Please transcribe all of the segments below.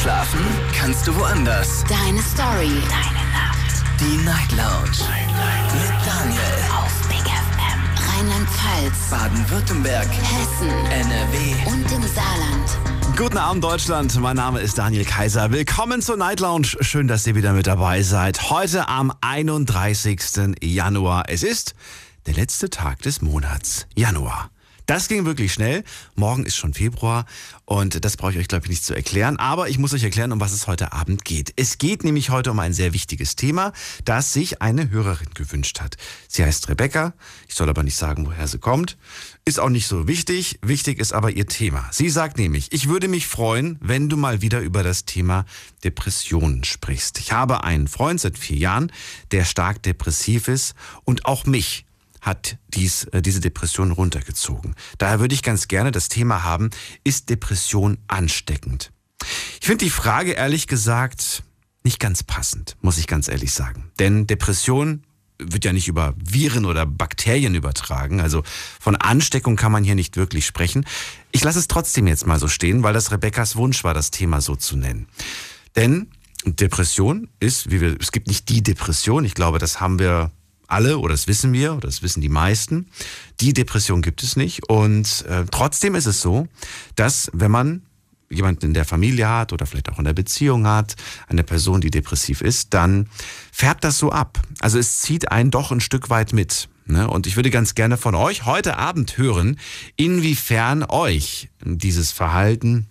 Schlafen kannst du woanders. Deine Story. Deine Nacht. Die Night Lounge. Night, Mit Daniel. Auf Big FM. Rheinland-Pfalz. Baden-Württemberg. Hessen. NRW. Und im Saarland. Guten Abend Deutschland, mein Name ist Daniel Kaiser. Willkommen zur Night Lounge. Schön, dass ihr wieder mit dabei seid. Heute am 31. Januar. Es ist der letzte Tag des Monats Januar. Das ging wirklich schnell. Morgen ist schon Februar und das brauche ich euch, glaube ich, nicht zu erklären. Aber ich muss euch erklären, um was es heute Abend geht. Es geht nämlich heute um ein sehr wichtiges Thema, das sich eine Hörerin gewünscht hat. Sie heißt Rebecca. Ich soll aber nicht sagen, woher sie kommt. Ist auch nicht so wichtig. Wichtig ist aber ihr Thema. Sie sagt nämlich, ich würde mich freuen, wenn du mal wieder über das Thema Depressionen sprichst. Ich habe einen Freund seit vier Jahren, der stark depressiv ist und auch mich hat dies, äh, diese Depression runtergezogen. Daher würde ich ganz gerne das Thema haben, ist Depression ansteckend? Ich finde die Frage ehrlich gesagt nicht ganz passend, muss ich ganz ehrlich sagen. Denn Depression wird ja nicht über Viren oder Bakterien übertragen. Also von Ansteckung kann man hier nicht wirklich sprechen. Ich lasse es trotzdem jetzt mal so stehen, weil das Rebekkas Wunsch war, das Thema so zu nennen. Denn Depression ist, wie wir, es gibt nicht die Depression. Ich glaube, das haben wir alle oder das wissen wir oder das wissen die meisten. Die Depression gibt es nicht. Und äh, trotzdem ist es so, dass wenn man jemanden in der Familie hat oder vielleicht auch in der Beziehung hat, eine Person, die depressiv ist, dann färbt das so ab. Also es zieht einen doch ein Stück weit mit. Ne? Und ich würde ganz gerne von euch heute Abend hören, inwiefern euch dieses Verhalten,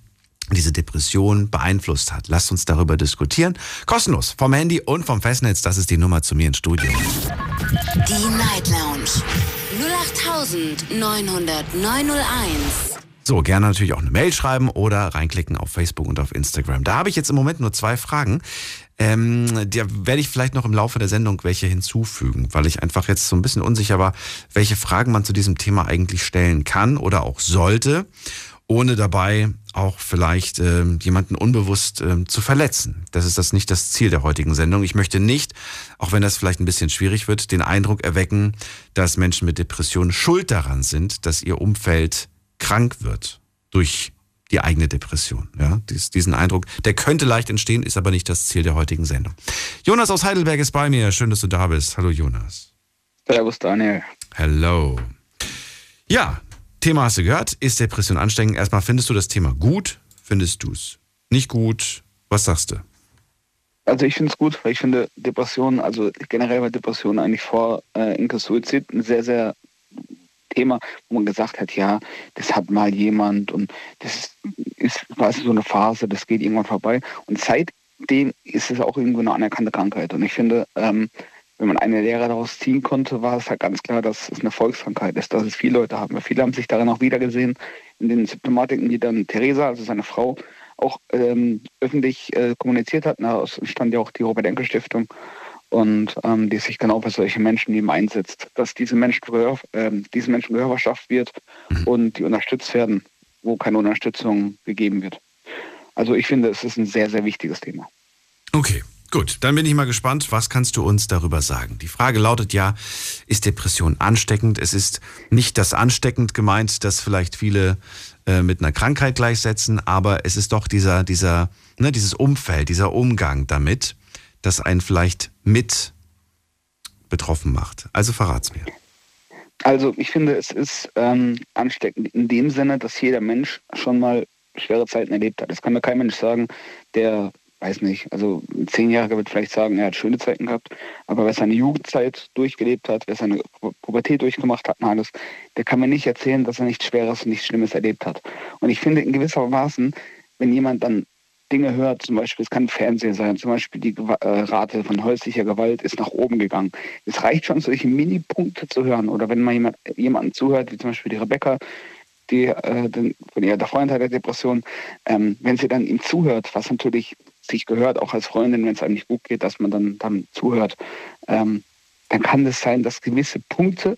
diese Depression beeinflusst hat. Lasst uns darüber diskutieren. Kostenlos vom Handy und vom Festnetz. Das ist die Nummer zu mir ins Studio. Die Night Lounge. 08900901. So, gerne natürlich auch eine Mail schreiben oder reinklicken auf Facebook und auf Instagram. Da habe ich jetzt im Moment nur zwei Fragen. Ähm, da werde ich vielleicht noch im Laufe der Sendung welche hinzufügen, weil ich einfach jetzt so ein bisschen unsicher war, welche Fragen man zu diesem Thema eigentlich stellen kann oder auch sollte, ohne dabei auch vielleicht äh, jemanden unbewusst äh, zu verletzen. Das ist das nicht das Ziel der heutigen Sendung. Ich möchte nicht, auch wenn das vielleicht ein bisschen schwierig wird, den Eindruck erwecken, dass Menschen mit Depressionen schuld daran sind, dass ihr Umfeld krank wird durch die eigene Depression. Ja, Dies, diesen Eindruck, der könnte leicht entstehen, ist aber nicht das Ziel der heutigen Sendung. Jonas aus Heidelberg ist bei mir. Schön, dass du da bist. Hallo Jonas. Servus Daniel. Hello. Ja, Thema hast du gehört. Ist Depression ansteckend? Erstmal, findest du das Thema gut? Findest du es nicht gut? Was sagst du? Also ich finde es gut, weil ich finde Depressionen, also generell war Depressionen eigentlich vor äh, Inke Suizid ein sehr, sehr Thema, wo man gesagt hat, ja, das hat mal jemand und das ist, ist quasi so eine Phase, das geht irgendwann vorbei. Und seitdem ist es auch irgendwo eine anerkannte Krankheit. Und ich finde, ähm, wenn man eine Lehre daraus ziehen konnte, war es halt ganz klar, dass es eine Volkskrankheit ist, dass es viele Leute haben. Viele haben sich darin auch wiedergesehen, in den Symptomatiken, die dann Theresa, also seine Frau, auch ähm, öffentlich äh, kommuniziert hat. Da stand ja auch die Robert-Enke-Stiftung und ähm, die sich genau für solche Menschen eben einsetzt, dass diese Menschen Gehör, äh, diesen Menschen Gehör verschafft wird Mhm. und die unterstützt werden, wo keine Unterstützung gegeben wird. Also ich finde, es ist ein sehr, sehr wichtiges Thema. Okay, gut. Dann bin ich mal gespannt, was kannst du uns darüber sagen? Die Frage lautet ja, ist Depression ansteckend? Es ist nicht das ansteckend gemeint, das vielleicht viele äh, mit einer Krankheit gleichsetzen, aber es ist doch dieser, dieser, ne, dieses Umfeld, dieser Umgang damit, das einen vielleicht mit betroffen macht. Also verrat's mir. Also ich finde, es ist ähm, ansteckend in dem Sinne, dass jeder Mensch schon mal schwere Zeiten erlebt hat. Das kann mir kein Mensch sagen, der, weiß nicht, also ein Zehnjähriger wird vielleicht sagen, er hat schöne Zeiten gehabt, aber wer seine Jugendzeit durchgelebt hat, wer seine Pu- Pubertät durchgemacht hat und alles, der kann mir nicht erzählen, dass er nichts Schweres, nichts Schlimmes erlebt hat. Und ich finde in gewisser Maßen, wenn jemand dann Dinge hört, zum Beispiel, es kann Fernseher sein, zum Beispiel die äh, Rate von häuslicher Gewalt ist nach oben gegangen. Es reicht schon, solche Mini-Punkte zu hören. Oder wenn man jemand, jemanden zuhört, wie zum Beispiel die Rebecca, die äh, den, von ihr der Freund hat der Depression, ähm, wenn sie dann ihm zuhört, was natürlich sich gehört, auch als Freundin, wenn es einem nicht gut geht, dass man dann, dann zuhört, ähm, dann kann es sein, dass gewisse Punkte,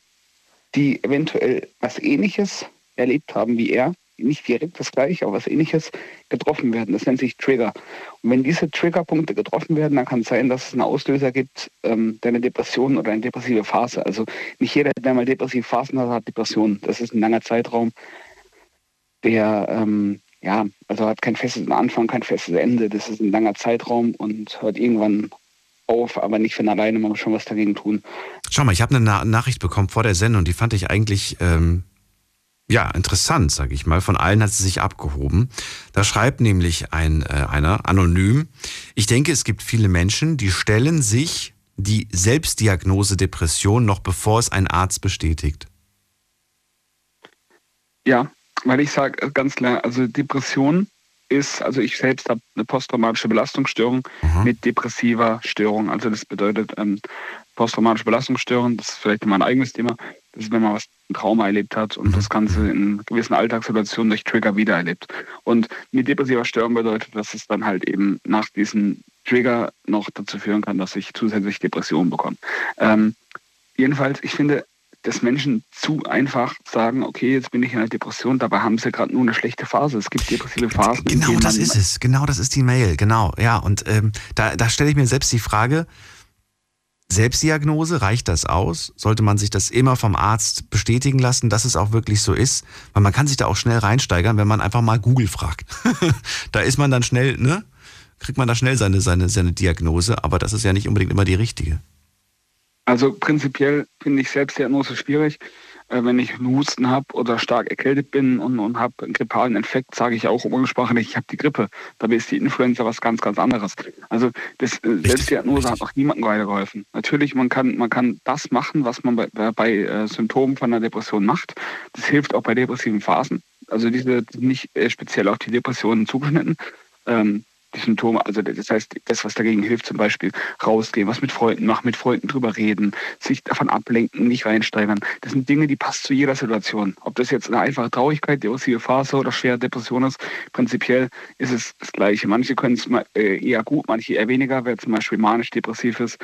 die eventuell was Ähnliches erlebt haben wie er, nicht direkt das gleiche, aber was ähnliches getroffen werden. Das nennt sich Trigger. Und wenn diese Triggerpunkte getroffen werden, dann kann es sein, dass es einen Auslöser gibt, ähm, der eine Depression oder eine depressive Phase. Also nicht jeder, der mal depressive Phasen hat, hat Depressionen. Das ist ein langer Zeitraum, der ähm, ja, also hat kein festes Anfang, kein festes Ende. Das ist ein langer Zeitraum und hört irgendwann auf, aber nicht von alleine, man muss schon was dagegen tun. Schau mal, ich habe eine Na Nachricht bekommen vor der Sendung, die fand ich eigentlich ähm, ja interessant, sage ich mal. Von allen hat sie sich abgehoben. Da schreibt nämlich ein äh, einer anonym: Ich denke, es gibt viele Menschen, die stellen sich die Selbstdiagnose Depression noch bevor es ein Arzt bestätigt. Ja, weil ich sage ganz klar, also Depression ist, also ich selbst habe eine posttraumatische Belastungsstörung mhm. mit depressiver Störung. Also das bedeutet ähm, posttraumatische Belastungsstörung, das ist vielleicht immer ein eigenes Thema. Das ist, wenn man was ein Trauma erlebt hat und mhm. das Ganze in gewissen Alltagssituationen durch Trigger wiedererlebt. Und mit depressiver Störung bedeutet, dass es dann halt eben nach diesem Trigger noch dazu führen kann, dass ich zusätzlich Depressionen bekomme. Ähm, jedenfalls, ich finde, dass Menschen zu einfach sagen, okay, jetzt bin ich in einer Depression, dabei haben sie gerade nur eine schlechte Phase. Es gibt depressive Phasen. Genau das ist es, genau das ist die Mail, genau. Ja, und ähm, da, da stelle ich mir selbst die Frage, Selbstdiagnose, reicht das aus? Sollte man sich das immer vom Arzt bestätigen lassen, dass es auch wirklich so ist? Weil man kann sich da auch schnell reinsteigern, wenn man einfach mal Google fragt. da ist man dann schnell, ne? Kriegt man da schnell seine, seine, seine Diagnose, aber das ist ja nicht unbedingt immer die richtige. Also prinzipiell finde ich Selbstdiagnose schwierig. Äh, wenn ich einen Husten habe oder stark erkältet bin und, und habe einen grippalen Infekt, sage ich auch umgangssprachlich, ich habe die Grippe. Dabei ist die Influenza was ganz, ganz anderes. Also das, äh, Selbstdiagnose hat auch niemandem weitergeholfen. Natürlich, man kann, man kann das machen, was man bei, bei äh, Symptomen von einer Depression macht. Das hilft auch bei depressiven Phasen. Also diese nicht äh, speziell auf die Depressionen zugeschnitten. Ähm, die Symptome, also das heißt, das, was dagegen hilft, zum Beispiel rausgehen, was mit Freunden machen, mit Freunden drüber reden, sich davon ablenken, nicht reinsteigern. Das sind Dinge, die passen zu jeder Situation. Ob das jetzt eine einfache Traurigkeit, depressive Phase oder schwere Depression ist, prinzipiell ist es das Gleiche. Manche können es äh, eher gut, manche eher weniger. Wer zum Beispiel manisch-depressiv ist,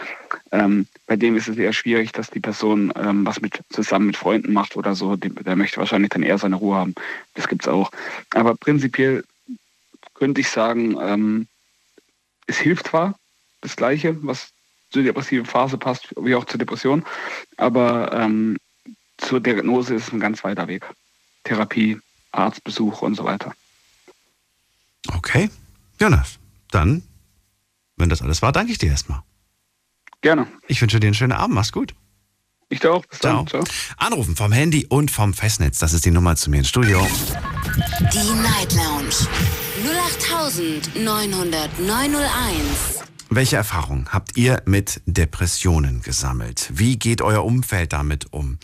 ähm, bei dem ist es eher schwierig, dass die Person ähm, was mit zusammen mit Freunden macht oder so. Der möchte wahrscheinlich dann eher seine Ruhe haben. Das gibt es auch. Aber prinzipiell könnte ich sagen, ähm, es hilft zwar das Gleiche, was zur depressiven Phase passt, wie auch zur Depression, aber ähm, zur Diagnose ist es ein ganz weiter Weg. Therapie, Arztbesuch und so weiter. Okay, Jonas, dann, wenn das alles war, danke ich dir erstmal. Gerne. Ich wünsche dir einen schönen Abend, mach's gut. Ich dir auch. Bis Ciao. Dann. Ciao. Anrufen vom Handy und vom Festnetz. Das ist die Nummer zu mir ins Studio. Die Night Lounge 0890901. Welche Erfahrungen habt ihr mit Depressionen gesammelt? Wie geht euer Umfeld damit um?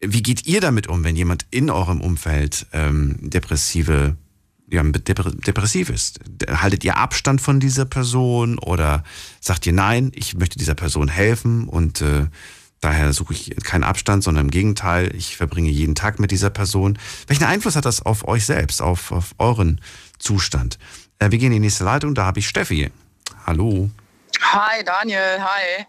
Wie geht ihr damit um, wenn jemand in eurem Umfeld ähm, depressive, ja, depressiv ist? Haltet ihr Abstand von dieser Person oder sagt ihr nein, ich möchte dieser Person helfen und äh, Daher suche ich keinen Abstand, sondern im Gegenteil, ich verbringe jeden Tag mit dieser Person. Welchen Einfluss hat das auf euch selbst, auf, auf euren Zustand? Äh, wir gehen in die nächste Leitung, da habe ich Steffi. Hallo. Hi Daniel, hi.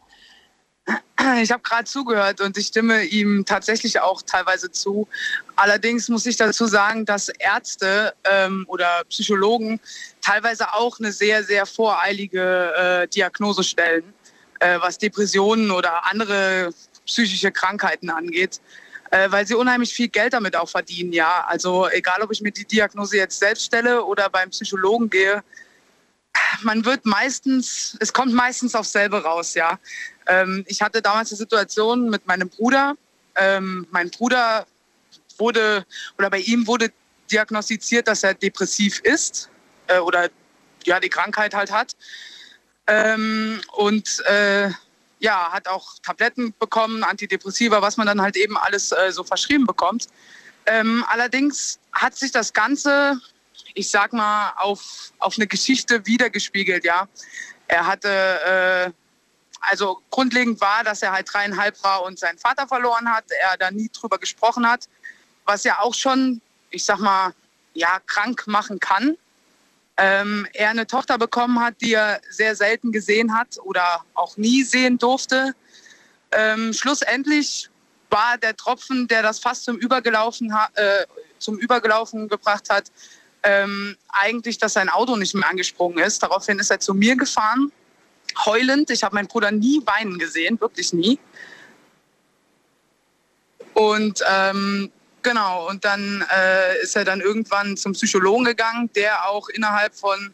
Ich habe gerade zugehört und ich stimme ihm tatsächlich auch teilweise zu. Allerdings muss ich dazu sagen, dass Ärzte ähm, oder Psychologen teilweise auch eine sehr, sehr voreilige äh, Diagnose stellen äh, was Depressionen oder andere psychische Krankheiten angeht, äh, weil sie unheimlich viel Geld damit auch verdienen. Ja, also egal, ob ich mir die Diagnose jetzt selbst stelle oder beim Psychologen gehe, man wird meistens, es kommt meistens aufs selbe raus. Ja, ähm, ich hatte damals eine Situation mit meinem Bruder. Ähm, mein Bruder wurde oder bei ihm wurde diagnostiziert, dass er depressiv ist äh, oder ja die Krankheit halt hat. Ähm, und äh, ja, hat auch Tabletten bekommen, Antidepressiva, was man dann halt eben alles äh, so verschrieben bekommt. Ähm, allerdings hat sich das Ganze, ich sag mal, auf, auf eine Geschichte wiedergespiegelt, ja. Er hatte, äh, also grundlegend war, dass er halt dreieinhalb war und seinen Vater verloren hat, er da nie drüber gesprochen hat, was ja auch schon, ich sag mal, ja, krank machen kann ähm, er eine Tochter bekommen hat, die er sehr selten gesehen hat oder auch nie sehen durfte. Ähm, schlussendlich war der Tropfen, der das fast zum Übergelaufen, äh, zum Übergelaufen gebracht hat, ähm, eigentlich, dass sein Auto nicht mehr angesprungen ist. Daraufhin ist er zu mir gefahren, heulend. Ich habe meinen Bruder nie weinen gesehen, wirklich nie. Und ähm, Genau, und dann äh, ist er dann irgendwann zum Psychologen gegangen, der auch innerhalb von,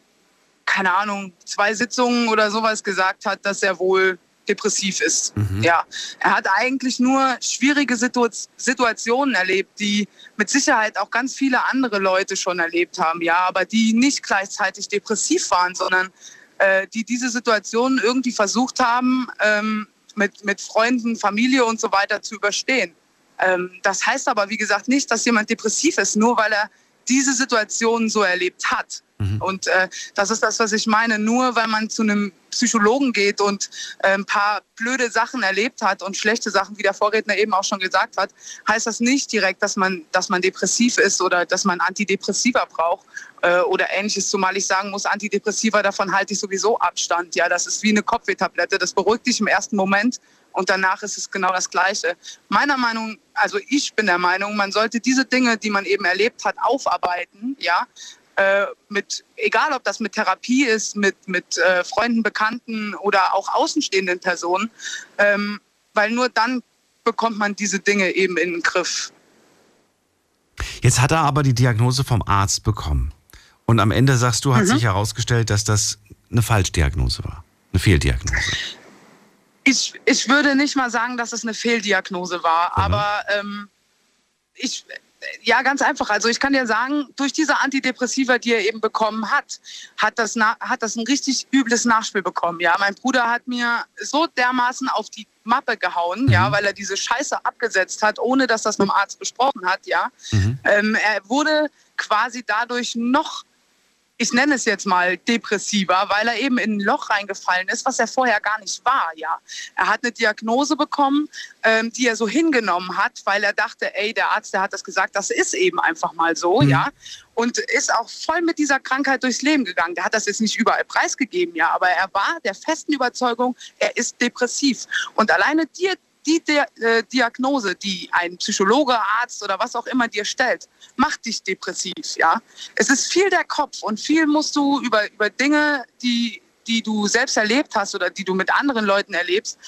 keine Ahnung, zwei Sitzungen oder sowas gesagt hat, dass er wohl depressiv ist. Mhm. Ja, er hat eigentlich nur schwierige Situ Situationen erlebt, die mit Sicherheit auch ganz viele andere Leute schon erlebt haben, ja, aber die nicht gleichzeitig depressiv waren, sondern äh, die diese Situation irgendwie versucht haben, ähm, mit, mit Freunden, Familie und so weiter zu überstehen. Ähm, das heißt aber, wie gesagt, nicht, dass jemand depressiv ist, nur weil er diese Situation so erlebt hat. Mhm. Und äh, das ist das, was ich meine. Nur weil man zu einem Psychologen geht und äh, ein paar blöde Sachen erlebt hat und schlechte Sachen, wie der Vorredner eben auch schon gesagt hat, heißt das nicht direkt, dass man, dass man depressiv ist oder dass man Antidepressiva braucht äh, oder ähnliches. Zumal ich sagen muss, Antidepressiva, davon halte ich sowieso Abstand. Ja, das ist wie eine Kopfwehtablette. Das beruhigt dich im ersten Moment und danach ist es genau das Gleiche. Meiner Meinung, also ich bin der Meinung, man sollte diese Dinge, die man eben erlebt hat, aufarbeiten, ja, äh, mit, egal ob das mit Therapie ist, mit, mit äh, Freunden, Bekannten oder auch außenstehenden Personen, ähm, weil nur dann bekommt man diese Dinge eben in den Griff. Jetzt hat er aber die Diagnose vom Arzt bekommen. Und am Ende sagst du, hat Mhm. sich herausgestellt, dass das eine Falschdiagnose war. Eine Fehldiagnose. Ich, ich würde nicht mal sagen, dass es eine Fehldiagnose war, Mhm. aber ähm, ich, ja, ganz einfach. Also ich kann dir sagen, durch diese Antidepressiva, die er eben bekommen hat, hat das, hat das ein richtig übles Nachspiel bekommen. Ja, mein Bruder hat mir so dermaßen auf die Mappe gehauen, ja, weil er diese Scheiße abgesetzt hat, ohne dass das mit dem Arzt besprochen hat, ja. Mhm. Ähm, er wurde quasi dadurch noch ich nenne es jetzt mal depressiver, weil er eben in ein Loch reingefallen ist, was er vorher gar nicht war. Ja, er hat eine Diagnose bekommen, ähm, die er so hingenommen hat, weil er dachte, ey, der Arzt, der hat das gesagt, das ist eben einfach mal so, Mhm. ja, und ist auch voll mit dieser Krankheit durchs Leben gegangen. Der hat das jetzt nicht überall preisgegeben, ja, aber er war der festen Überzeugung, er ist depressiv. Und alleine die die Di äh, Diagnose, die ein Psychologe, Arzt oder was auch immer dir stellt, macht dich depressiv. Ja, es ist viel der Kopf und viel musst du über über Dinge, die die du selbst erlebt hast oder die du mit anderen Leuten erlebst,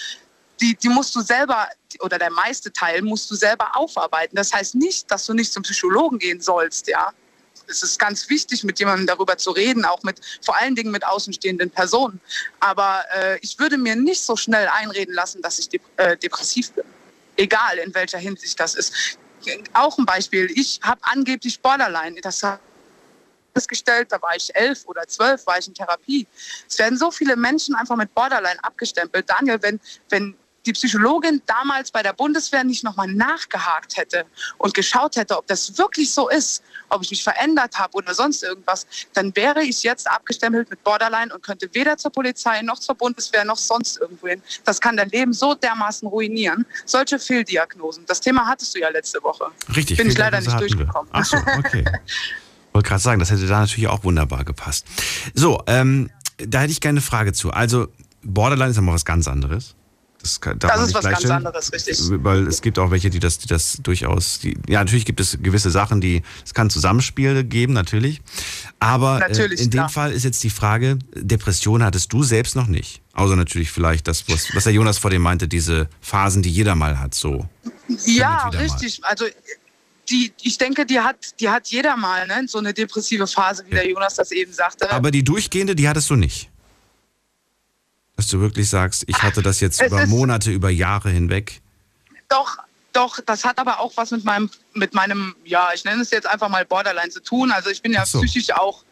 die, die musst du selber oder der meiste Teil musst du selber aufarbeiten. Das heißt nicht, dass du nicht zum Psychologen gehen sollst. Ja, es ist ganz wichtig, mit jemandem darüber zu reden, auch mit vor allen Dingen mit außenstehenden Personen. Aber äh, ich würde mir nicht so schnell einreden lassen, dass ich dep äh, depressiv bin. Egal in welcher Hinsicht das ist. Auch ein Beispiel. Ich habe angeblich Borderline. Das festgestellt, da war ich elf oder zwölf, war ich in Therapie. Es werden so viele Menschen einfach mit Borderline abgestempelt. Daniel, wenn, wenn die Psychologin damals bei der Bundeswehr nicht nochmal nachgehakt hätte und geschaut hätte, ob das wirklich so ist, ob ich mich verändert habe oder sonst irgendwas, dann wäre ich jetzt abgestempelt mit Borderline und könnte weder zur Polizei noch zur Bundeswehr noch sonst irgendwo hin. Das kann dein Leben so dermaßen ruinieren. Solche Fehldiagnosen. Das Thema hattest du ja letzte Woche. Richtig. Bin ich leider nicht durchgekommen. Ach so, okay. Wollte gerade sagen, das hätte da natürlich auch wunderbar gepasst. So, ähm, da hätte ich gerne eine Frage zu. Also, Borderline ist ja mal was ganz anderes. Das, kann, Das ist was ganz anderes, richtig. Weil es gibt auch welche, die das, die das durchaus, die, ja, natürlich gibt es gewisse Sachen, die, es kann Zusammenspiele geben, natürlich. Aber Natürlich, äh, in dem klar. Fall ist jetzt die Frage, Depression hattest du selbst noch nicht. Außer natürlich vielleicht das, was, was der Jonas vor dem meinte, diese Phasen, die jeder mal hat, so. Ja, wieder mal. richtig. Also die, ich denke, die hat, die hat jeder mal, ne? so eine depressive Phase, wie Ja. der Jonas das eben sagte. Aber die durchgehende, die hattest du nicht. Dass du wirklich sagst, ich hatte das jetzt Es über Monate, über Jahre hinweg. Doch, doch, das hat aber auch was mit meinem, mit meinem, ja, ich nenne es jetzt einfach mal Borderline zu tun. Also ich bin ja so. psychisch auch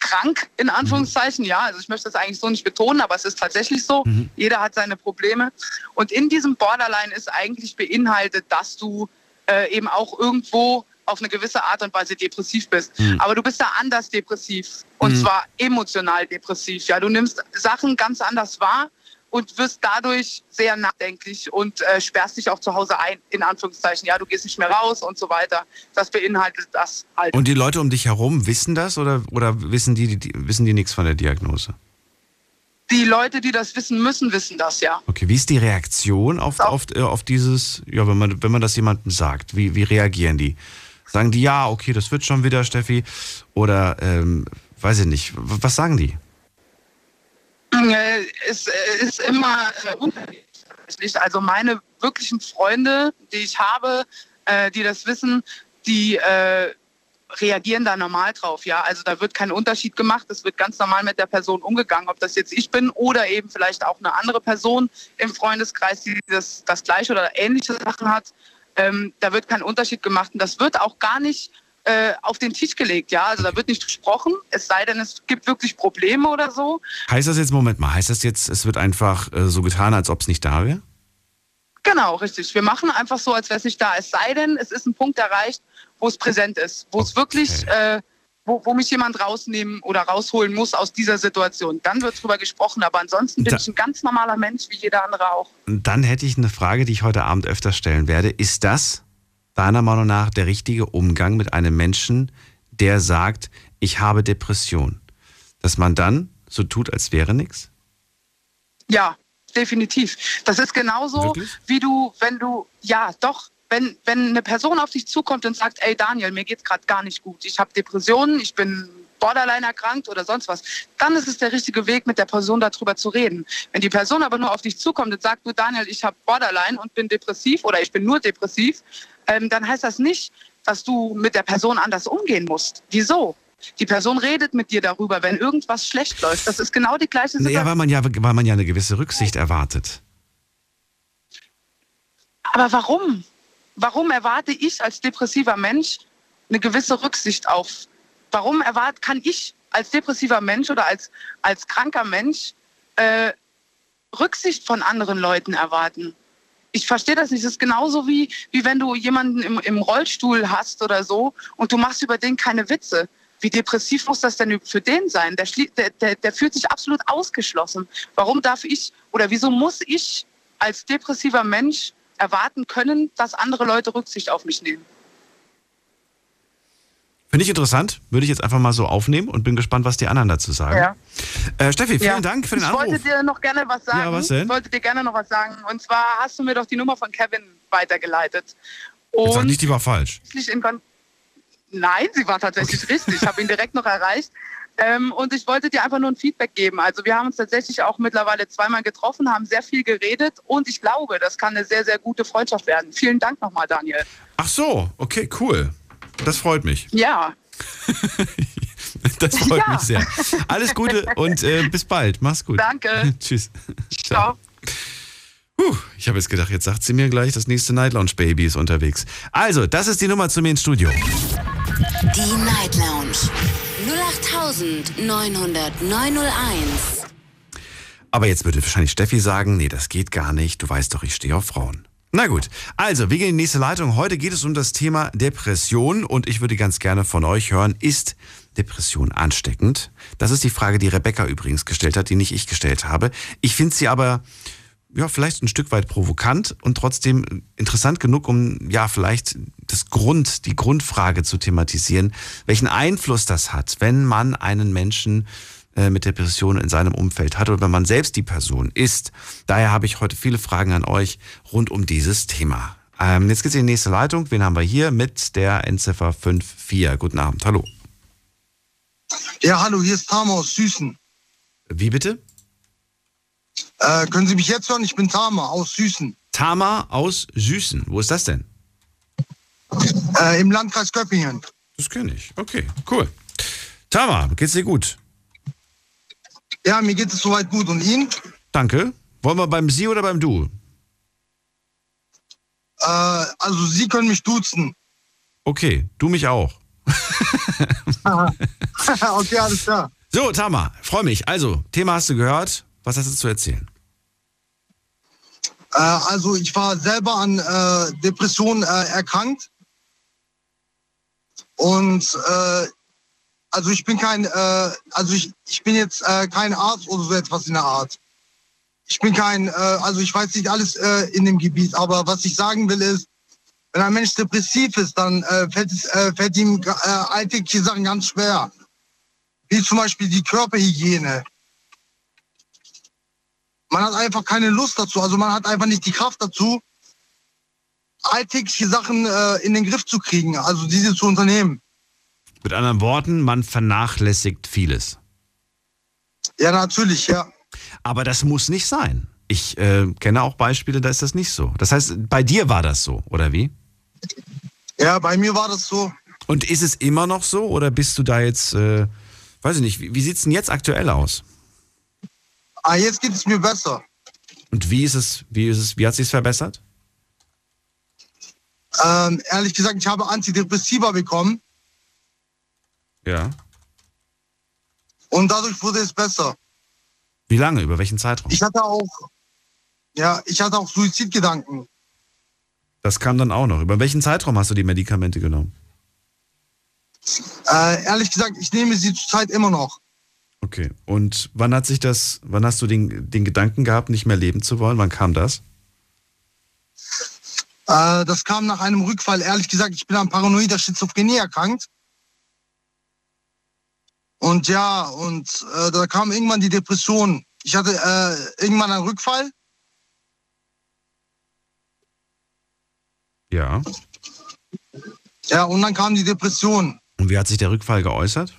krank, in Anführungszeichen, ja. Also ich möchte das eigentlich so nicht betonen, aber es ist tatsächlich so. Mhm. Jeder hat seine Probleme. Und in diesem Borderline ist eigentlich beinhaltet, dass du äh, eben auch irgendwo auf eine gewisse Art und Weise depressiv bist. Mhm. Aber du bist da anders depressiv. Und Mhm. zwar emotional depressiv. Ja, du nimmst Sachen ganz anders wahr und wirst dadurch sehr nachdenklich und äh, sperrst dich auch zu Hause ein, in Anführungszeichen. Ja, du gehst nicht mehr raus und so weiter. Das beinhaltet das halt. Und die Leute um dich herum wissen das oder, oder wissen die, die, wissen die nichts von der Diagnose? die Leute, die das wissen müssen, wissen das ja. Okay, wie ist die Reaktion auf, auf, äh, auf dieses, ja, wenn man, wenn man das jemandem sagt? Wie, wie reagieren die? Sagen die, ja, okay, das wird schon wieder, Steffi? Oder, ähm, weiß ich nicht, was sagen die? Äh, Es äh, ist immer äh, unterschiedlich. Also meine wirklichen Freunde, die ich habe, die das wissen, die reagieren da normal drauf. Ja, also da wird kein Unterschied gemacht. Es wird ganz normal mit der Person umgegangen, ob das jetzt ich bin oder eben vielleicht auch eine andere Person im Freundeskreis, die das, das gleiche oder ähnliche Sachen hat. Ähm, da wird kein Unterschied gemacht und das wird auch gar nicht äh, auf den Tisch gelegt. Ja, also da wird nicht gesprochen. Es sei denn, es gibt wirklich Probleme oder so. Heißt das jetzt, Moment mal, heißt das jetzt, es wird einfach äh, so getan, als ob es nicht da wäre? Genau, richtig. Wir machen einfach so, als wäre es nicht da. Es sei denn, es ist ein Punkt erreicht, wo es präsent ist, wo okay. es wirklich, äh, wo, wo, mich jemand rausnehmen oder rausholen muss aus dieser Situation. Dann wird drüber gesprochen, aber ansonsten bin da, ich ein ganz normaler Mensch, wie jeder andere auch. Dann hätte ich eine Frage, die ich heute Abend öfter stellen werde. Ist das deiner Meinung nach der richtige Umgang mit einem Menschen, der sagt, ich habe Depression? Dass man dann so tut, als wäre nichts? Ja, definitiv. Das ist genauso, Wirklich? wie du, wenn du, ja, doch, wenn, wenn eine Person auf dich zukommt und sagt, ey Daniel, mir geht's gerade gar nicht gut, ich habe Depressionen, ich bin borderline erkrankt oder sonst was, dann ist es der richtige Weg, mit der Person darüber zu reden. Wenn die Person aber nur auf dich zukommt und sagt, du Daniel, ich habe Borderline und bin depressiv oder ich bin nur depressiv, ähm, dann heißt das nicht, dass du mit der Person anders umgehen musst. Wieso? Die Person redet mit dir darüber, wenn irgendwas schlecht läuft. Das ist genau die gleiche Situation. Naja, weil man ja, weil man ja eine gewisse Rücksicht erwartet. Aber warum? Warum erwarte ich als depressiver Mensch eine gewisse Rücksicht auf? Warum erwart, kann ich als depressiver Mensch oder als, als kranker Mensch äh, Rücksicht von anderen Leuten erwarten? Ich verstehe das nicht. Das ist genauso wie, wie wenn du jemanden im, im Rollstuhl hast oder so und du machst über den keine Witze. Wie depressiv muss das denn für den sein? Der, der, der, der fühlt sich absolut ausgeschlossen. Warum darf ich oder wieso muss ich als depressiver Mensch erwarten können, dass andere Leute Rücksicht auf mich nehmen? Finde ich interessant. Würde ich jetzt einfach mal so aufnehmen und bin gespannt, was die anderen dazu sagen. Ja. Äh, Steffi, vielen ja. Dank für den ich Anruf. Ich wollte dir noch gerne was sagen. Ja, was denn? Ich wollte dir gerne noch was sagen. Und zwar hast du mir doch die Nummer von Kevin weitergeleitet. Und jetzt sag nicht, die war falsch. In Nein, sie war tatsächlich richtig. Ich habe ihn direkt noch erreicht. Ähm, und ich wollte dir einfach nur ein Feedback geben. Also wir haben uns tatsächlich auch mittlerweile zweimal getroffen, haben sehr viel geredet und ich glaube, das kann eine sehr, sehr gute Freundschaft werden. Vielen Dank nochmal, Daniel. Ach so, okay, cool. Das freut mich. Ja. das freut ja. mich sehr. Alles Gute und äh, bis bald. Mach's gut. Danke. Tschüss. Ciao. Puh, ich habe jetzt gedacht, jetzt sagt sie mir gleich, das nächste Night Lounge Baby ist unterwegs. Also, das ist die Nummer zu mir ins Studio. Die Night Lounge 0890901. Aber jetzt würde wahrscheinlich Steffi sagen, nee, das geht gar nicht. Du weißt doch, ich stehe auf Frauen. Na gut, also wir gehen in die nächste Leitung. Heute geht es um das Thema Depression und ich würde ganz gerne von euch hören, ist Depression ansteckend? Das ist die Frage, die Rebecca übrigens gestellt hat, die nicht ich gestellt habe. Ich finde sie aber ja, vielleicht ein Stück weit provokant und trotzdem interessant genug, um ja vielleicht das Grund, die Grundfrage zu thematisieren, welchen Einfluss das hat, wenn man einen Menschen äh, mit Depressionen in seinem Umfeld hat oder wenn man selbst die Person ist. Daher habe ich heute viele Fragen an euch rund um dieses Thema. Ähm, jetzt geht's in die nächste Leitung. Wen haben wir hier mit der Endziffer 54? Guten Abend, hallo. Ja, hallo, hier ist Tamo aus Süßen. Wie bitte? Äh, können Sie mich jetzt hören? Ich bin Tama aus Süßen. Tama aus Süßen. Wo ist das denn? Äh, Im Landkreis Göppingen. Das kenne ich. Okay, cool. Tama, geht's dir gut? Ja, mir geht es soweit gut. Und Ihnen? Danke. Wollen wir beim Sie oder beim Du? Äh, also Sie können mich duzen. Okay, du mich auch. okay, alles klar. So, Tama, freue mich. Also, Thema hast du gehört. Was hast du zu erzählen? Äh, also ich war selber an äh, Depressionen äh, erkrankt. Und äh, also ich bin kein, äh, also ich, ich bin jetzt äh, kein Arzt oder so etwas in der Art. Ich bin kein, also ich weiß nicht alles in dem Gebiet, aber was ich sagen will ist, wenn ein Mensch depressiv ist, dann fällt, es, fällt ihm alltägliche Sachen ganz schwer. Wie zum Beispiel die Körperhygiene man hat einfach keine Lust dazu. Also man hat einfach nicht die Kraft dazu, alltägliche Sachen äh, in den Griff zu kriegen, also diese zu unternehmen. Mit anderen Worten, man vernachlässigt vieles. Ja, natürlich, ja. Aber das muss nicht sein. Ich äh, kenne auch Beispiele, da ist das nicht so. Das heißt, bei dir war das so, oder wie? Ja, bei mir war das so. Und ist es immer noch so oder bist du da jetzt, äh, weiß ich nicht, wie, wie sieht es denn jetzt aktuell aus? Ah, jetzt geht es mir besser. Und wie ist es, wie ist es, wie hat sich verbessert? Ähm, ehrlich gesagt, ich habe Antidepressiva bekommen Ja. und dadurch wurde es besser. Wie lange? Über welchen Zeitraum? Ich hatte auch, ja, ich hatte auch Suizidgedanken. Das kam dann auch noch. Über welchen Zeitraum hast du die Medikamente genommen? Äh, ehrlich gesagt, ich nehme sie zurzeit immer noch. Okay. Und wann hat sich das, wann hast du den, den Gedanken gehabt, nicht mehr leben zu wollen? Wann kam das? Äh, das kam nach einem Rückfall. Ehrlich gesagt, ich bin an paranoider Schizophrenie erkrankt. Und ja, und äh, da kam irgendwann die Depression. Ich hatte äh, irgendwann einen Rückfall. Ja. Ja, und dann kam die Depression. Und wie hat sich der Rückfall geäußert?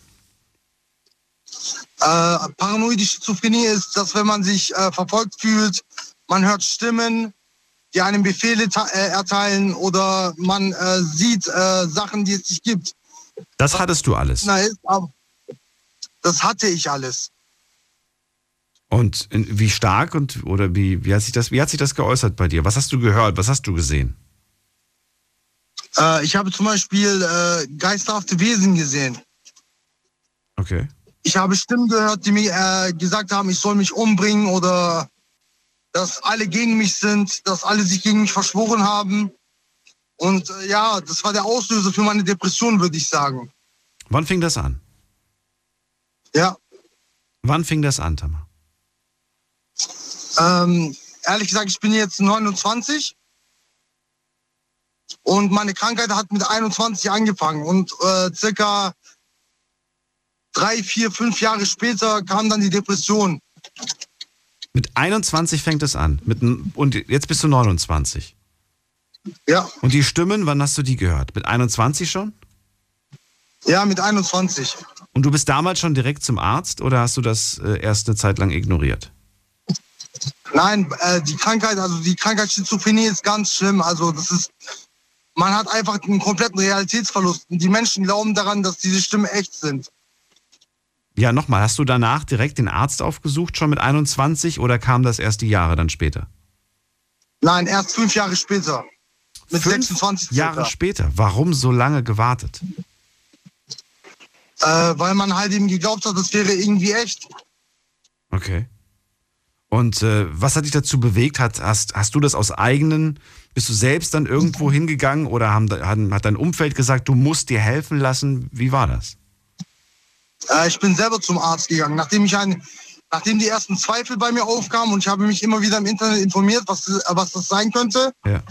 Äh, paranoide Schizophrenie ist, dass wenn man sich äh, verfolgt fühlt, man hört Stimmen, die einem Befehle äh, erteilen oder man äh, sieht äh, Sachen, die es nicht gibt. Das hattest du alles. Na, ist, aber das hatte ich alles. Und wie stark und oder wie, wie, hat sich das, wie hat sich das geäußert bei dir? Was hast du gehört? Was hast du gesehen? Äh, ich habe zum Beispiel äh, geisterhafte Wesen gesehen. Okay. Ich habe Stimmen gehört, die mir gesagt haben, ich soll mich umbringen oder dass alle gegen mich sind, dass alle sich gegen mich verschworen haben. Und äh, ja, das war der Auslöser für meine Depression, würde ich sagen. Wann fing das an? Ja, Wann fing das an, Tamar? ähm, ehrlich gesagt, ich bin jetzt 29 und meine Krankheit hat mit 21 angefangen und äh, circa drei, vier, fünf Jahre später kam dann die Depression. Mit 21 fängt es an. Mit, und jetzt bist du 29. Ja, Und die Stimmen, wann hast du die gehört? Mit 21 schon? ja, mit 21. Und du bist damals schon direkt zum Arzt oder hast du das äh, erst eine Zeit lang ignoriert? Nein, äh, die Krankheit, also die Krankheit Schizophrenie ist ganz schlimm. Also das ist, man hat einfach einen kompletten Realitätsverlust. Und die Menschen glauben daran, dass diese Stimmen echt sind. Ja, nochmal, hast du danach direkt den Arzt aufgesucht, schon mit 21 oder kam das erst die Jahre dann später? Nein, erst fünf Jahre später. Mit Fünf 26 circa. Jahre später. Warum so lange gewartet? Äh, weil man halt eben geglaubt hat, das wäre irgendwie echt. Okay. Und äh, was hat dich dazu bewegt? Hat, hast, hast du das aus eigenen, bist du selbst dann irgendwo hingegangen oder haben, hat dein Umfeld gesagt, du musst dir helfen lassen? Wie war das? Äh, ich bin selber zum Arzt gegangen, nachdem ich ein, nachdem die ersten Zweifel bei mir aufkamen und ich habe mich immer wieder im Internet informiert, was, was das sein könnte. Ja.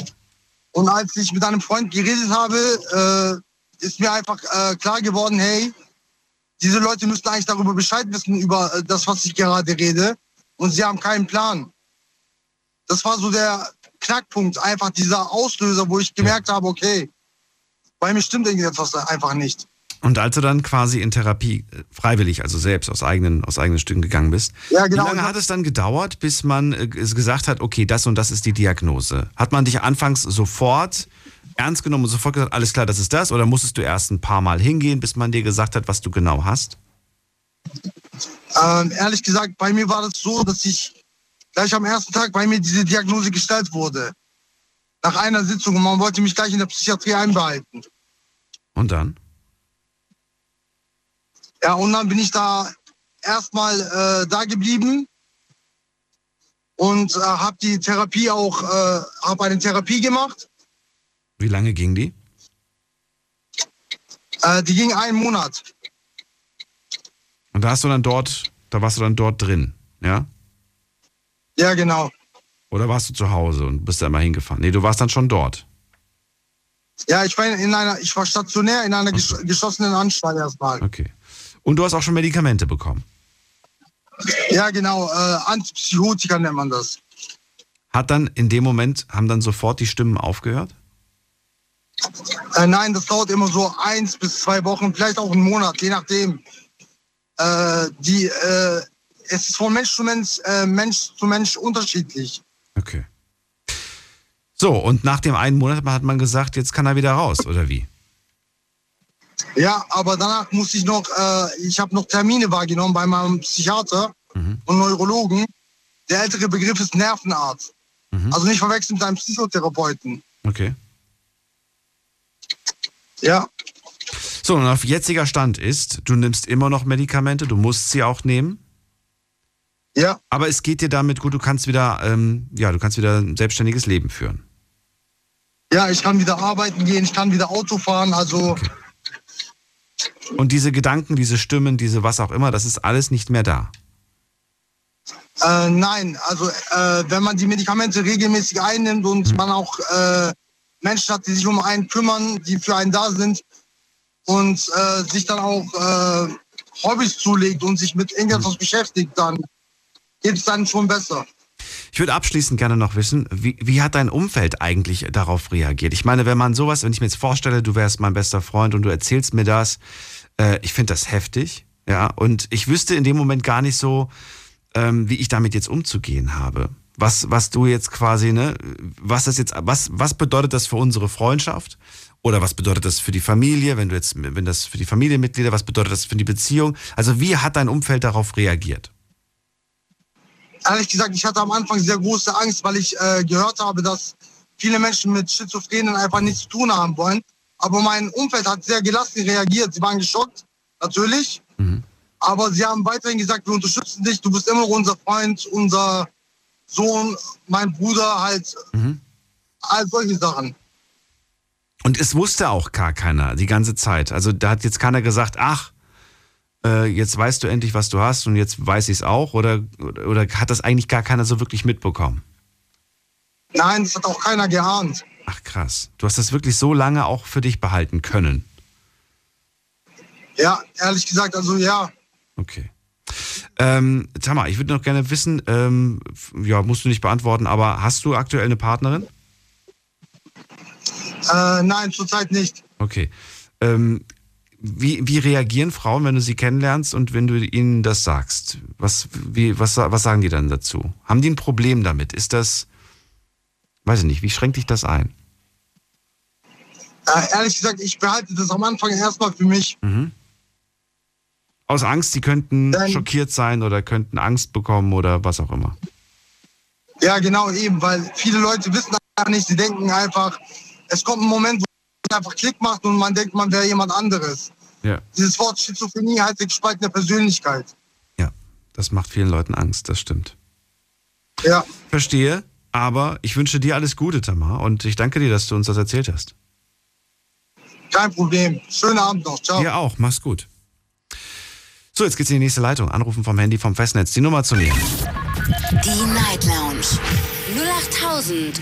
Und als ich mit einem Freund geredet habe, äh, ist mir einfach äh, klar geworden, hey, diese Leute müssten eigentlich darüber Bescheid wissen, über äh, das, was ich gerade rede. Und sie haben keinen Plan. Das war so der Knackpunkt, einfach dieser Auslöser, wo ich gemerkt habe, okay, bei mir stimmt irgendetwas einfach nicht. Und als du dann quasi in Therapie äh, freiwillig, also selbst aus eigenen, aus eigenen Stücken gegangen bist, Ja, genau. wie lange hat es dann gedauert, bis man äh, es gesagt hat, okay, das und das ist die Diagnose? Hat man dich anfangs sofort ernst genommen und sofort gesagt, alles klar, das ist das? Oder musstest du erst ein paar Mal hingehen, bis man dir gesagt hat, was du genau hast? Ähm, ehrlich gesagt, bei mir war das so, dass ich gleich am ersten Tag bei mir diese Diagnose gestellt wurde. Nach einer Sitzung und man wollte mich gleich in der Psychiatrie einbehalten. Und dann? Ja, und dann bin ich da erstmal äh, da geblieben und äh, habe die Therapie auch, äh, habe eine Therapie gemacht. Wie lange ging die? Äh, die ging einen Monat. Und da hast du dann dort, da warst du dann dort drin, ja? Ja, genau. Oder warst du zu Hause und bist da immer hingefahren? Nee, du warst dann schon dort. Ja, ich war in einer, ich war stationär in einer gesch geschlossenen Anstalt erstmal. Okay. Und du hast auch schon Medikamente bekommen. Ja, genau. Äh, Antipsychotika nennt man das. Hat dann in dem Moment, haben dann sofort die Stimmen aufgehört? Äh, nein, das dauert immer so eins bis zwei Wochen, vielleicht auch einen Monat, je nachdem. Äh, die, äh, es ist von Mensch zu Mensch, äh, Mensch zu Mensch unterschiedlich. Okay. So, und nach dem einen Monat hat man gesagt, jetzt kann er wieder raus, oder wie? Ja, aber danach musste ich noch, äh, ich habe noch Termine wahrgenommen bei meinem Psychiater Mhm. und Neurologen. Der ältere Begriff ist Nervenarzt. Mhm. Also nicht verwechseln mit einem Psychotherapeuten. Okay. Ja, So, und auf jetziger Stand ist, du nimmst immer noch Medikamente, du musst sie auch nehmen, ja, aber es geht dir damit gut, du kannst wieder, ähm, ja, du kannst wieder ein selbstständiges Leben führen. ja, ich kann wieder arbeiten gehen, ich kann wieder Auto fahren. Also Und diese Gedanken, diese Stimmen, diese was auch immer, das ist alles nicht mehr da. äh, nein, also äh, wenn man die Medikamente regelmäßig einnimmt und Mhm. man auch äh, Menschen hat, die sich um einen kümmern, die für einen da sind und äh, sich dann auch äh, Hobbys zulegt und sich mit irgendetwas beschäftigt, dann geht es dann schon besser. Ich würde abschließend gerne noch wissen, wie, wie hat dein Umfeld eigentlich darauf reagiert? Ich meine, wenn man sowas, wenn ich mir jetzt vorstelle, du wärst mein bester Freund und du erzählst mir das, äh, ich finde das heftig, ja, und ich wüsste in dem Moment gar nicht so, ähm, wie ich damit jetzt umzugehen habe. Was, was du jetzt quasi, ne, was das jetzt, was, was bedeutet das für unsere Freundschaft? Oder was bedeutet das für die Familie, wenn du jetzt, wenn das für die Familienmitglieder, was bedeutet das für die Beziehung? Also wie hat dein Umfeld darauf reagiert? Ehrlich gesagt, ich hatte am Anfang sehr große Angst, weil ich äh, gehört habe, dass viele Menschen mit Schizophrenen einfach nichts zu tun haben wollen. Aber mein Umfeld hat sehr gelassen reagiert. Sie waren geschockt, natürlich. Aber sie haben weiterhin gesagt, wir unterstützen dich, du bist immer unser Freund, unser Sohn, mein Bruder, halt all solche Sachen. Und es wusste auch gar keiner die ganze Zeit. Also da hat jetzt keiner gesagt, ach, äh, jetzt weißt du endlich, was du hast und jetzt weiß ich es auch. Oder, oder, hat das eigentlich gar keiner so wirklich mitbekommen? Nein, das hat auch keiner geahnt. Ach krass. Du hast das wirklich so lange auch für dich behalten können. Ja, ehrlich gesagt, also ja. Okay. Ähm, Tamar, ich würde noch gerne wissen, ähm, ja, musst du nicht beantworten, aber hast du aktuell eine Partnerin? Äh, nein, zurzeit nicht. Okay. Ähm, wie, wie reagieren Frauen, wenn du sie kennenlernst und wenn du ihnen das sagst? Was, wie, was, was sagen die dann dazu? Haben die ein Problem damit? Ist das, weiß ich nicht, wie schränkt dich das ein? Äh, ehrlich gesagt, ich behalte das am Anfang erstmal für mich. Aus Angst, sie könnten Dann- schockiert sein oder könnten Angst bekommen oder was auch immer. Ja, genau, eben, weil viele Leute wissen einfach nicht, sie denken einfach, es kommt ein Moment, wo es einfach Klick macht und man denkt, man wäre jemand anderes. Ja. Dieses Wort Schizophrenie heißt gespaltene Persönlichkeit. Ja, das macht vielen Leuten Angst, das stimmt. Ja, Verstehe, aber ich wünsche dir alles Gute, Tamar, und ich danke dir, dass du uns das erzählt hast. kein Problem. Schönen Abend noch. Ciao. Dir auch, mach's gut. So, jetzt geht's in die nächste Leitung. Anrufen vom Handy vom Festnetz. Die Nummer zu nehmen. Die Night Lounge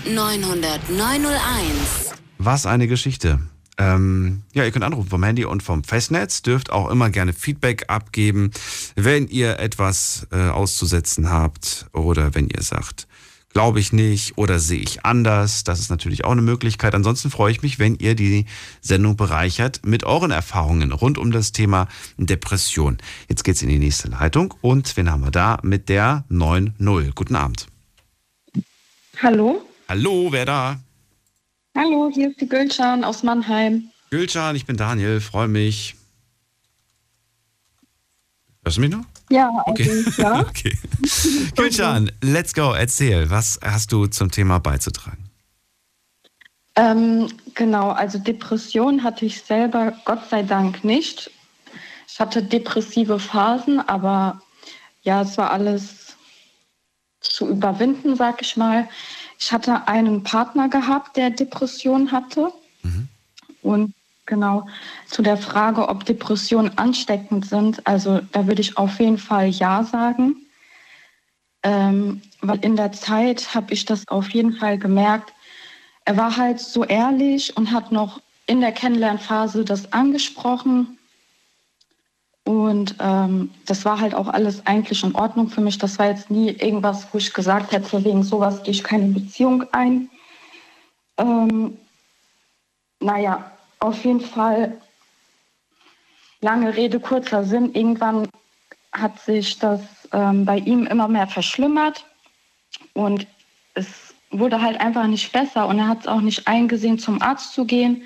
0890901. Was eine Geschichte. Ähm, ja, ihr könnt anrufen vom Handy und vom Festnetz. Dürft auch immer gerne Feedback abgeben, wenn ihr etwas äh, auszusetzen habt oder wenn ihr sagt, glaube ich nicht oder sehe ich anders. Das ist natürlich auch eine Möglichkeit. Ansonsten freue ich mich, wenn ihr die Sendung bereichert mit euren Erfahrungen rund um das Thema Depression. Jetzt geht's in die nächste Leitung und wen haben wir da mit der 9.0? Guten Abend. Hallo? Hallo, wer da? Hallo, hier ist die Gülcan aus Mannheim. Gülcan, ich bin Daniel, freue mich. Hörst du mich noch? Ja, Okay. also, ja. okay. Gülcan, let's go, erzähl. Was hast du zum Thema beizutragen? ähm, genau, also Depression hatte ich selber Gott sei Dank nicht. Ich hatte depressive Phasen, aber ja, es war alles zu überwinden, sag ich mal. Ich hatte einen Partner gehabt, der Depression hatte. Und genau zu der Frage, ob Depressionen ansteckend sind, also da würde ich auf jeden Fall Ja sagen. Ähm, weil in der Zeit habe ich das auf jeden Fall gemerkt. Er war halt so ehrlich und hat noch in der Kennenlernphase das angesprochen. Und ähm, das war halt auch alles eigentlich in Ordnung für mich. Das war jetzt nie irgendwas, wo ich gesagt hätte, wegen sowas gehe ich keine Beziehung ein. Ähm, naja, auf jeden Fall, lange Rede, kurzer Sinn. Irgendwann hat sich das ähm, bei ihm immer mehr verschlimmert und es wurde halt einfach nicht besser und er hat es auch nicht eingesehen, zum Arzt zu gehen.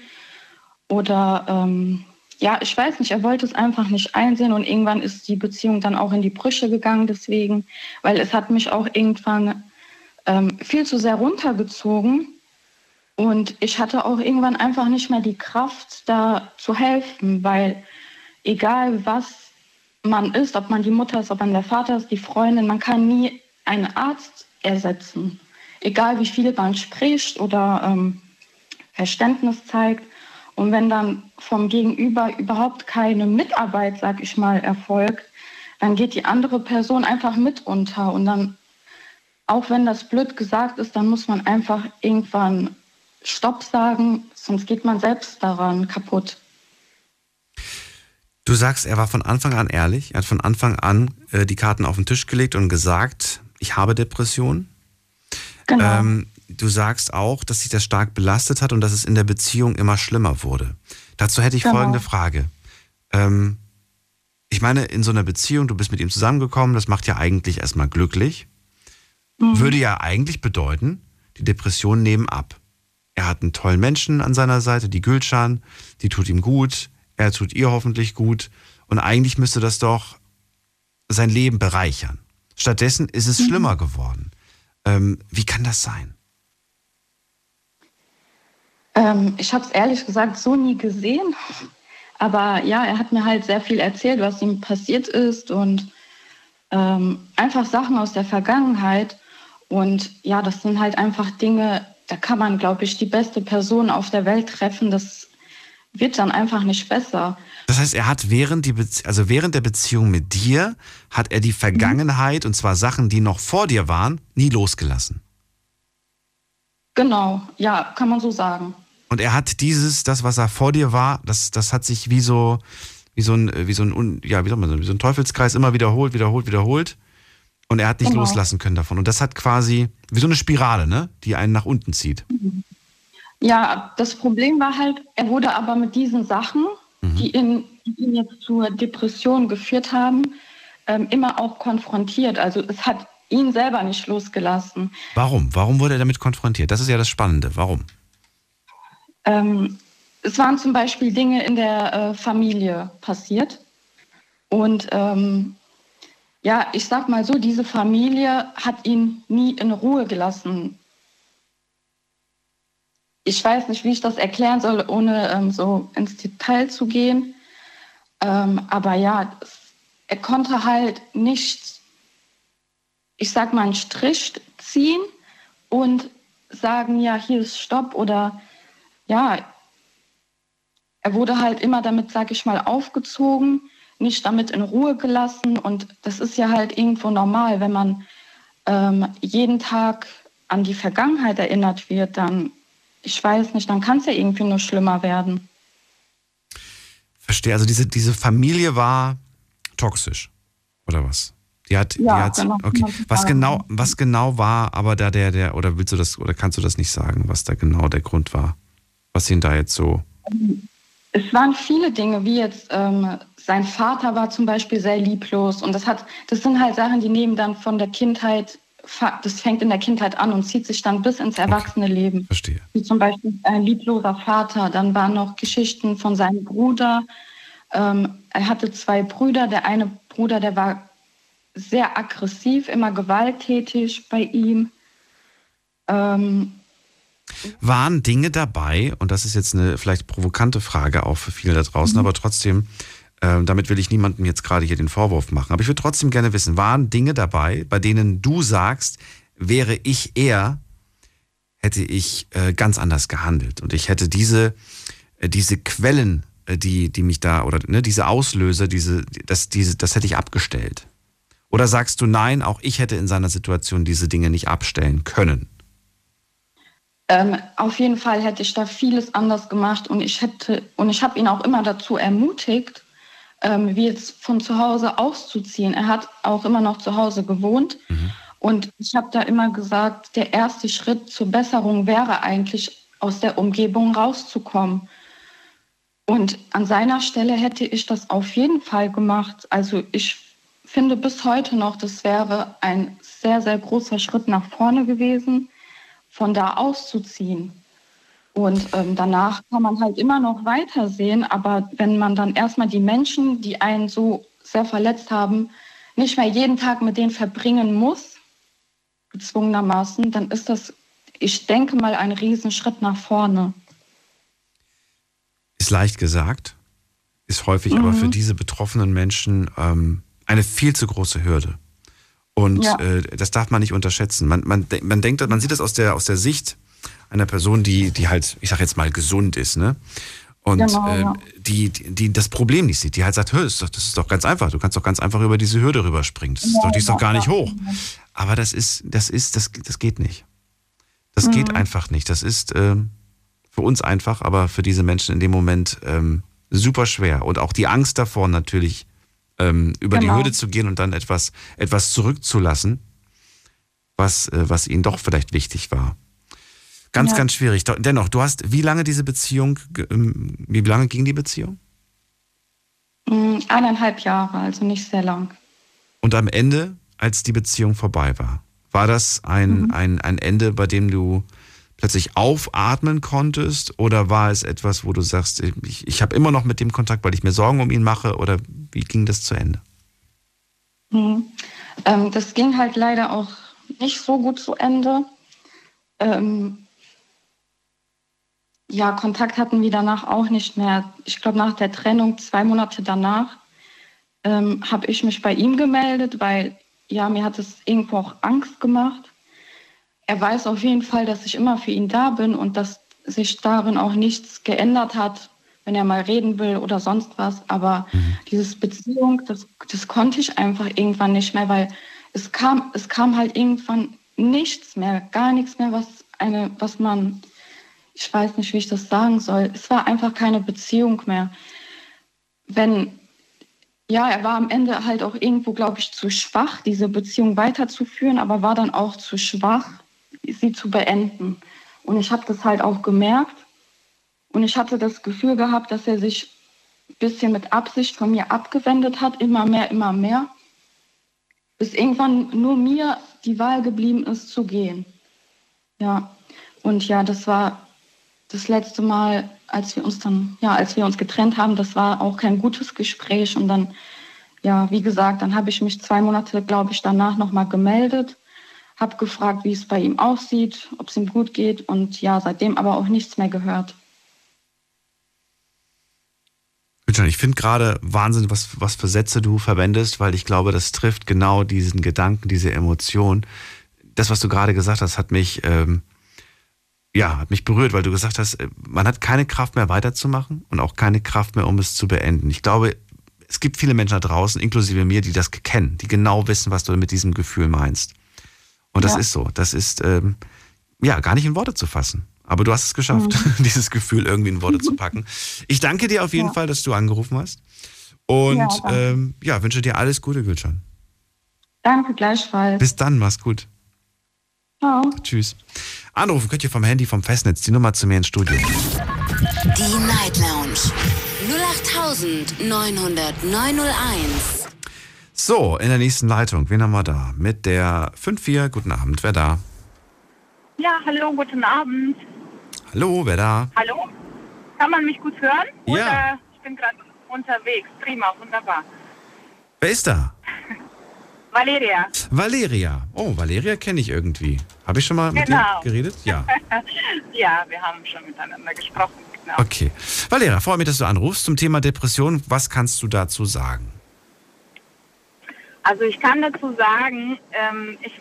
Oder ähm, ja, ich weiß nicht, er wollte es einfach nicht einsehen und irgendwann ist die Beziehung dann auch in die Brüche gegangen deswegen, weil es hat mich auch irgendwann ähm, viel zu sehr runtergezogen und ich hatte auch irgendwann einfach nicht mehr die Kraft, da zu helfen, weil egal was man ist, ob man die Mutter ist, ob man der Vater ist, die Freundin, man kann nie einen Arzt ersetzen. Egal wie viel man spricht oder ähm, Verständnis zeigt. Und wenn dann vom Gegenüber überhaupt keine Mitarbeit, sag ich mal, erfolgt, dann geht die andere Person einfach mit unter. Und dann, auch wenn das blöd gesagt ist, dann muss man einfach irgendwann Stopp sagen, sonst geht man selbst daran kaputt. Du sagst, er war von Anfang an ehrlich. Er hat von Anfang an äh, die Karten auf den Tisch gelegt und gesagt, ich habe Depressionen. Genau. Ähm, du sagst auch, dass sich das stark belastet hat und dass es in der Beziehung immer schlimmer wurde. Dazu hätte ich genau. folgende Frage. Ähm, ich meine, in so einer Beziehung, du bist mit ihm zusammengekommen, das macht ja eigentlich erstmal glücklich. Mhm. Würde ja eigentlich bedeuten, die Depressionen nehmen ab. Er hat einen tollen Menschen an seiner Seite, die Gülschan, die tut ihm gut, er tut ihr hoffentlich gut und eigentlich müsste das doch sein Leben bereichern. Stattdessen ist es mhm. schlimmer geworden. Ähm, wie kann das sein? Ähm, ich habe es ehrlich gesagt so nie gesehen. Aber ja, er hat mir halt sehr viel erzählt, was ihm passiert ist und ähm, einfach Sachen aus der Vergangenheit. Und ja, das sind halt einfach Dinge, da kann man, glaube ich, die beste Person auf der Welt treffen. Das wird dann einfach nicht besser. Das heißt, er hat während, die also während der Beziehung mit dir, hat er die Vergangenheit, mhm. und zwar Sachen, die noch vor dir waren, nie losgelassen. Genau, ja, kann man so sagen. Und er hat dieses, das, was er vor dir war, das, das hat sich wie so, wie so ein, wie so ein, ja, wie soll man sagen, wie so ein Teufelskreis immer wiederholt, wiederholt, wiederholt. Und er hat nicht genau. loslassen können davon. Und das hat quasi wie so eine Spirale, ne, die einen nach unten zieht. Ja, das Problem war halt, er wurde aber mit diesen Sachen, mhm. die, ihn, die ihn jetzt zur Depression geführt haben, ähm, immer auch konfrontiert. Also es hat ihn selber nicht losgelassen. Warum? Warum wurde er damit konfrontiert? Das ist ja das Spannende. Warum? Ähm, es waren zum Beispiel Dinge in der äh, Familie passiert. Und ähm, ja, ich sag mal so, diese Familie hat ihn nie in Ruhe gelassen. Ich weiß nicht, wie ich das erklären soll, ohne ähm, so ins Detail zu gehen. Ähm, aber ja, er konnte halt nicht, ich sag mal, einen Strich ziehen und sagen, ja, hier ist Stopp oder ja, er wurde halt immer damit, sag ich mal, aufgezogen, nicht damit in Ruhe gelassen. Und das ist ja halt irgendwo normal, wenn man ähm, jeden Tag an die Vergangenheit erinnert wird, dann, ich weiß nicht, dann kann es ja irgendwie nur schlimmer werden. Verstehe, also diese, diese Familie war toxisch, oder was? Die hat, ja, die hat, genau, okay. Was genau, was genau war aber da der, der, oder willst du das, oder kannst du das nicht sagen, was da genau der Grund war? Was ihn da jetzt so. Es waren viele Dinge, wie jetzt ähm, sein Vater war zum Beispiel sehr lieblos und das hat, das sind halt Sachen, die nehmen dann von der Kindheit, das fängt in der Kindheit an und zieht sich dann bis ins Erwachsene-Leben. Okay, verstehe. Wie zum Beispiel ein liebloser Vater. Dann waren noch Geschichten von seinem Bruder. Ähm, er hatte zwei Brüder. Der eine Bruder, der war sehr aggressiv, immer gewalttätig bei ihm. Ähm, waren Dinge dabei, und das ist jetzt eine vielleicht provokante Frage auch für viele da draußen, mhm. aber trotzdem, äh, damit will ich niemandem jetzt gerade hier den Vorwurf machen, aber ich würde trotzdem gerne wissen, waren Dinge dabei, bei denen du sagst, wäre ich er, hätte ich äh, ganz anders gehandelt und ich hätte diese, äh, diese Quellen, äh, die, die mich da, oder ne, diese Auslöser, diese, das, diese, das hätte ich abgestellt. Oder sagst du, nein, auch ich hätte in seiner Situation diese Dinge nicht abstellen können? Ähm, auf jeden Fall hätte ich da vieles anders gemacht und ich hätte und ich habe ihn auch immer dazu ermutigt, ähm, wie jetzt von zu Hause auszuziehen. Er hat auch immer noch zu Hause gewohnt mhm. und ich habe da immer gesagt, der erste Schritt zur Besserung wäre eigentlich aus der Umgebung rauszukommen. Und an seiner Stelle hätte ich das auf jeden Fall gemacht. Also ich finde bis heute noch, das wäre ein sehr, sehr großer Schritt nach vorne gewesen von da auszuziehen. Und ähm, danach kann man halt immer noch weitersehen, aber wenn man dann erstmal die Menschen, die einen so sehr verletzt haben, nicht mehr jeden Tag mit denen verbringen muss, gezwungenermaßen, dann ist das, ich denke mal, ein Riesenschritt nach vorne. Ist leicht gesagt, ist häufig mhm. aber für diese betroffenen Menschen ähm, eine viel zu große Hürde. Und ja. äh, das darf man nicht unterschätzen. Man, man, man denkt, man sieht das aus der, aus der Sicht einer Person, die, die halt, ich sag jetzt mal, gesund ist, ne? Und genau, äh, ja. die, die, die das Problem nicht sieht, die halt sagt, das ist, doch, das ist doch ganz einfach, du kannst doch ganz einfach über diese Hürde rüberspringen. Das ist ja, doch, die ist doch gar nicht hoch. Aber das ist, das ist, das, das geht nicht. Das mhm. geht einfach nicht. Das ist äh, für uns einfach, aber für diese Menschen in dem Moment ähm, super schwer. Und auch die Angst davor natürlich, ähm, über genau. die Hürde zu gehen und dann etwas, etwas zurückzulassen, was, äh, was ihnen doch vielleicht wichtig war. Ganz, ja. ganz schwierig. Dennoch, du hast wie lange diese Beziehung, ähm, wie lange ging die Beziehung? Mm, eineinhalb Jahre, also nicht sehr lang. Und am Ende, als die Beziehung vorbei war, war das ein, mhm. ein, ein Ende, bei dem du plötzlich aufatmen konntest? Oder war es etwas, wo du sagst, ich, ich habe immer noch mit dem Kontakt, weil ich mir Sorgen um ihn mache? Oder wie ging das zu Ende? Mhm. Ähm, das ging halt leider auch nicht so gut zu Ende. Ähm, ja, Kontakt hatten wir danach auch nicht mehr. Ich glaube, nach der Trennung, zwei Monate danach, ähm, habe ich mich bei ihm gemeldet, weil ja, mir hat es irgendwo auch Angst gemacht. Er weiß auf jeden Fall, dass ich immer für ihn da bin und dass sich darin auch nichts geändert hat, wenn er mal reden will oder sonst was. Aber mhm. dieses Beziehung, das, das konnte ich einfach irgendwann nicht mehr, weil es kam, es kam halt irgendwann nichts mehr, gar nichts mehr, was eine, was man ich weiß nicht, wie ich das sagen soll. Es war einfach keine Beziehung mehr. Wenn, ja, er war am Ende halt auch irgendwo, glaube ich, zu schwach, diese Beziehung weiterzuführen, aber war dann auch zu schwach, sie zu beenden. Und ich habe das halt auch gemerkt. Und ich hatte das Gefühl gehabt, dass er sich ein bisschen mit Absicht von mir abgewendet hat, immer mehr, immer mehr. Bis irgendwann nur mir die Wahl geblieben ist, zu gehen. Ja, und ja, das war das letzte Mal, als wir uns dann, ja, als wir uns getrennt haben, das war auch kein gutes Gespräch. Und dann, ja, wie gesagt, dann habe ich mich zwei Monate, glaube ich, danach nochmal gemeldet, habe gefragt, wie es bei ihm aussieht, ob es ihm gut geht und ja, seitdem aber auch nichts mehr gehört. Ich finde gerade Wahnsinn, was, was für Sätze du verwendest, weil ich glaube, das trifft genau diesen Gedanken, diese Emotion. Das, was du gerade gesagt hast, hat mich ähm, ja, hat mich berührt, weil du gesagt hast, äh, man hat keine Kraft mehr weiterzumachen und auch keine Kraft mehr, um es zu beenden. Ich glaube, es gibt viele Menschen da draußen, inklusive mir, die das kennen, die genau wissen, was du mit diesem Gefühl meinst. Und das ja. ist so. Das ist ähm, ja gar nicht in Worte zu fassen. Aber du hast es geschafft, mhm. dieses Gefühl irgendwie in Worte zu packen. Ich danke dir auf jeden ja. Fall, dass du angerufen hast. Und ja, ähm, ja, wünsche dir alles Gute, Gülcan. Danke gleichfalls. Bis dann, mach's gut. Ciao. Tschüss. Anrufen könnt ihr vom Handy, vom Festnetz, die Nummer zu mir ins Studio. Die Night Lounge 0890901. So, in der nächsten Leitung, wen haben wir da? Mit der 54, guten Abend, wer da? Ja, hallo, guten Abend. Hallo, wer da? Hallo, kann man mich gut hören? Ja. Oder ich bin gerade unterwegs, prima, wunderbar. Wer ist da? Valeria. Valeria. Oh, Valeria kenne ich irgendwie. Habe ich schon mal mit dir Genau. geredet? Ja. Ja, wir haben schon miteinander gesprochen. Genau. Okay. Valeria, freue mich, dass du anrufst zum Thema Depression. Was kannst du dazu sagen? Also ich kann dazu sagen, ähm, ich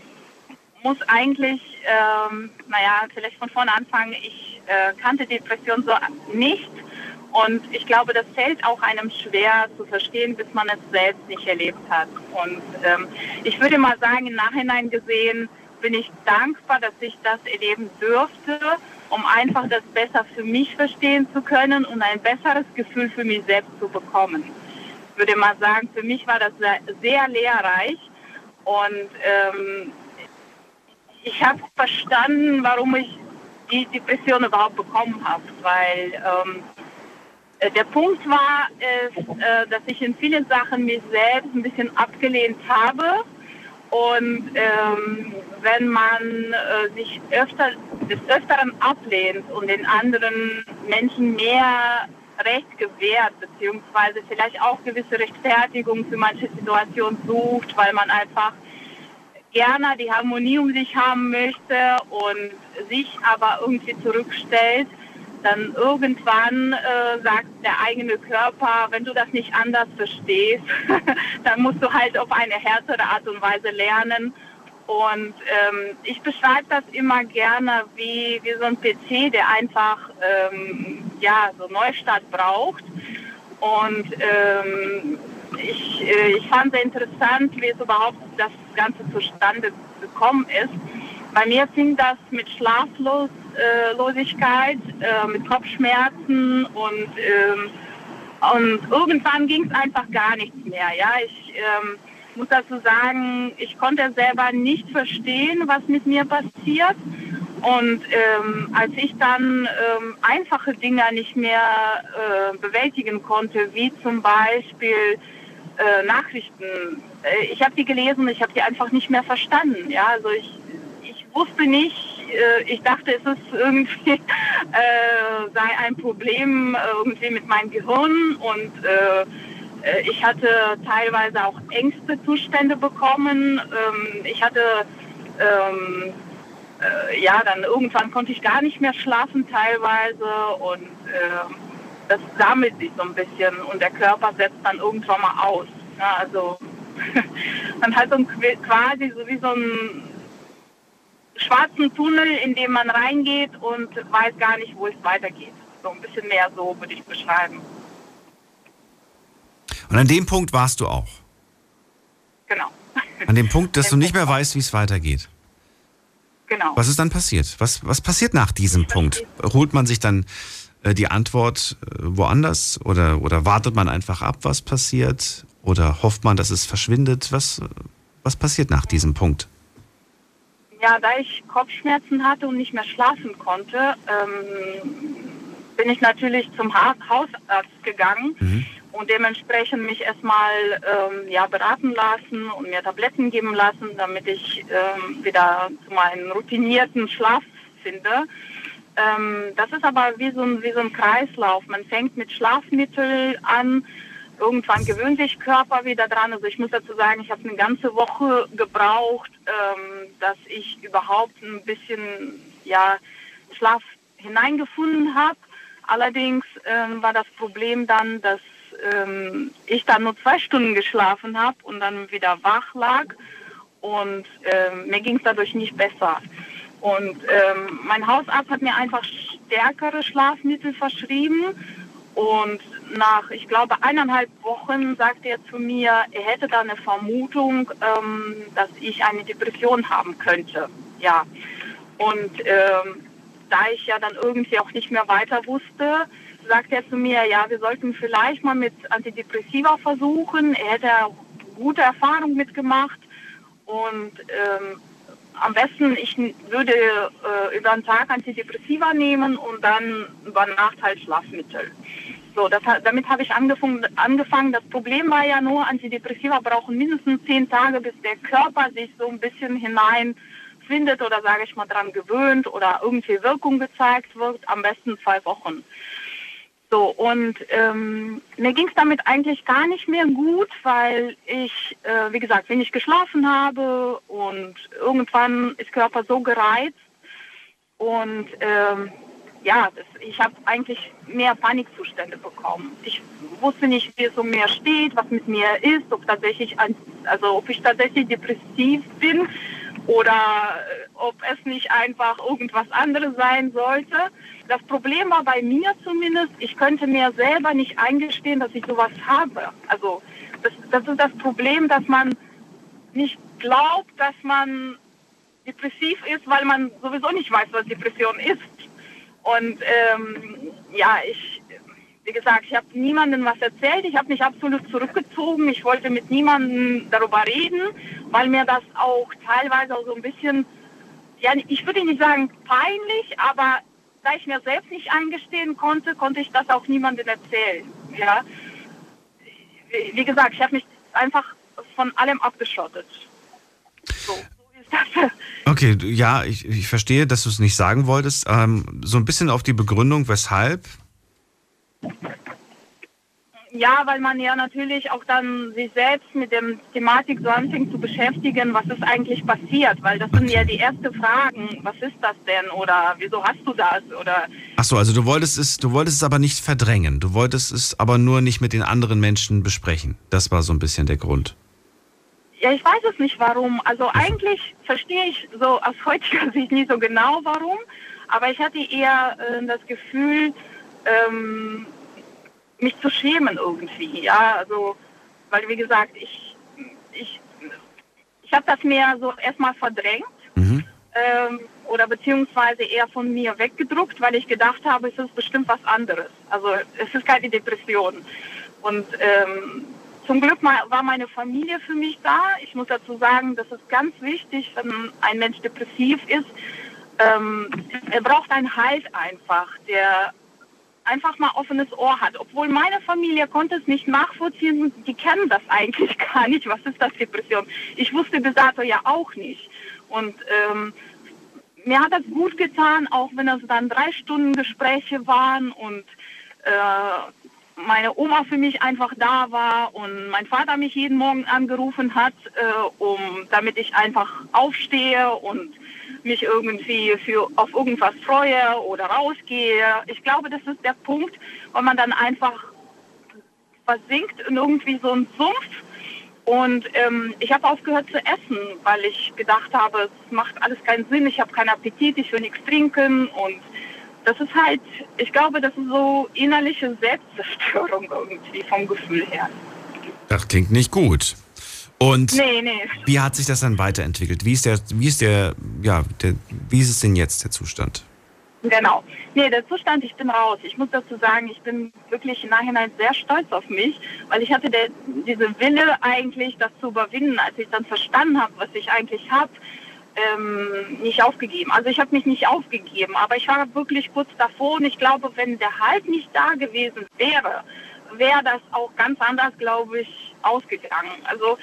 muss eigentlich, ähm, naja, vielleicht von vorne anfangen, ich äh, kannte Depression so nicht und ich glaube, das fällt auch einem schwer zu verstehen, bis man es selbst nicht erlebt hat. Und ähm, ich würde mal sagen, im Nachhinein gesehen bin ich dankbar, dass ich das erleben durfte, um einfach das besser für mich verstehen zu können und ein besseres Gefühl für mich selbst zu bekommen. Würde mal sagen, für mich war das sehr, sehr lehrreich. Und ähm, ich habe verstanden, warum ich die Depression überhaupt bekommen habe, weil ähm, äh, der Punkt war, ist, äh, dass ich in vielen Sachen mich selbst ein bisschen abgelehnt habe. Und ähm, wenn man äh, sich öfter, des Öfteren ablehnt und den anderen Menschen mehr Recht gewährt, beziehungsweise vielleicht auch gewisse Rechtfertigung für manche Situationen sucht, weil man einfach gerne die Harmonie um sich haben möchte und sich aber irgendwie zurückstellt, dann irgendwann äh, sagt der eigene Körper, wenn du das nicht anders verstehst, dann musst du halt auf eine härtere Art und Weise lernen. Und ähm, ich beschreibe das immer gerne wie, wie so ein PC, der einfach ähm, ja, so Neustart braucht. Und ähm, ich, äh, ich fand sehr interessant, wie es überhaupt das Ganze zustande gekommen ist. Bei mir fing das mit Schlaflosigkeit, äh, mit Kopfschmerzen und, ähm, und irgendwann ging es einfach gar nichts mehr. Ja, ich ähm, muss dazu sagen, ich konnte selber nicht verstehen, was mit mir passiert. Und ähm, als ich dann ähm, einfache Dinge nicht mehr äh, bewältigen konnte, wie zum Beispiel äh, Nachrichten. Äh, ich habe die gelesen, ich habe die einfach nicht mehr verstanden. Ja, also ich, ich wusste nicht, äh, ich dachte, es ist irgendwie äh, sei ein Problem irgendwie mit meinem Gehirn und äh, äh, ich hatte teilweise auch Ängste Zustände bekommen. Ähm, ich hatte ähm, ja, dann irgendwann konnte ich gar nicht mehr schlafen teilweise und äh, das sammelt sich so ein bisschen und der Körper setzt dann irgendwann mal aus. Ja, also man hat so ein, quasi so wie so einen schwarzen Tunnel, in dem man reingeht und weiß gar nicht, wo es weitergeht. So ein bisschen mehr so würde ich beschreiben. Und an dem Punkt warst du auch? Genau. An dem Punkt, dass du nicht mehr weißt, wie es weitergeht? Genau. Was ist dann passiert? Was, was passiert nach diesem Punkt? Holt man sich dann äh, die Antwort äh, woanders oder, oder wartet man einfach ab, was passiert? Oder hofft man, dass es verschwindet? Was, was passiert nach diesem Punkt? Ja, da ich Kopfschmerzen hatte und nicht mehr schlafen konnte, ähm, bin ich natürlich zum ha Hausarzt gegangen mhm. Und dementsprechend mich erstmal ähm, ja, beraten lassen und mir Tabletten geben lassen, damit ich ähm, wieder zu meinem routinierten Schlaf finde. Ähm, das ist aber wie so, ein, wie so ein Kreislauf. Man fängt mit Schlafmittel an, irgendwann gewöhnt sich Körper wieder dran. Also ich muss dazu sagen, ich habe eine ganze Woche gebraucht, ähm, dass ich überhaupt ein bisschen ja, Schlaf hineingefunden habe. Allerdings ähm, war das Problem dann, dass ähm, ich dann nur zwei Stunden geschlafen habe und dann wieder wach lag und ähm, mir ging es dadurch nicht besser. Und ähm, mein Hausarzt hat mir einfach stärkere Schlafmittel verschrieben. Und nach, ich glaube, eineinhalb Wochen sagte er zu mir, er hätte da eine Vermutung, ähm, dass ich eine Depression haben könnte. Ja. Und ähm, da ich ja dann irgendwie auch nicht mehr weiter wusste, sagte er zu mir, ja, wir sollten vielleicht mal mit Antidepressiva versuchen. Er hätte gute Erfahrungen mitgemacht. Und ähm, am besten, ich würde äh, über den Tag Antidepressiva nehmen und dann über Nacht halt Schlafmittel. So, das, damit habe ich angefangen, angefangen. Das Problem war ja nur, Antidepressiva brauchen mindestens zehn Tage, bis der Körper sich so ein bisschen hineinfindet oder sage ich mal dran gewöhnt oder irgendwie Wirkung gezeigt wird. Am besten zwei Wochen. So, und ähm, mir ging es damit eigentlich gar nicht mehr gut, weil ich, äh, wie gesagt, wenig geschlafen habe und irgendwann ist Körper so gereizt und ähm, ja, das, ich habe eigentlich mehr Panikzustände bekommen. Ich wusste nicht, wie es um mir steht, was mit mir ist, ob tatsächlich, also ob ich tatsächlich depressiv bin oder äh, ob es nicht einfach irgendwas anderes sein sollte. Das Problem war bei mir zumindest, ich könnte mir selber nicht eingestehen, dass ich sowas habe. Also das, das ist das Problem, dass man nicht glaubt, dass man depressiv ist, weil man sowieso nicht weiß, was Depression ist. Und ähm, ja, ich, wie gesagt, ich habe niemandem was erzählt. Ich habe mich absolut zurückgezogen. Ich wollte mit niemandem darüber reden, weil mir das auch teilweise auch so ein bisschen, ja, ich würde nicht sagen peinlich, aber da ich mir selbst nicht eingestehen konnte, konnte ich das auch niemandem erzählen. Ja? Wie, gesagt, ich habe mich einfach von allem abgeschottet. So. Okay, ja, ich, ich verstehe, dass du es nicht sagen wolltest. Ähm, so ein bisschen auf die Begründung, weshalb. Ja, weil man ja natürlich auch dann sich selbst mit dem Thematik so anfängt zu beschäftigen, was ist eigentlich passiert, weil das sind ja die ersten Fragen, was ist das denn oder wieso hast du das oder Ach so, also du wolltest es, du wolltest es aber nicht verdrängen. Du wolltest es aber nur nicht mit den anderen Menschen besprechen. Das war so ein bisschen der Grund. ja, ich weiß es nicht warum. Also eigentlich verstehe ich so aus heutiger Sicht nicht so genau warum, aber ich hatte eher äh, das Gefühl, ähm, mich zu schämen irgendwie, ja, also weil wie gesagt, ich ich ich habe das mehr so erstmal verdrängt Mhm. ähm, oder beziehungsweise eher von mir weggedruckt, weil ich gedacht habe, es ist bestimmt was anderes. Also es ist keine Depression. Und ähm, zum Glück war meine Familie für mich da. Ich muss dazu sagen, das ist ganz wichtig, wenn ein Mensch depressiv ist. Ähm, er braucht einen Halt einfach, der einfach mal offenes Ohr hat. Obwohl meine Familie konnte es nicht nachvollziehen, die kennen das eigentlich gar nicht. Was ist das Depression? Ich wusste bis dato ja auch nicht. Und ähm, mir hat das gut getan, auch wenn es dann drei Stunden Gespräche waren und äh, meine Oma für mich einfach da war und mein Vater mich jeden Morgen angerufen hat, äh, um, damit ich einfach aufstehe und mich irgendwie für, auf irgendwas freue oder rausgehe. Ich glaube, das ist der Punkt, wo man dann einfach versinkt in irgendwie so einen Sumpf. Und ähm, ich habe aufgehört zu essen, weil ich gedacht habe, es macht alles keinen Sinn, ich habe keinen Appetit, ich will nichts trinken. Und das ist halt, ich glaube, das ist so innerliche Selbstzerstörung irgendwie vom Gefühl her. Das klingt nicht gut. Und Nee, nee. wie hat sich das dann weiterentwickelt? Wie ist der, wie ist der, ja, der, wie ist es denn jetzt der Zustand? Genau. Nee, der Zustand, ich bin raus. Ich muss dazu sagen, ich bin wirklich im Nachhinein sehr stolz auf mich, weil ich hatte der, diese Wille eigentlich, das zu überwinden, als ich dann verstanden habe, was ich eigentlich habe, ähm, nicht aufgegeben. Also ich habe mich nicht aufgegeben, aber ich war wirklich kurz davor und ich glaube, wenn der Halt nicht da gewesen wäre, wäre das auch ganz anders, glaube ich, ausgegangen. Also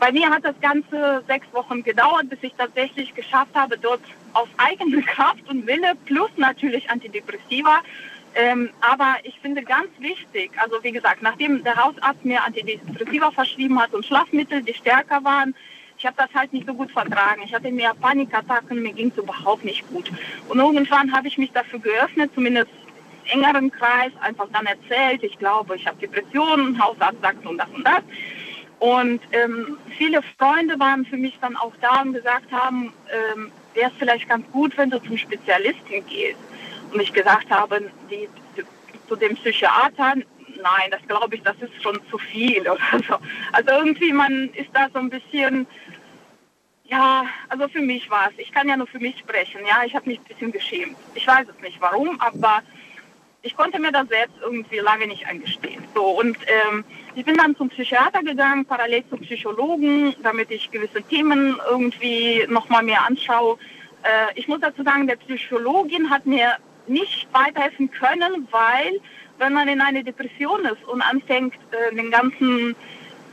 bei mir hat das Ganze sechs Wochen gedauert, bis ich tatsächlich geschafft habe, dort auf eigene Kraft und Wille plus natürlich Antidepressiva. Ähm, aber ich finde ganz wichtig, also wie gesagt, nachdem der Hausarzt mir Antidepressiva verschrieben hat und Schlafmittel, die stärker waren, ich habe das halt nicht so gut vertragen. Ich hatte mehr Panikattacken, mir ging es überhaupt nicht gut. Und irgendwann habe ich mich dafür geöffnet, zumindest engeren Kreis, einfach dann erzählt, ich glaube, ich habe Depressionen, Hausarzt sagt und das und das. Und ähm, viele Freunde waren für mich dann auch da und gesagt haben, ähm, wäre es vielleicht ganz gut, wenn du zum Spezialisten gehst. Und ich gesagt habe, die, die, zu dem Psychiater, nein, das glaube ich, das ist schon zu viel oder so. Also irgendwie, man ist da so ein bisschen, ja, also für mich war es, ich kann ja nur für mich sprechen, ja, ich habe mich ein bisschen geschämt. Ich weiß es nicht warum, aber ich konnte mir das selbst irgendwie lange nicht eingestehen. So, und ähm, ich bin dann zum Psychiater gegangen, parallel zum Psychologen, damit ich gewisse Themen irgendwie nochmal mehr anschaue. Äh, ich muss dazu sagen, der Psychologin hat mir nicht weiterhelfen können, weil wenn man in eine Depression ist und anfängt, äh, den ganzen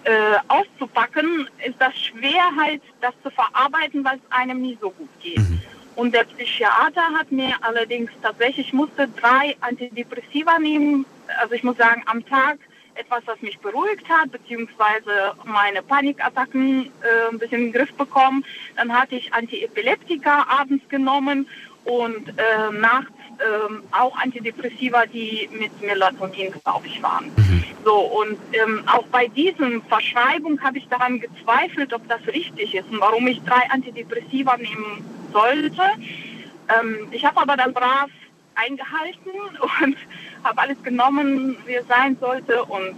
äh, auszupacken, ist das schwer halt, das zu verarbeiten, weil es einem nicht so gut geht. Und der Psychiater hat mir allerdings tatsächlich, ich musste drei Antidepressiva nehmen, also ich muss sagen, am Tag etwas, was mich beruhigt hat, beziehungsweise meine Panikattacken äh, ein bisschen in den Griff bekommen. Dann hatte ich Antiepileptika abends genommen und äh, nachts ähm, auch Antidepressiva, die mit Melatonin, glaube ich, waren. So, und ähm, auch bei diesen Verschreibung habe ich daran gezweifelt, ob das richtig ist und warum ich drei Antidepressiva nehmen sollte. Ähm, ich habe aber dann brav eingehalten und habe alles genommen, wie es sein sollte. Und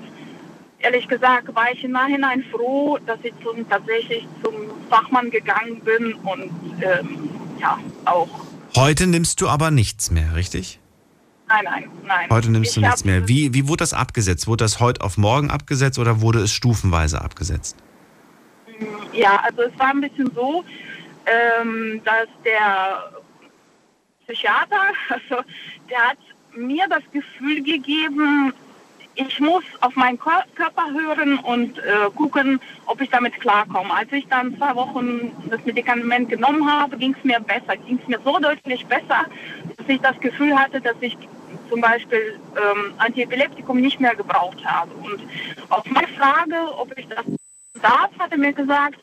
ehrlich gesagt war ich im Nachhinein froh, dass ich zum, tatsächlich zum Fachmann gegangen bin und ähm, ja, auch. Heute nimmst du aber nichts mehr, richtig? Nein, nein, nein. Heute nimmst du Ich nichts hab- mehr. Wie, wie wurde das abgesetzt? Wurde das heute auf morgen abgesetzt oder wurde es stufenweise abgesetzt? Ja, also es war ein bisschen so, ähm, dass der Psychiater, also der hat mir das Gefühl gegeben, ich muss auf meinen Kör- Körper hören und äh, gucken, ob ich damit klarkomme. Als ich dann zwei Wochen das Medikament genommen habe, ging es mir besser. Ging es mir so deutlich besser, dass ich das Gefühl hatte, dass ich zum Beispiel ähm, Antiepileptikum nicht mehr gebraucht habe. Und auf meine Frage, ob ich das darf, hat er mir gesagt,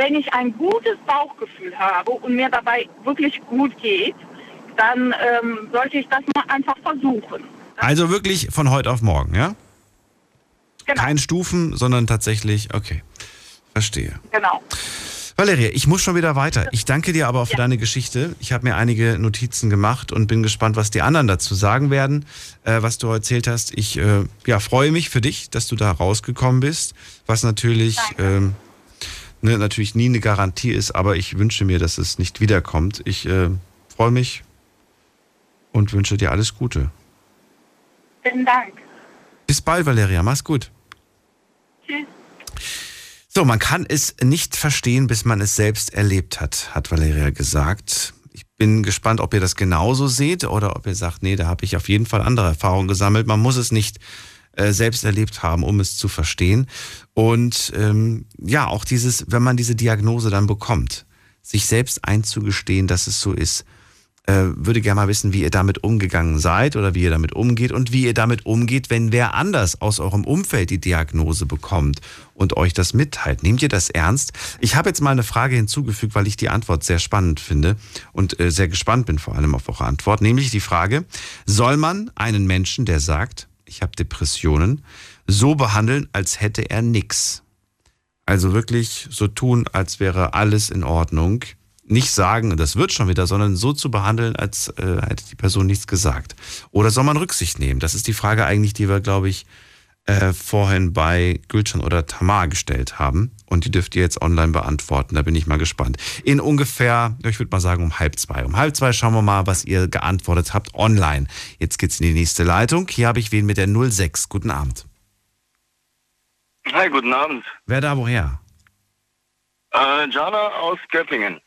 wenn ich ein gutes Bauchgefühl habe und mir dabei wirklich gut geht, dann ähm, sollte ich das mal einfach versuchen. Also wirklich von heute auf morgen, ja? Genau. Kein Stufen, sondern tatsächlich, okay. Verstehe. Genau. Valeria, ich muss schon wieder weiter. Ich danke dir aber für Ja. deine Geschichte. Ich habe mir einige Notizen gemacht und bin gespannt, was die anderen dazu sagen werden, äh, was du erzählt hast. Ich äh, ja, freue mich für dich, dass du da rausgekommen bist, was natürlich, ähm, ne, natürlich nie eine Garantie ist, aber ich wünsche mir, dass es nicht wiederkommt. Ich äh, freue mich und wünsche dir alles Gute. Vielen Dank. Bis bald, Valeria. Mach's gut. Tschüss. So, man kann es nicht verstehen, bis man es selbst erlebt hat, hat Valeria gesagt. Ich bin gespannt, ob ihr das genauso seht oder ob ihr sagt, nee, da habe ich auf jeden Fall andere Erfahrungen gesammelt. Man muss es nicht äh, selbst erlebt haben, um es zu verstehen. Und ähm, ja, auch dieses, wenn man diese Diagnose dann bekommt, sich selbst einzugestehen, dass es so ist. Äh, würde gerne mal wissen, wie ihr damit umgegangen seid oder wie ihr damit umgeht und wie ihr damit umgeht, wenn wer anders aus eurem Umfeld die Diagnose bekommt und euch das mitteilt. Nehmt ihr das ernst? Ich habe jetzt mal eine Frage hinzugefügt, weil ich die Antwort sehr spannend finde und äh, sehr gespannt bin vor allem auf eure Antwort, nämlich die Frage, soll man einen Menschen, der sagt, ich habe Depressionen, so behandeln, als hätte er nix? Also wirklich so tun, als wäre alles in Ordnung. Nicht sagen, das wird schon wieder, sondern so zu behandeln, als äh, hätte die Person nichts gesagt. Oder soll man Rücksicht nehmen? Das ist die Frage eigentlich, die wir, glaube ich, äh, vorhin bei Gülcan oder Tamar gestellt haben. Und die dürft ihr jetzt online beantworten. Da bin ich mal gespannt. In ungefähr, ich würde mal sagen, um halb zwei. Um halb zwei schauen wir mal, was ihr geantwortet habt online. Jetzt geht's in die nächste Leitung. Hier habe ich wen mit der 06. Guten Abend. Hi, guten Abend. Wer da woher? Äh, Jana aus Göppingen.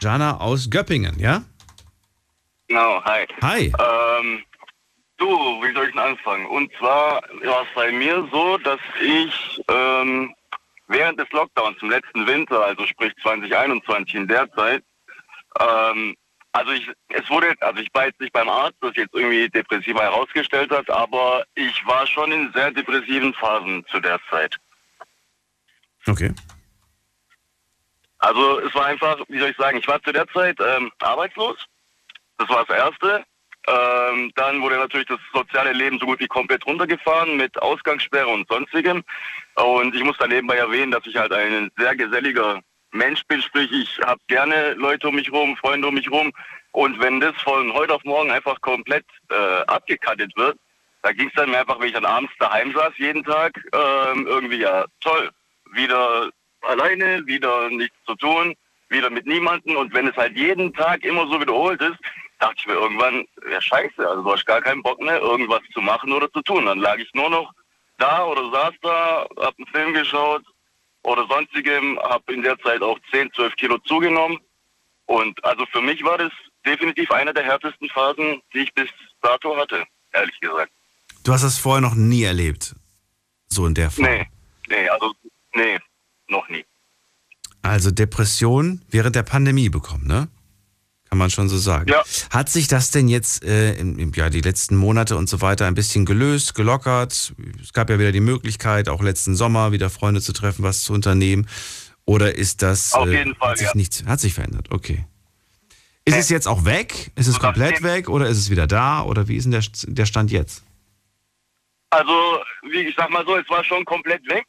Jana aus Göppingen, ja? Genau, hi. Hi. Ähm, du, wie soll ich denn anfangen? Und zwar war es bei mir so, dass ich ähm, während des Lockdowns im letzten Winter, also sprich 2021 in der Zeit, ähm, also ich, es wurde, also ich war jetzt nicht beim Arzt, das jetzt irgendwie depressiver herausgestellt hat, aber ich war schon in sehr depressiven Phasen zu der Zeit. Okay. Also es war einfach, wie soll ich sagen, ich war zu der Zeit ähm, arbeitslos. Das war das Erste. Ähm, dann wurde natürlich das soziale Leben so gut wie komplett runtergefahren mit Ausgangssperre und sonstigem. Und ich muss da nebenbei erwähnen, dass ich halt ein sehr geselliger Mensch bin, sprich ich habe gerne Leute um mich rum, Freunde um mich rum. Und wenn das von heute auf morgen einfach komplett äh, abgekattet wird, da ging es dann mir einfach, wenn ich dann abends daheim saß, jeden Tag, ähm, irgendwie, ja, toll, wieder alleine, wieder nichts zu tun, wieder mit niemandem. Und wenn es halt jeden Tag immer so wiederholt ist, dachte ich mir irgendwann, ja scheiße, also du hast gar keinen Bock mehr, irgendwas zu machen oder zu tun. Dann lag ich nur noch da oder saß da, hab einen Film geschaut oder sonstigem, hab in der Zeit auch 10, 12 Kilo zugenommen. Und also für mich war das definitiv eine der härtesten Phasen, die ich bis dato hatte, ehrlich gesagt. Du hast das vorher noch nie erlebt. So in der Form. Nee, nee, also nee, noch nie. Also Depression während der Pandemie bekommen, ne? Kann man schon so sagen. Ja. Hat sich das denn jetzt äh, im, ja, die letzten Monate und so weiter ein bisschen gelöst, gelockert? Es gab ja wieder die Möglichkeit, auch letzten Sommer wieder Freunde zu treffen, was zu unternehmen. Oder ist das Auf äh, jeden Fall, hat sich ja. nichts, hat sich verändert? Okay. Ist es jetzt auch weg? Ist es komplett weg oder ist es wieder da? Oder wie ist denn der, der Stand jetzt? Also, wie ich sag mal so, es war schon komplett weg.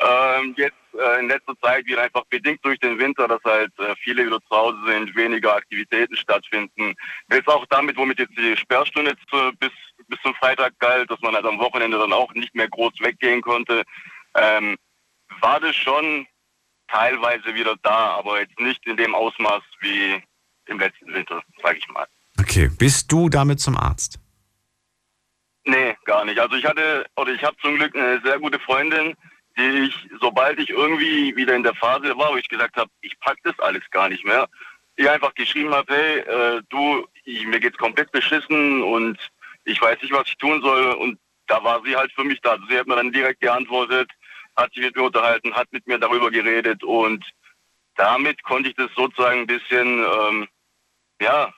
Ähm, jetzt äh, in letzter Zeit wieder einfach bedingt durch den Winter, dass halt äh, viele wieder zu Hause sind, weniger Aktivitäten stattfinden. Jetzt auch damit, womit jetzt die Sperrstunde zu, bis, bis zum Freitag galt, dass man halt am Wochenende dann auch nicht mehr groß weggehen konnte, ähm, war das schon teilweise wieder da, aber jetzt nicht in dem Ausmaß wie im letzten Winter, sage ich mal. Okay. Bist du damit zum Arzt? Nee, gar nicht. Also ich hatte, oder ich habe zum Glück eine sehr gute Freundin, ich, sobald ich irgendwie wieder in der Phase war, wo ich gesagt habe, ich pack das alles gar nicht mehr, ihr einfach geschrieben habe, hey, äh, du, ich, mir geht's komplett beschissen und ich weiß nicht, was ich tun soll. Und da war sie halt für mich da. Sie hat mir dann direkt geantwortet, hat sich mit mir unterhalten, hat mit mir darüber geredet und damit konnte ich das sozusagen ein bisschen, ähm, ja,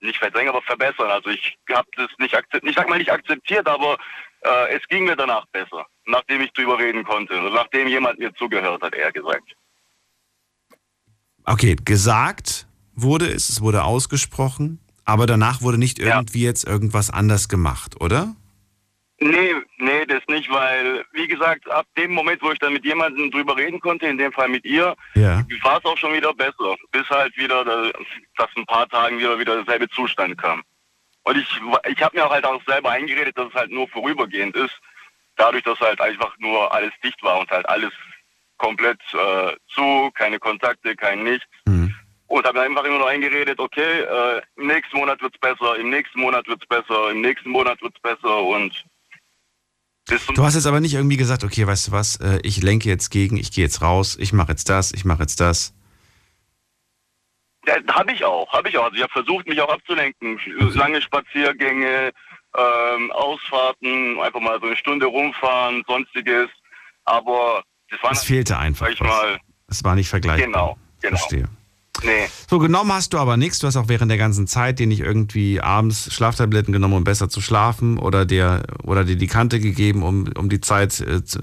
nicht verdrängen, aber verbessern. Also ich habe das nicht akzeptiert, ich sag mal nicht akzeptiert, aber äh, es ging mir danach besser, nachdem ich drüber reden konnte und nachdem jemand mir zugehört hat, eher gesagt. Okay, gesagt wurde es, es wurde ausgesprochen, aber danach wurde nicht irgendwie ja. jetzt irgendwas anders gemacht, oder? Nee, nee, das nicht, weil, wie gesagt, ab dem Moment, wo ich dann mit jemandem drüber reden konnte, in dem Fall mit ihr, ja. war es auch schon wieder besser. Bis halt wieder, dass ein paar Tagen wieder wieder derselbe Zustand kam. Und ich, ich habe mir auch halt auch selber eingeredet, dass es halt nur vorübergehend ist. Dadurch, dass halt einfach nur alles dicht war und halt alles komplett äh, zu, keine Kontakte, kein Nichts. Mhm. Und habe einfach immer nur eingeredet, okay, äh, im nächsten Monat wird's besser, im nächsten Monat wird's besser, im nächsten Monat wird's besser und Du hast jetzt aber nicht irgendwie gesagt, okay, weißt du was, äh, ich lenke jetzt gegen, ich gehe jetzt raus, ich mache jetzt das, ich mache jetzt das. Ja, habe ich auch, habe ich auch. Also ich habe versucht, mich auch abzulenken. Lange Spaziergänge, ähm, Ausfahrten, einfach mal so eine Stunde rumfahren, sonstiges. Aber das war. Es fehlte einfach. Ich mal. Es war nicht vergleichbar. Genau, genau. Verstehe. Nee. So, genommen hast du aber nichts. Du hast auch während der ganzen Zeit dir nicht irgendwie abends Schlaftabletten genommen, um besser zu schlafen oder dir, oder dir die Kante gegeben, um, um die Zeit äh, zu,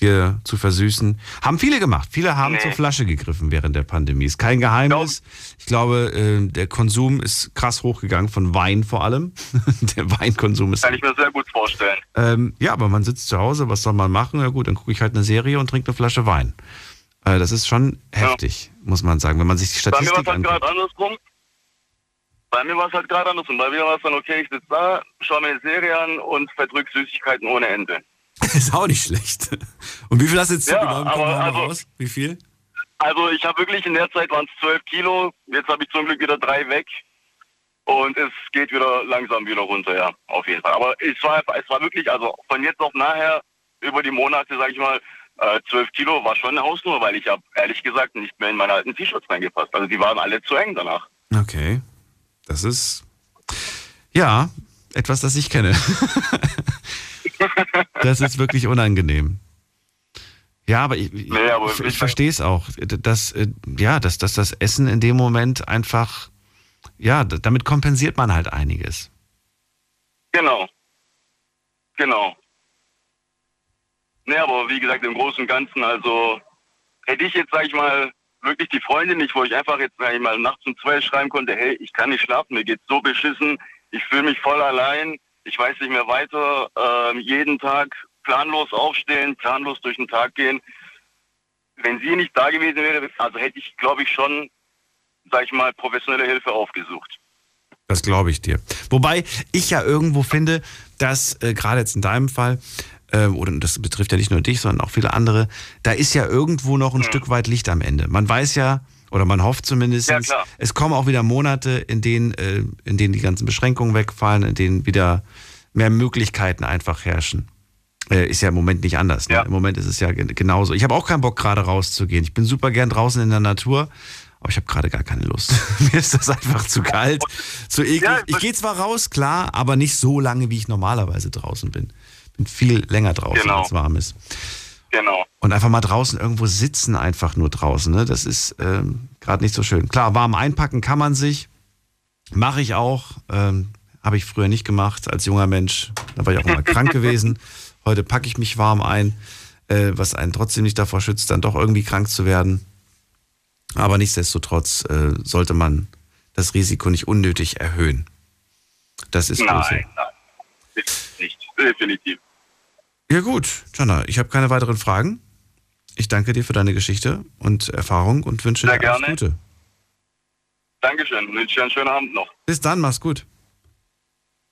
dir zu versüßen. Haben viele gemacht. Viele haben nee. zur Flasche gegriffen während der Pandemie. Ist kein Geheimnis. Ich glaube, äh, der Konsum ist krass hochgegangen, von Wein vor allem. der Weinkonsum ist. Kann ich mir sehr gut vorstellen. Ähm, ja, aber man sitzt zu Hause, was soll man machen? Ja gut, dann gucke ich halt eine Serie und trinke eine Flasche Wein. Äh, das ist schon heftig, ja. muss man sagen, wenn man sich die Statistik Bei mir war es halt gerade andersrum. Bei mir war es halt gerade andersrum. Bei mir war es dann, okay, ich sitze da, schaue mir eine Serie an und verdrück Süßigkeiten ohne Ende. ist auch nicht schlecht. Und wie viel hast du jetzt ja, zugenommen? Aber, also, raus? Wie viel? Also ich habe wirklich in der Zeit waren es 12 Kilo. Jetzt habe ich zum Glück wieder drei weg. Und es geht wieder langsam wieder runter, ja, auf jeden Fall. Aber es war, es war wirklich, also von jetzt auf nachher, über die Monate, sage ich mal, äh, 12 Kilo war schon eine Hausnummer, weil ich habe ehrlich gesagt nicht mehr in meine alten T-Shirts reingepasst. Also die waren alle zu eng danach. Okay. Das ist, ja, etwas, das ich kenne. das ist wirklich unangenehm. Ja, aber ich, nee, aber ich, ich verstehe es auch, dass, äh, ja, dass, dass das Essen in dem Moment einfach, ja, damit kompensiert man halt einiges. Genau. Genau. Nee, aber wie gesagt, im Großen und Ganzen, also hätte ich jetzt, sag ich mal, wirklich die Freundin nicht, wo ich einfach jetzt, sag ich mal, nachts um zwei schreiben konnte, hey, ich kann nicht schlafen, mir geht's so beschissen, ich fühle mich voll allein, ich weiß nicht mehr weiter, äh, jeden Tag planlos aufstehen, planlos durch den Tag gehen. Wenn sie nicht da gewesen wäre, also hätte ich, glaube ich, schon, sag ich mal, professionelle Hilfe aufgesucht. Das glaube ich dir. Wobei ich ja irgendwo finde, dass äh, gerade jetzt in deinem Fall, äh, oder das betrifft ja nicht nur dich, sondern auch viele andere, da ist ja irgendwo noch ein mhm. Stück weit Licht am Ende. Man weiß ja, oder man hofft zumindest, ja, es kommen auch wieder Monate, in denen, äh, in denen die ganzen Beschränkungen wegfallen, in denen wieder mehr Möglichkeiten einfach herrschen. Äh, ist ja im Moment nicht anders. Ne? Ja. Im Moment ist es ja genauso. Ich habe auch keinen Bock, gerade rauszugehen. Ich bin super gern draußen in der Natur, aber ich habe gerade gar keine Lust. Mir ist das einfach zu kalt, zu eklig. Ja, ich gehe zwar raus, klar, aber nicht so lange, wie ich normalerweise draußen bin. Bin viel länger draußen, Genau. als es warm ist. Genau. Und einfach mal draußen irgendwo sitzen, einfach nur draußen. Ne? Das ist ähm, gerade nicht so schön. Klar, warm einpacken kann man sich. Mache ich auch. Ähm, Habe ich früher nicht gemacht als junger Mensch. Da war ich auch mal krank gewesen. Heute packe ich mich warm ein, äh, was einen trotzdem nicht davor schützt, dann doch irgendwie krank zu werden. Aber nichtsdestotrotz äh, sollte man das Risiko nicht unnötig erhöhen. Das ist. Nein, nein. Nicht, definitiv. Ja gut, Jana, ich habe keine weiteren Fragen. Ich danke dir für deine Geschichte und Erfahrung und wünsche Sehr dir alles gerne. Gute. Dankeschön. Wünsche dir einen schönen Abend noch. Bis dann, mach's gut.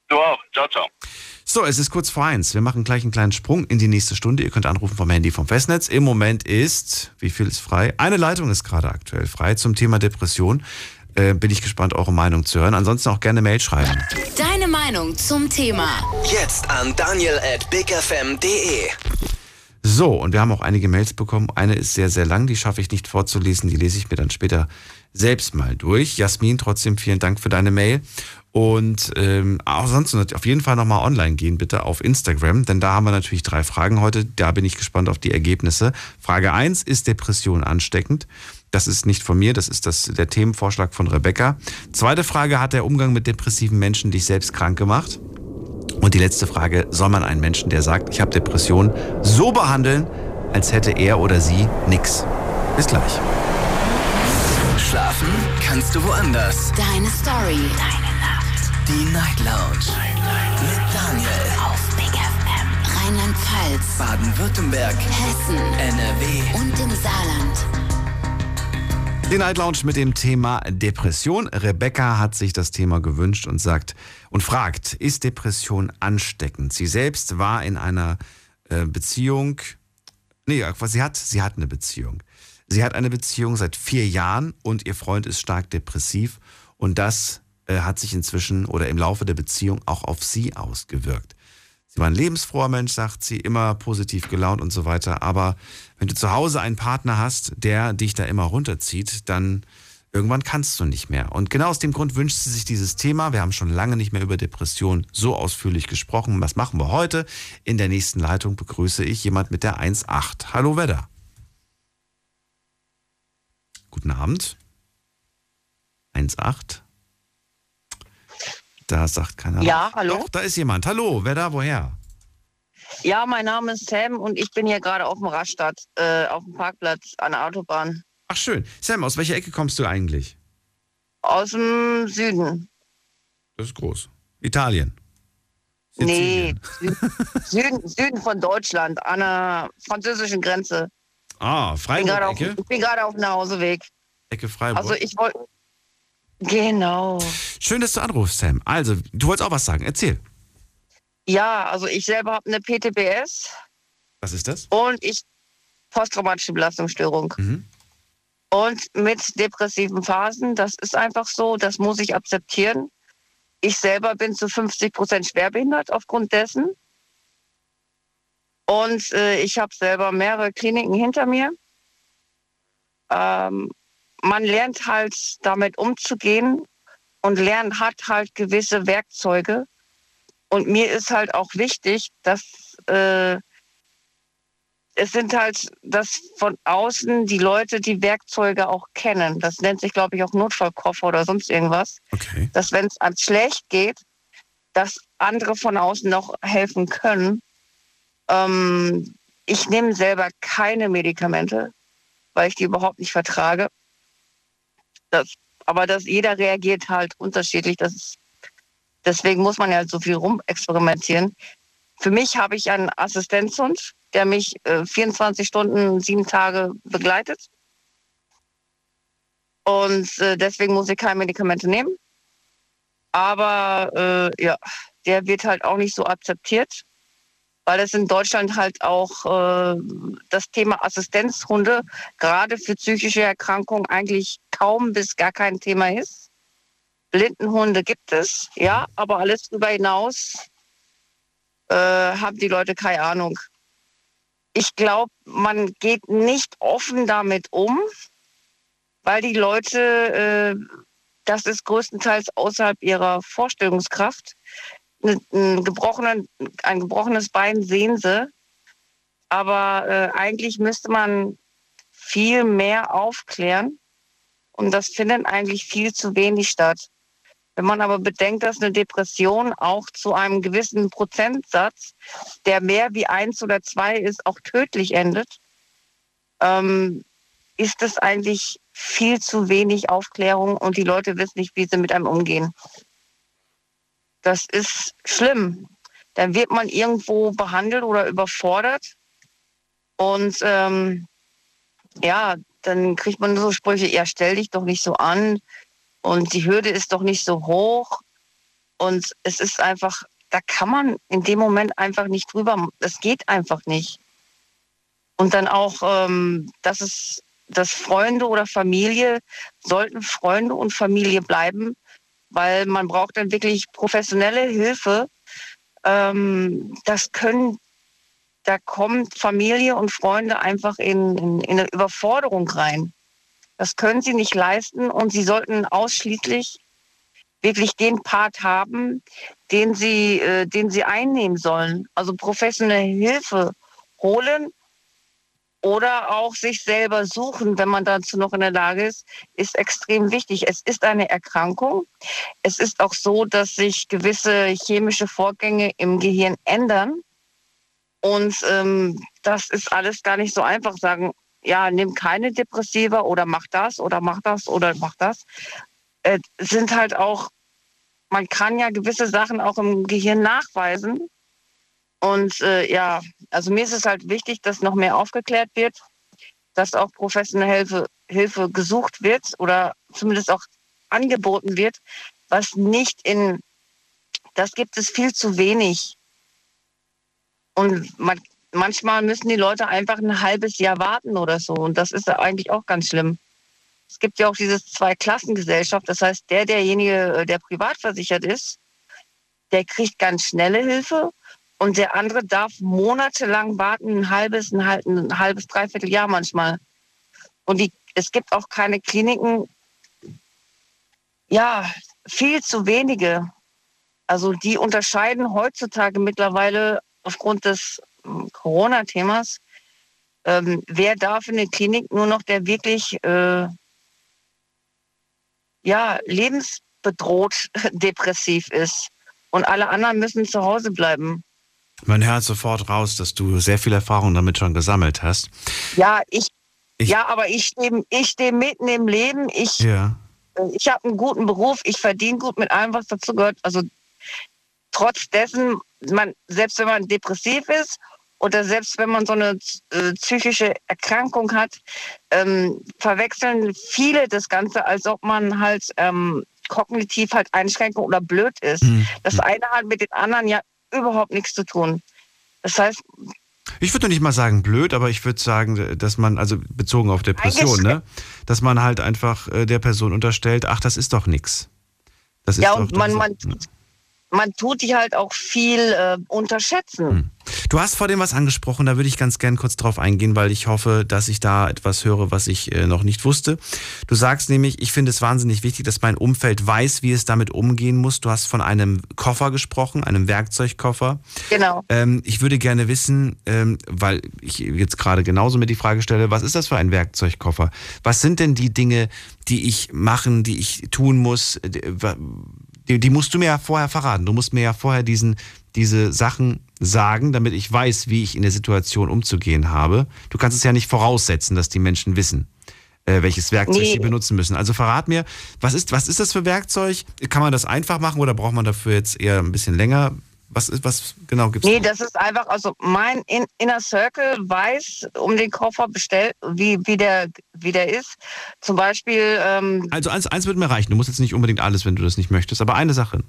Du auch. Ciao, ciao. So, es ist kurz vor eins. Wir machen gleich einen kleinen Sprung in die nächste Stunde. Ihr könnt anrufen vom Handy vom Festnetz. Im Moment ist, wie viel ist frei? Eine Leitung ist gerade aktuell frei zum Thema Depression. Äh, bin ich gespannt, eure Meinung zu hören. Ansonsten auch gerne Mail schreiben. Deine Meinung zum Thema. Jetzt an daniel at bigfm.de. So, und wir haben auch einige Mails bekommen. Eine ist sehr, sehr lang, die schaffe ich nicht vorzulesen. Die lese ich mir dann später selbst mal durch. Jasmin, trotzdem vielen Dank für deine Mail. Und ähm, auch sonst auf jeden Fall nochmal online gehen, bitte auf Instagram, denn da haben wir natürlich drei Fragen heute. Da bin ich gespannt auf die Ergebnisse. Frage 1, ist Depression ansteckend? Das ist nicht von mir, das ist das, der Themenvorschlag von Rebecca. Zweite Frage, hat der Umgang mit depressiven Menschen dich selbst krank gemacht? Und die letzte Frage, soll man einen Menschen, der sagt, ich habe Depression, so behandeln, als hätte er oder sie nichts? Bis gleich. Schlafen kannst du woanders. Deine Story. Deine Nacht. Die Night Lounge. Mit Daniel. Auf Big FM. Rheinland-Pfalz. Baden-Württemberg. Hessen. NRW. Und im Saarland. Die Night Lounge mit dem Thema Depression. Rebecca hat sich das Thema gewünscht und sagt und fragt, ist Depression ansteckend? Sie selbst war in einer äh, Beziehung, nee, sie hat, sie hat eine Beziehung. Sie hat eine Beziehung seit vier Jahren und ihr Freund ist stark depressiv und das äh, hat sich inzwischen oder im Laufe der Beziehung auch auf sie ausgewirkt. War ein lebensfroher Mensch, sagt sie, immer positiv gelaunt und so weiter. Aber wenn du zu Hause einen Partner hast, der dich da immer runterzieht, dann irgendwann kannst du nicht mehr. Und genau aus dem Grund wünscht sie sich dieses Thema. Wir haben schon lange nicht mehr über Depression so ausführlich gesprochen. Was machen wir heute? In der nächsten Leitung begrüße ich jemand mit der 1.8. Hallo Wedder. Guten Abend. 1.8. Da sagt keiner. Ja, hallo? Doch, da ist jemand. Hallo, wer da, woher? Ja, mein Name ist Sam und ich bin hier gerade auf dem Raststadt, äh, auf dem Parkplatz an der Autobahn. Ach schön. Sam, aus welcher Ecke kommst du eigentlich? Aus dem Süden. Das ist groß. Italien. Nee, Süden, Süden von Deutschland, an der französischen Grenze. Ah, Freiburg-Ecke? Ich bin gerade auf dem Nachhauseweg. Ecke Freiburg. Also ich wollte... Genau. Schön, dass du anrufst, Sam. Also, du wolltest auch was sagen. Erzähl. Ja, also ich selber habe eine PTBS. Was ist das? Und ich posttraumatische Belastungsstörung. Mhm. Und mit depressiven Phasen, das ist einfach so, das muss ich akzeptieren. Ich selber bin zu 50 Prozent schwerbehindert aufgrund dessen. Und äh, ich habe selber mehrere Kliniken hinter mir. Ähm, man lernt halt damit umzugehen und lernt hat halt gewisse Werkzeuge. Und mir ist halt auch wichtig, dass äh, es sind halt, dass von außen die Leute die Werkzeuge auch kennen. Das nennt sich, glaube ich, auch Notfallkoffer oder sonst irgendwas. Okay. Dass wenn es einem schlecht geht, dass andere von außen noch helfen können. Ähm, ich nehme selber keine Medikamente, weil ich die überhaupt nicht vertrage. Das, aber dass jeder reagiert halt unterschiedlich. Das ist, deswegen muss man ja so viel rumexperimentieren. Für mich habe ich einen Assistenzhund, der mich äh, 24 Stunden, sieben Tage begleitet. Und äh, deswegen muss ich keine Medikamente nehmen. Aber äh, ja, der wird halt auch nicht so akzeptiert weil es in Deutschland halt auch äh, das Thema Assistenzhunde gerade für psychische Erkrankungen eigentlich kaum bis gar kein Thema ist. Blindenhunde gibt es, ja, aber alles darüber hinaus äh, haben die Leute keine Ahnung. Ich glaube, man geht nicht offen damit um, weil die Leute, äh, das ist größtenteils außerhalb ihrer Vorstellungskraft, ein, gebrochenen, ein gebrochenes Bein sehen sie. Aber äh, eigentlich müsste man viel mehr aufklären. Und das findet eigentlich viel zu wenig statt. Wenn man aber bedenkt, dass eine Depression auch zu einem gewissen Prozentsatz, der mehr wie eins oder zwei ist, auch tödlich endet, ähm, ist es eigentlich viel zu wenig Aufklärung und die Leute wissen nicht, wie sie mit einem umgehen. Das ist schlimm. Dann wird man irgendwo behandelt oder überfordert. Und ähm, ja, dann kriegt man so Sprüche, ja, stell dich doch nicht so an. Und die Hürde ist doch nicht so hoch. Und es ist einfach, da kann man in dem Moment einfach nicht drüber. Das geht einfach nicht. Und dann auch, ähm, dass es, dass Freunde oder Familie, sollten Freunde und Familie bleiben, weil man braucht dann wirklich professionelle Hilfe. Ähm, das können da kommt Familie und Freunde einfach in, in, in eine Überforderung rein. Das können sie nicht leisten und sie sollten ausschließlich wirklich den Part haben, den sie, äh, den sie einnehmen sollen. Also professionelle Hilfe holen oder auch sich selber suchen, wenn man dazu noch in der Lage ist, ist extrem wichtig. Es ist eine Erkrankung. Es ist auch so, dass sich gewisse chemische Vorgänge im Gehirn ändern. Und ähm, das ist alles gar nicht so einfach. Sagen, ja, nimm keine Depressiva oder mach das oder mach das oder mach das. Äh, sind halt auch, man kann ja gewisse Sachen auch im Gehirn nachweisen. Und äh, ja, also mir ist es halt wichtig, dass noch mehr aufgeklärt wird, dass auch professionelle Hilfe, Hilfe gesucht wird oder zumindest auch angeboten wird, was nicht in, das gibt es viel zu wenig. Und man, manchmal müssen die Leute einfach ein halbes Jahr warten oder so. Und das ist eigentlich auch ganz schlimm. Es gibt ja auch diese Zwei-Klassengesellschaft. Das heißt, der, derjenige, der privat versichert ist, der kriegt ganz schnelle Hilfe und der andere darf monatelang warten, ein halbes, ein, halb, ein halbes, dreiviertel Jahr manchmal. Und die, es gibt auch keine Kliniken, ja, viel zu wenige. Also die unterscheiden heutzutage mittlerweile aufgrund des hm, Corona-Themas, ähm, wer darf in der Klinik nur noch, der wirklich äh, ja, lebensbedroht depressiv ist. Und alle anderen müssen zu Hause bleiben. Man hört sofort raus, dass du sehr viel Erfahrung damit schon gesammelt hast. Ja, ich, ich ja, aber ich stehe ich steh mitten im Leben. Ich, ja. ich habe einen guten Beruf, ich verdiene gut mit allem, was dazu gehört. Also trotz dessen, man, selbst wenn man depressiv ist oder selbst wenn man so eine äh, psychische Erkrankung hat, ähm, verwechseln viele das Ganze, als ob man halt ähm, kognitiv halt Einschränkung oder blöd ist. Mhm. Das eine hat mit den anderen ja überhaupt nichts zu tun. Das heißt. Ich würde nicht mal sagen blöd, aber ich würde sagen, dass man, also bezogen auf Depression, ne, dass man halt einfach äh, der Person unterstellt, ach, das ist doch nichts. ja, und man, man, man tut die halt auch viel äh, unterschätzen. Hm. Du hast vor dem was angesprochen, da würde ich ganz gern kurz drauf eingehen, weil ich hoffe, dass ich da etwas höre, was ich äh, noch nicht wusste. Du sagst nämlich, ich finde es wahnsinnig wichtig, dass mein Umfeld weiß, wie es damit umgehen muss. Du hast von einem Koffer gesprochen, einem Werkzeugkoffer. Genau. Ähm, ich würde gerne wissen, ähm, weil ich jetzt gerade genauso mir die Frage stelle, was ist das für ein Werkzeugkoffer? Was sind denn die Dinge, die ich machen, die ich tun muss? Die, die musst du mir ja vorher verraten. Du musst mir ja vorher diesen, diese Sachen sagen, damit ich weiß, wie ich in der Situation umzugehen habe. Du kannst es ja nicht voraussetzen, dass die Menschen wissen, äh, welches Werkzeug nee. sie benutzen müssen. Also verrat mir, was ist, was ist das für Werkzeug? Kann man das einfach machen oder braucht man dafür jetzt eher ein bisschen länger? Was, ist, was genau gibt es? Nee, das ist einfach, also mein Inner Circle weiß um den Koffer bestellt, wie, wie, der, wie der ist. Zum Beispiel. Ähm, also eins, eins wird mir reichen. Du musst jetzt nicht unbedingt alles, wenn du das nicht möchtest, aber eine Sache.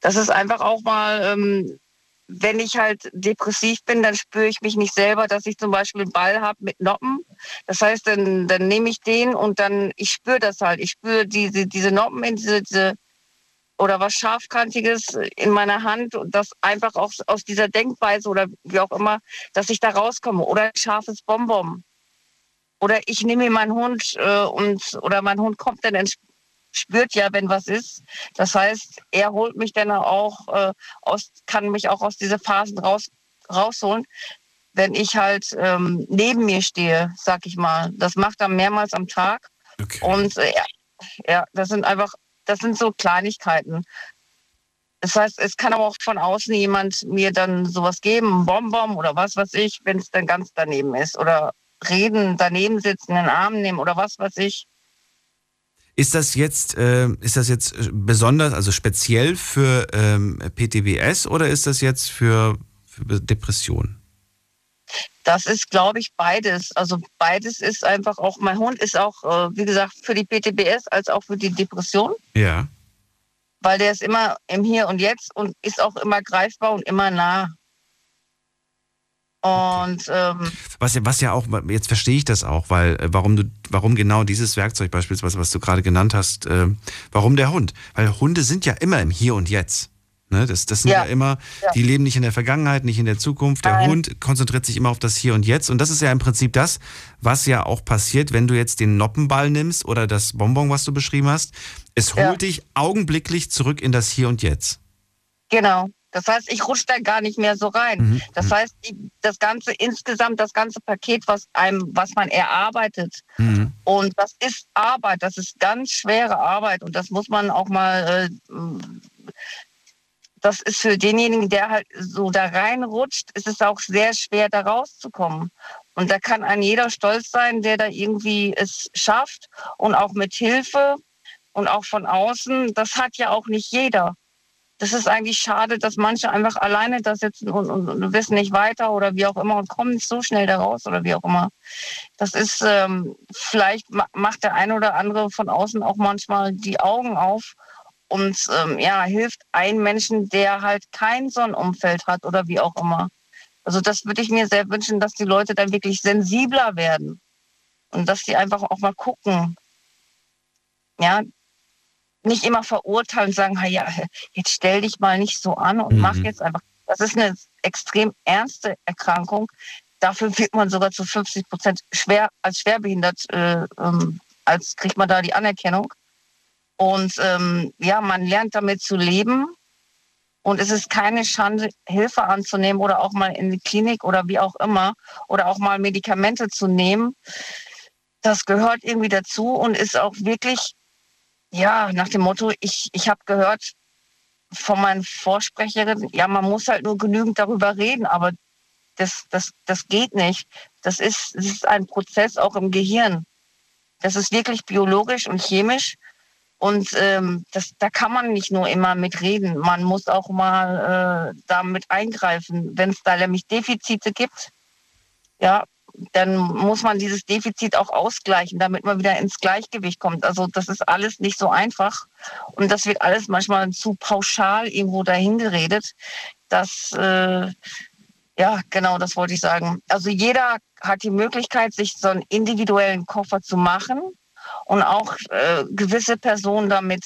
Das ist einfach auch mal, ähm, wenn ich halt depressiv bin, dann spüre ich mich nicht selber, dass ich zum Beispiel einen Ball habe mit Noppen. Das heißt, dann, dann nehme ich den und dann, ich spüre das halt. Ich spüre diese, diese Noppen in diese, diese oder was Scharfkantiges in meiner Hand und das einfach auch aus dieser Denkweise oder wie auch immer, dass ich da rauskomme. Oder ein scharfes Bonbon. Oder ich nehme meinen Hund äh, und oder mein Hund kommt dann spürt ja, wenn was ist. Das heißt, er holt mich dann auch äh, aus, kann mich auch aus dieser Phasen raus, rausholen, wenn ich halt ähm, neben mir stehe, sag ich mal. Das macht er mehrmals am Tag. Okay. Und äh, ja, das sind einfach das sind so Kleinigkeiten. Das heißt, es kann aber auch von außen jemand mir dann sowas geben, ein Bonbon oder was weiß ich, wenn es dann ganz daneben ist. Oder reden, daneben sitzen, in den Arm nehmen oder was weiß ich. Ist das jetzt, äh, ist das jetzt äh, besonders, also speziell für ähm, PTBS oder ist das jetzt für, für Depressionen? Das ist, glaube ich, beides. Also beides ist einfach auch, mein Hund ist auch, äh, wie gesagt, für die PTBS als auch für die Depression. Ja. Weil der ist immer im Hier und Jetzt und ist auch immer greifbar und immer nah. Und ähm, was, was ja auch, jetzt verstehe ich das auch, weil äh, warum du, warum genau dieses Werkzeug beispielsweise, was du gerade genannt hast, äh, warum der Hund? Weil Hunde sind ja immer im Hier und Jetzt. Ne, das, das sind ja, Ja. immer, Ja. die leben nicht in der Vergangenheit, nicht in der Zukunft. Der Nein. Hund konzentriert sich immer auf das Hier und Jetzt. Und das ist ja im Prinzip das, was ja auch passiert, wenn du jetzt den Noppenball nimmst oder das Bonbon, was du beschrieben hast. Es holt Ja. dich augenblicklich zurück in das Hier und Jetzt. Genau. Das heißt, ich rutsche da gar nicht mehr so rein. Mhm. Das heißt, die, das ganze insgesamt, das ganze Paket, was einem, was man erarbeitet, Mhm. und das ist Arbeit, das ist ganz schwere Arbeit und das muss man auch mal, äh, das ist für denjenigen, der halt so da reinrutscht, ist es auch sehr schwer, da rauszukommen. Und da kann ein jeder stolz sein, der da irgendwie es schafft und auch mit Hilfe und auch von außen, das hat ja auch nicht jeder. Das ist eigentlich schade, dass manche einfach alleine da sitzen und, und, und wissen nicht weiter oder wie auch immer und kommen nicht so schnell da raus oder wie auch immer. Das ist, ähm, vielleicht ma macht der eine oder andere von außen auch manchmal die Augen auf und ähm, ja, hilft einem Menschen, der halt kein so ein Umfeld hat oder wie auch immer. Also das würde ich mir sehr wünschen, dass die Leute dann wirklich sensibler werden und dass die einfach auch mal gucken. Ja, nicht immer verurteilen und sagen, "Ha, ja, jetzt stell dich mal nicht so an und Mhm. mach jetzt einfach. Das ist eine extrem ernste Erkrankung. Dafür wird man sogar zu 50 Prozent schwer als schwerbehindert, äh, ähm, als kriegt man da die Anerkennung. Und ähm, ja, man lernt damit zu leben. Und es ist keine Schande, Hilfe anzunehmen oder auch mal in die Klinik oder wie auch immer oder auch mal Medikamente zu nehmen. Das gehört irgendwie dazu und ist auch wirklich, ja, nach dem Motto, ich, ich habe gehört von meinen Vorsprecherinnen, ja, man muss halt nur genügend darüber reden, aber das, das, das geht nicht. Das ist, das ist ein Prozess auch im Gehirn. Das ist wirklich biologisch und chemisch. Und ähm, das, da kann man nicht nur immer mit reden. Man muss auch mal äh, damit eingreifen. Wenn es da nämlich Defizite gibt, ja, dann muss man dieses Defizit auch ausgleichen, damit man wieder ins Gleichgewicht kommt. Also das ist alles nicht so einfach. Und das wird alles manchmal zu pauschal irgendwo dahingeredet. Das, äh, ja, genau, das wollte ich sagen. Also jeder hat die Möglichkeit, sich so einen individuellen Koffer zu machen und auch äh, gewisse Personen damit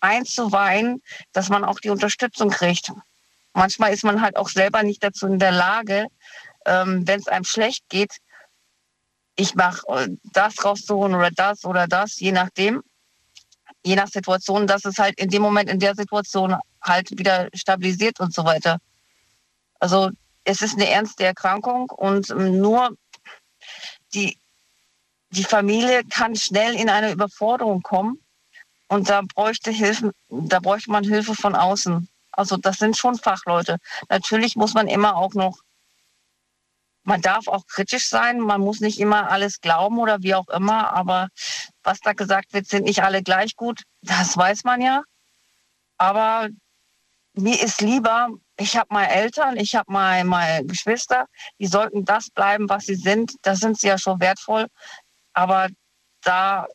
einzuweihen, dass man auch die Unterstützung kriegt. Manchmal ist man halt auch selber nicht dazu in der Lage, ähm, wenn es einem schlecht geht, ich mache äh, das rauszuholen oder das oder das, je nachdem, je nach Situation, dass es halt in dem Moment, in der Situation halt wieder stabilisiert und so weiter. Also es ist eine ernste Erkrankung und ähm, nur die, die Familie kann schnell in eine Überforderung kommen und da bräuchte Hilfe, da bräuchte man Hilfe von außen. Also das sind schon Fachleute. Natürlich muss man immer auch noch, man darf auch kritisch sein, man muss nicht immer alles glauben oder wie auch immer, aber was da gesagt wird, sind nicht alle gleich gut, das weiß man ja. Aber mir ist lieber, ich habe meine Eltern, ich habe meine, meine Geschwister, die sollten das bleiben, was sie sind. Da sind sie ja schon wertvoll. Aber da,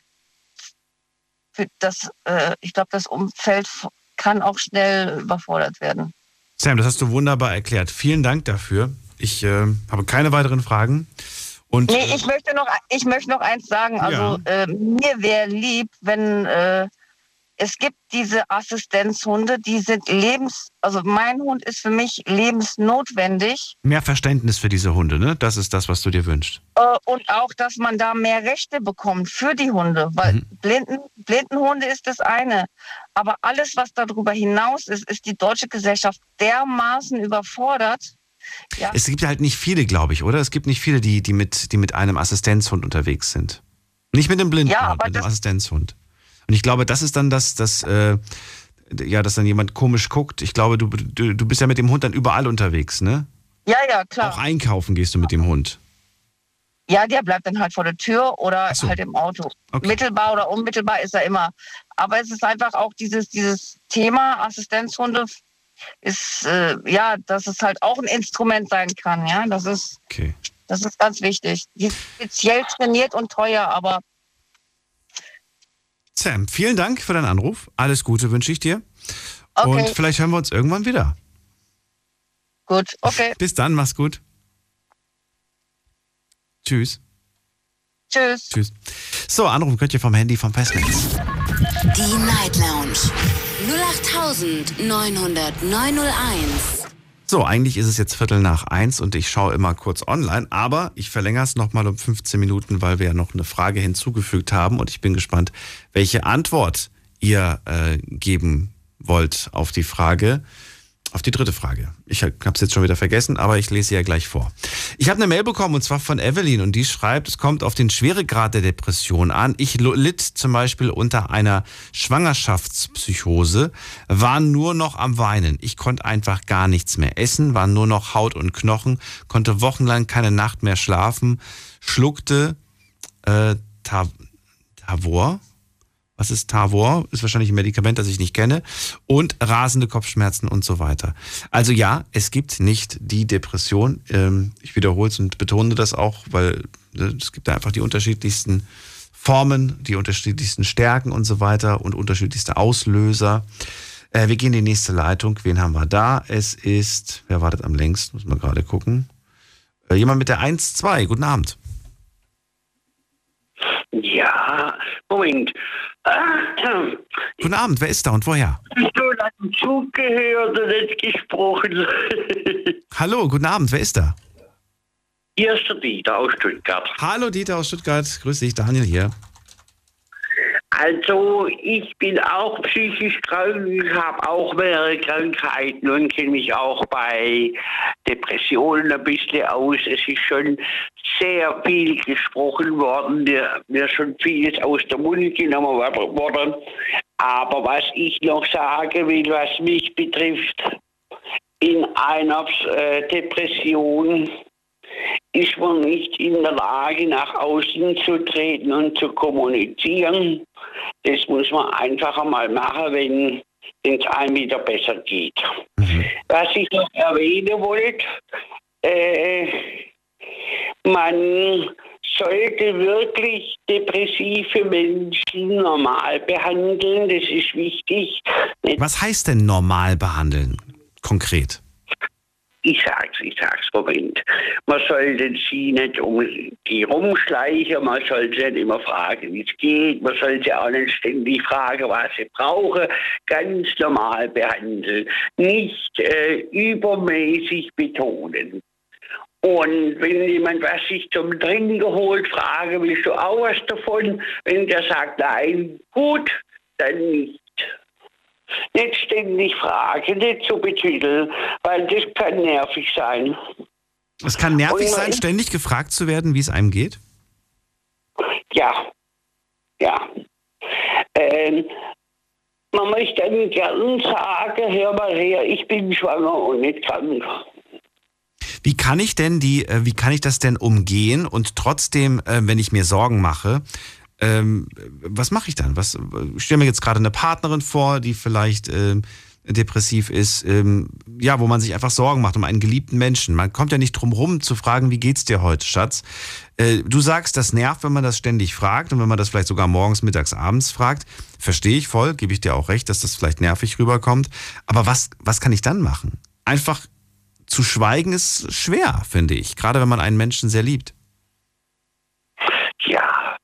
das, äh, ich glaube, das Umfeld kann auch schnell überfordert werden. Sam, das hast du wunderbar erklärt. Vielen Dank dafür. Ich äh, habe keine weiteren Fragen. Und Nee, ich möchte noch, ich möchte noch eins sagen. Also äh, mir wäre lieb, wenn äh, es gibt diese Assistenzhunde, die sind lebens, also mein Hund ist für mich lebensnotwendig mehr Verständnis für diese Hunde, ne? Das ist das, was du dir wünschst. äh, und auch, dass man da mehr Rechte bekommt für die Hunde, weil Mhm. Blinden, Blindenhunde ist das eine, aber alles, was darüber hinaus ist, ist die deutsche Gesellschaft dermaßen überfordert. Ja. Es gibt halt nicht viele, glaube ich, oder? Es gibt nicht viele, die, die, mit, die mit einem Assistenzhund unterwegs sind. Nicht mit dem Blindenhund, Ja, aber mit dem das- Assistenzhund. Und ich glaube, das ist dann das, das äh, ja, dass dann jemand komisch guckt. Ich glaube, du, du, du bist ja mit dem Hund dann überall unterwegs, ne? ja, ja, klar. Auch einkaufen gehst du mit dem Hund. Ja, der bleibt dann halt vor der Tür oder so. halt im Auto. Okay. Mittelbar oder unmittelbar ist er immer. Aber es ist einfach auch dieses, dieses Thema Assistenzhunde ist, äh, ja, dass es halt auch ein Instrument sein kann. Ja, das ist, Okay. das ist ganz wichtig. Die ist speziell trainiert und teuer, aber Sam, vielen Dank für deinen Anruf. Alles Gute wünsche ich dir. Okay. Und vielleicht hören wir uns irgendwann wieder. gut, okay. Bis dann, mach's gut. Tschüss. Tschüss. Tschüss. So, anrufen könnt ihr vom Handy vom Festnetz. Die Night Lounge 08901. So, eigentlich ist es jetzt Viertel nach eins und ich schaue immer kurz online, aber ich verlängere es nochmal um 15 Minuten, weil wir ja noch eine Frage hinzugefügt haben und ich bin gespannt, welche Antwort ihr äh, geben wollt auf die Frage, auf die dritte Frage. Ich habe es jetzt schon wieder vergessen, aber ich lese sie ja gleich vor. Ich habe eine Mail bekommen und zwar von Evelyn und die schreibt, es kommt auf den Schweregrad der Depression an. Ich litt zum Beispiel unter einer Schwangerschaftspsychose, war nur noch am Weinen. Ich konnte einfach gar nichts mehr essen, war nur noch Haut und Knochen, konnte wochenlang keine Nacht mehr schlafen, schluckte äh, Tavor, was ist Tavor? Ist wahrscheinlich ein Medikament, das ich nicht kenne. Und rasende Kopfschmerzen und so weiter. Also ja, es gibt nicht die Depression. Ähm, ich wiederhole es und betone das auch, weil äh, es gibt einfach die unterschiedlichsten Formen, die unterschiedlichsten Stärken und so weiter und unterschiedlichste Auslöser. Äh, wir gehen in die nächste Leitung. Wen haben wir da? Es ist, wer wartet am längsten? Muss man gerade gucken. Äh, jemand mit der 1-2. Guten Abend. Ja, Moment. Guten Abend, wer ist da und woher? Du hast zugehört und nicht gesprochen. Hallo, guten Abend, wer ist da? Hier ist der Dieter aus Stuttgart. Hallo Dieter aus Stuttgart, grüß dich, Daniel hier. Also ich bin auch psychisch krank, ich habe auch mehrere Krankheiten und kenne mich auch bei Depressionen ein bisschen aus. Es ist schon sehr viel gesprochen worden, mir, mir schon vieles aus der Mund genommen worden. Aber was ich noch sagen will, was mich betrifft, in einer äh, Depression ist man nicht in der Lage, nach außen zu treten und zu kommunizieren. Das muss man einfach einmal machen, wenn es einem wieder besser geht. Mhm. Was ich noch erwähnen wollte, äh, man sollte wirklich depressive Menschen normal behandeln. Das ist wichtig. Was heißt denn normal behandeln, konkret? Ich sag's, ich sag's, Moment. Man sollte sie nicht um die rumschleichen, man sollte nicht immer fragen, wie es geht, man sollte auch nicht ständig fragen, was sie brauchen. Ganz normal behandeln, nicht äh, übermäßig betonen. Und wenn jemand was sich zum Trinken holt, frage, willst du auch was davon? Wenn der sagt nein, gut, dann nicht. Nicht ständig fragen, nicht zu betiteln, weil das kann nervig sein. Es kann nervig sein, ständig gefragt zu werden, wie es einem geht? Ja, ja. Ähm, man möchte dann gern sagen, hör mal her, ich bin schwanger und nicht krank. Wie kann ich denn die, äh, wie kann ich das denn umgehen und trotzdem, äh, wenn ich mir Sorgen mache, ähm, was mache ich dann? Was stelle mir jetzt gerade eine Partnerin vor, die vielleicht ähm, depressiv ist, ähm, ja, wo man sich einfach Sorgen macht um einen geliebten Menschen. Man kommt ja nicht drum rum zu fragen, wie geht's dir heute, Schatz? Äh, du sagst, das nervt, wenn man das ständig fragt und wenn man das vielleicht sogar morgens, mittags, abends fragt. Verstehe ich voll, gebe ich dir auch recht, dass das vielleicht nervig rüberkommt. Aber was, was kann ich dann machen? Einfach zu schweigen ist schwer, finde ich, gerade wenn man einen Menschen sehr liebt. Ja,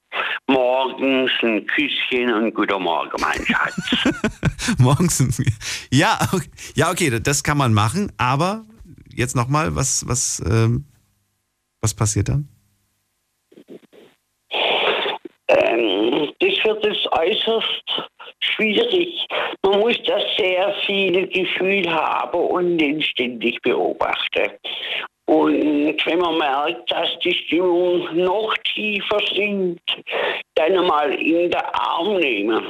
morgens ein Küsschen und guter Morgen, mein Schatz. morgens ein ja, okay. ja, okay, das kann man machen, aber jetzt nochmal, was, was, ähm, was passiert dann? Ähm, das wird es äußerst schwierig. Man muss da sehr viel Gefühl haben und den ständig beobachten. Und wenn man merkt, dass die Stimmung noch tiefer sinkt, dann einmal in der Arm nehmen.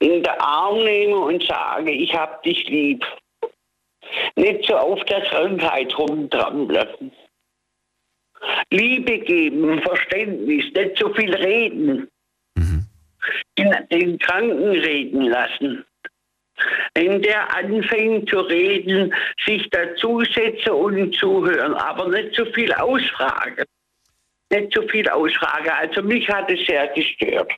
In der Arm nehmen und sagen, ich hab dich lieb. Nicht so auf der Krankheit rumtrampeln. Liebe geben, Verständnis, nicht so viel reden. Mhm. Den, den Kranken reden lassen. Wenn der anfängt zu reden, sich dazusetzen und zuhören, aber nicht zu viel ausfragen. Nicht zu viel ausfragen. Also mich hat es sehr gestört.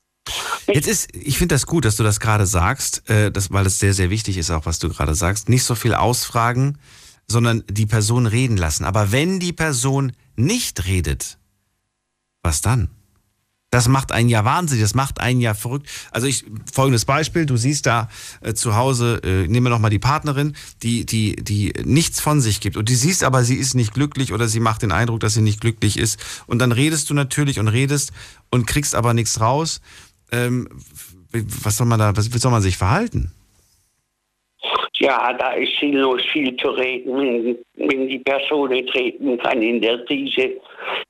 Jetzt ist, ich finde das gut, dass du das gerade sagst, äh, das, weil es sehr, sehr wichtig ist, auch was du gerade sagst. Nicht so viel ausfragen, sondern die Person reden lassen. Aber wenn die Person nicht redet, was dann? Das macht einen ja wahnsinnig, das macht einen ja verrückt. Also ich, folgendes Beispiel, du siehst da äh, zu Hause, äh, nehmen wir nochmal die Partnerin, die, die, die nichts von sich gibt und die siehst aber, sie ist nicht glücklich oder sie macht den Eindruck, dass sie nicht glücklich ist und dann redest du natürlich und redest und kriegst aber nichts raus. Ähm, was soll man da, was, wie soll man sich verhalten? Ja, da ist sinnlos viel zu reden, wenn, die Person nicht reden kann in der Krise.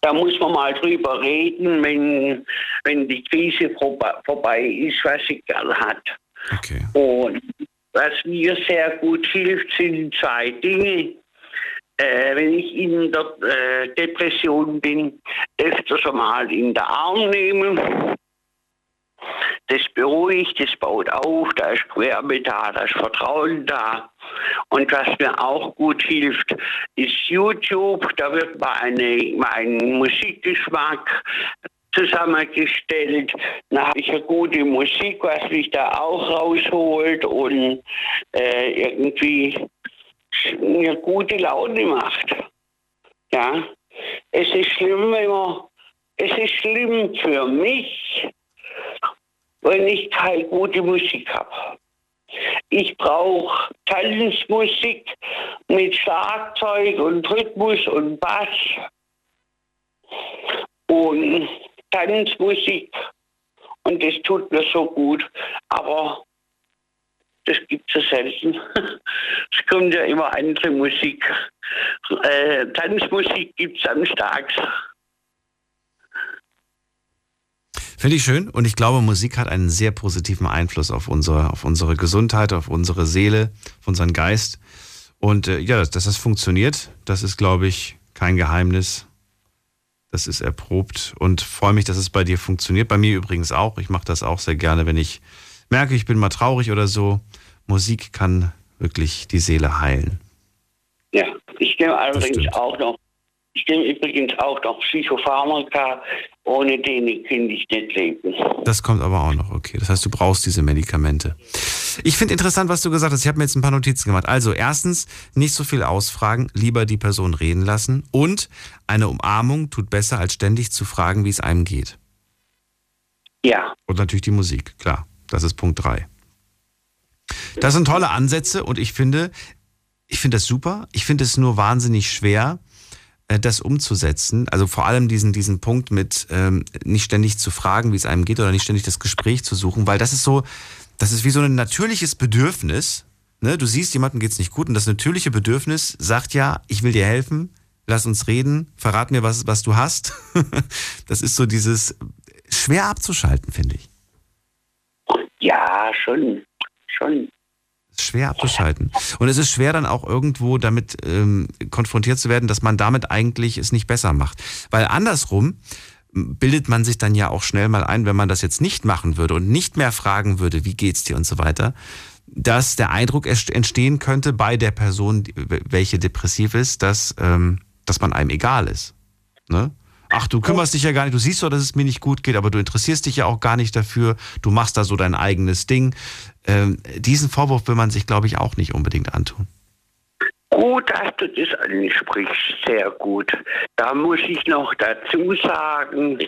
Da muss man mal drüber reden, wenn, wenn die Krise vorbei, vorbei ist, was sie gern hat. Okay. Und was mir sehr gut hilft, sind zwei Dinge. Äh, wenn ich in der äh, Depression bin, öfters mal in der Arm nehmen das beruhigt, das baut auf, da ist Wärme da, da ist Vertrauen da. Und was mir auch gut hilft, ist YouTube. Da wird meine, mein Musikgeschmack zusammengestellt. Da habe ich eine gute Musik, was mich da auch rausholt und äh, irgendwie mir gute Laune macht. Ja, es ist schlimm, wenn man, es ist schlimm für mich, wenn ich keine gute Musik habe. Ich brauche Tanzmusik mit Schlagzeug und Rhythmus und Bass und Tanzmusik. Und das tut mir so gut. Aber das gibt es ja selten. Es kommt ja immer andere Musik. Äh, Tanzmusik gibt es am stärksten. Finde ich schön und ich glaube, Musik hat einen sehr positiven Einfluss auf unsere, auf unsere Gesundheit, auf unsere Seele, auf unseren Geist. Und äh, ja, dass, dass das funktioniert, das ist, glaube ich, kein Geheimnis. Das ist erprobt und freue mich, dass es bei dir funktioniert. Bei mir übrigens auch. Ich mache das auch sehr gerne, wenn ich merke, ich bin mal traurig oder so. Musik kann wirklich die Seele heilen. Ja, ich nehme allerdings auch noch ich nehme übrigens auch noch Psychopharmaka, ohne denen kann ich nicht leben. Das kommt aber auch noch, okay. Das heißt, du brauchst diese Medikamente. Ich finde interessant, was du gesagt hast. Ich habe mir jetzt ein paar Notizen gemacht. Also erstens, nicht so viel ausfragen, lieber die Person reden lassen. Und eine Umarmung tut besser, als ständig zu fragen, wie es einem geht. Ja. Und natürlich die Musik, klar. Das ist Punkt drei. Das sind tolle Ansätze und ich finde, ich finde das super. Ich finde es nur wahnsinnig schwer, das umzusetzen, also vor allem diesen, diesen Punkt mit ähm, nicht ständig zu fragen, wie es einem geht oder nicht ständig das Gespräch zu suchen, weil das ist so, das ist wie so ein natürliches Bedürfnis. Ne? Du siehst, jemandem geht's nicht gut und das natürliche Bedürfnis sagt ja, ich will dir helfen, lass uns reden, verrat mir, was, was du hast. das ist so dieses schwer abzuschalten, finde ich. Ja, schon, schon schwer abzuschalten. Und es ist schwer dann auch irgendwo damit ähm, konfrontiert zu werden, dass man damit eigentlich es nicht besser macht. Weil andersrum bildet man sich dann ja auch schnell mal ein, wenn man das jetzt nicht machen würde und nicht mehr fragen würde, wie geht's dir und so weiter, dass der Eindruck entstehen könnte bei der Person, welche depressiv ist, dass, ähm, dass man einem egal ist. Ne? Ach, du kümmerst dich ja gar nicht, du siehst doch, dass es mir nicht gut geht, aber du interessierst dich ja auch gar nicht dafür, du machst da so dein eigenes Ding. Ähm, diesen Vorwurf will man sich, glaube ich, auch nicht unbedingt antun. Gut, dass du das ansprichst, sehr gut. Da muss ich noch dazu sagen,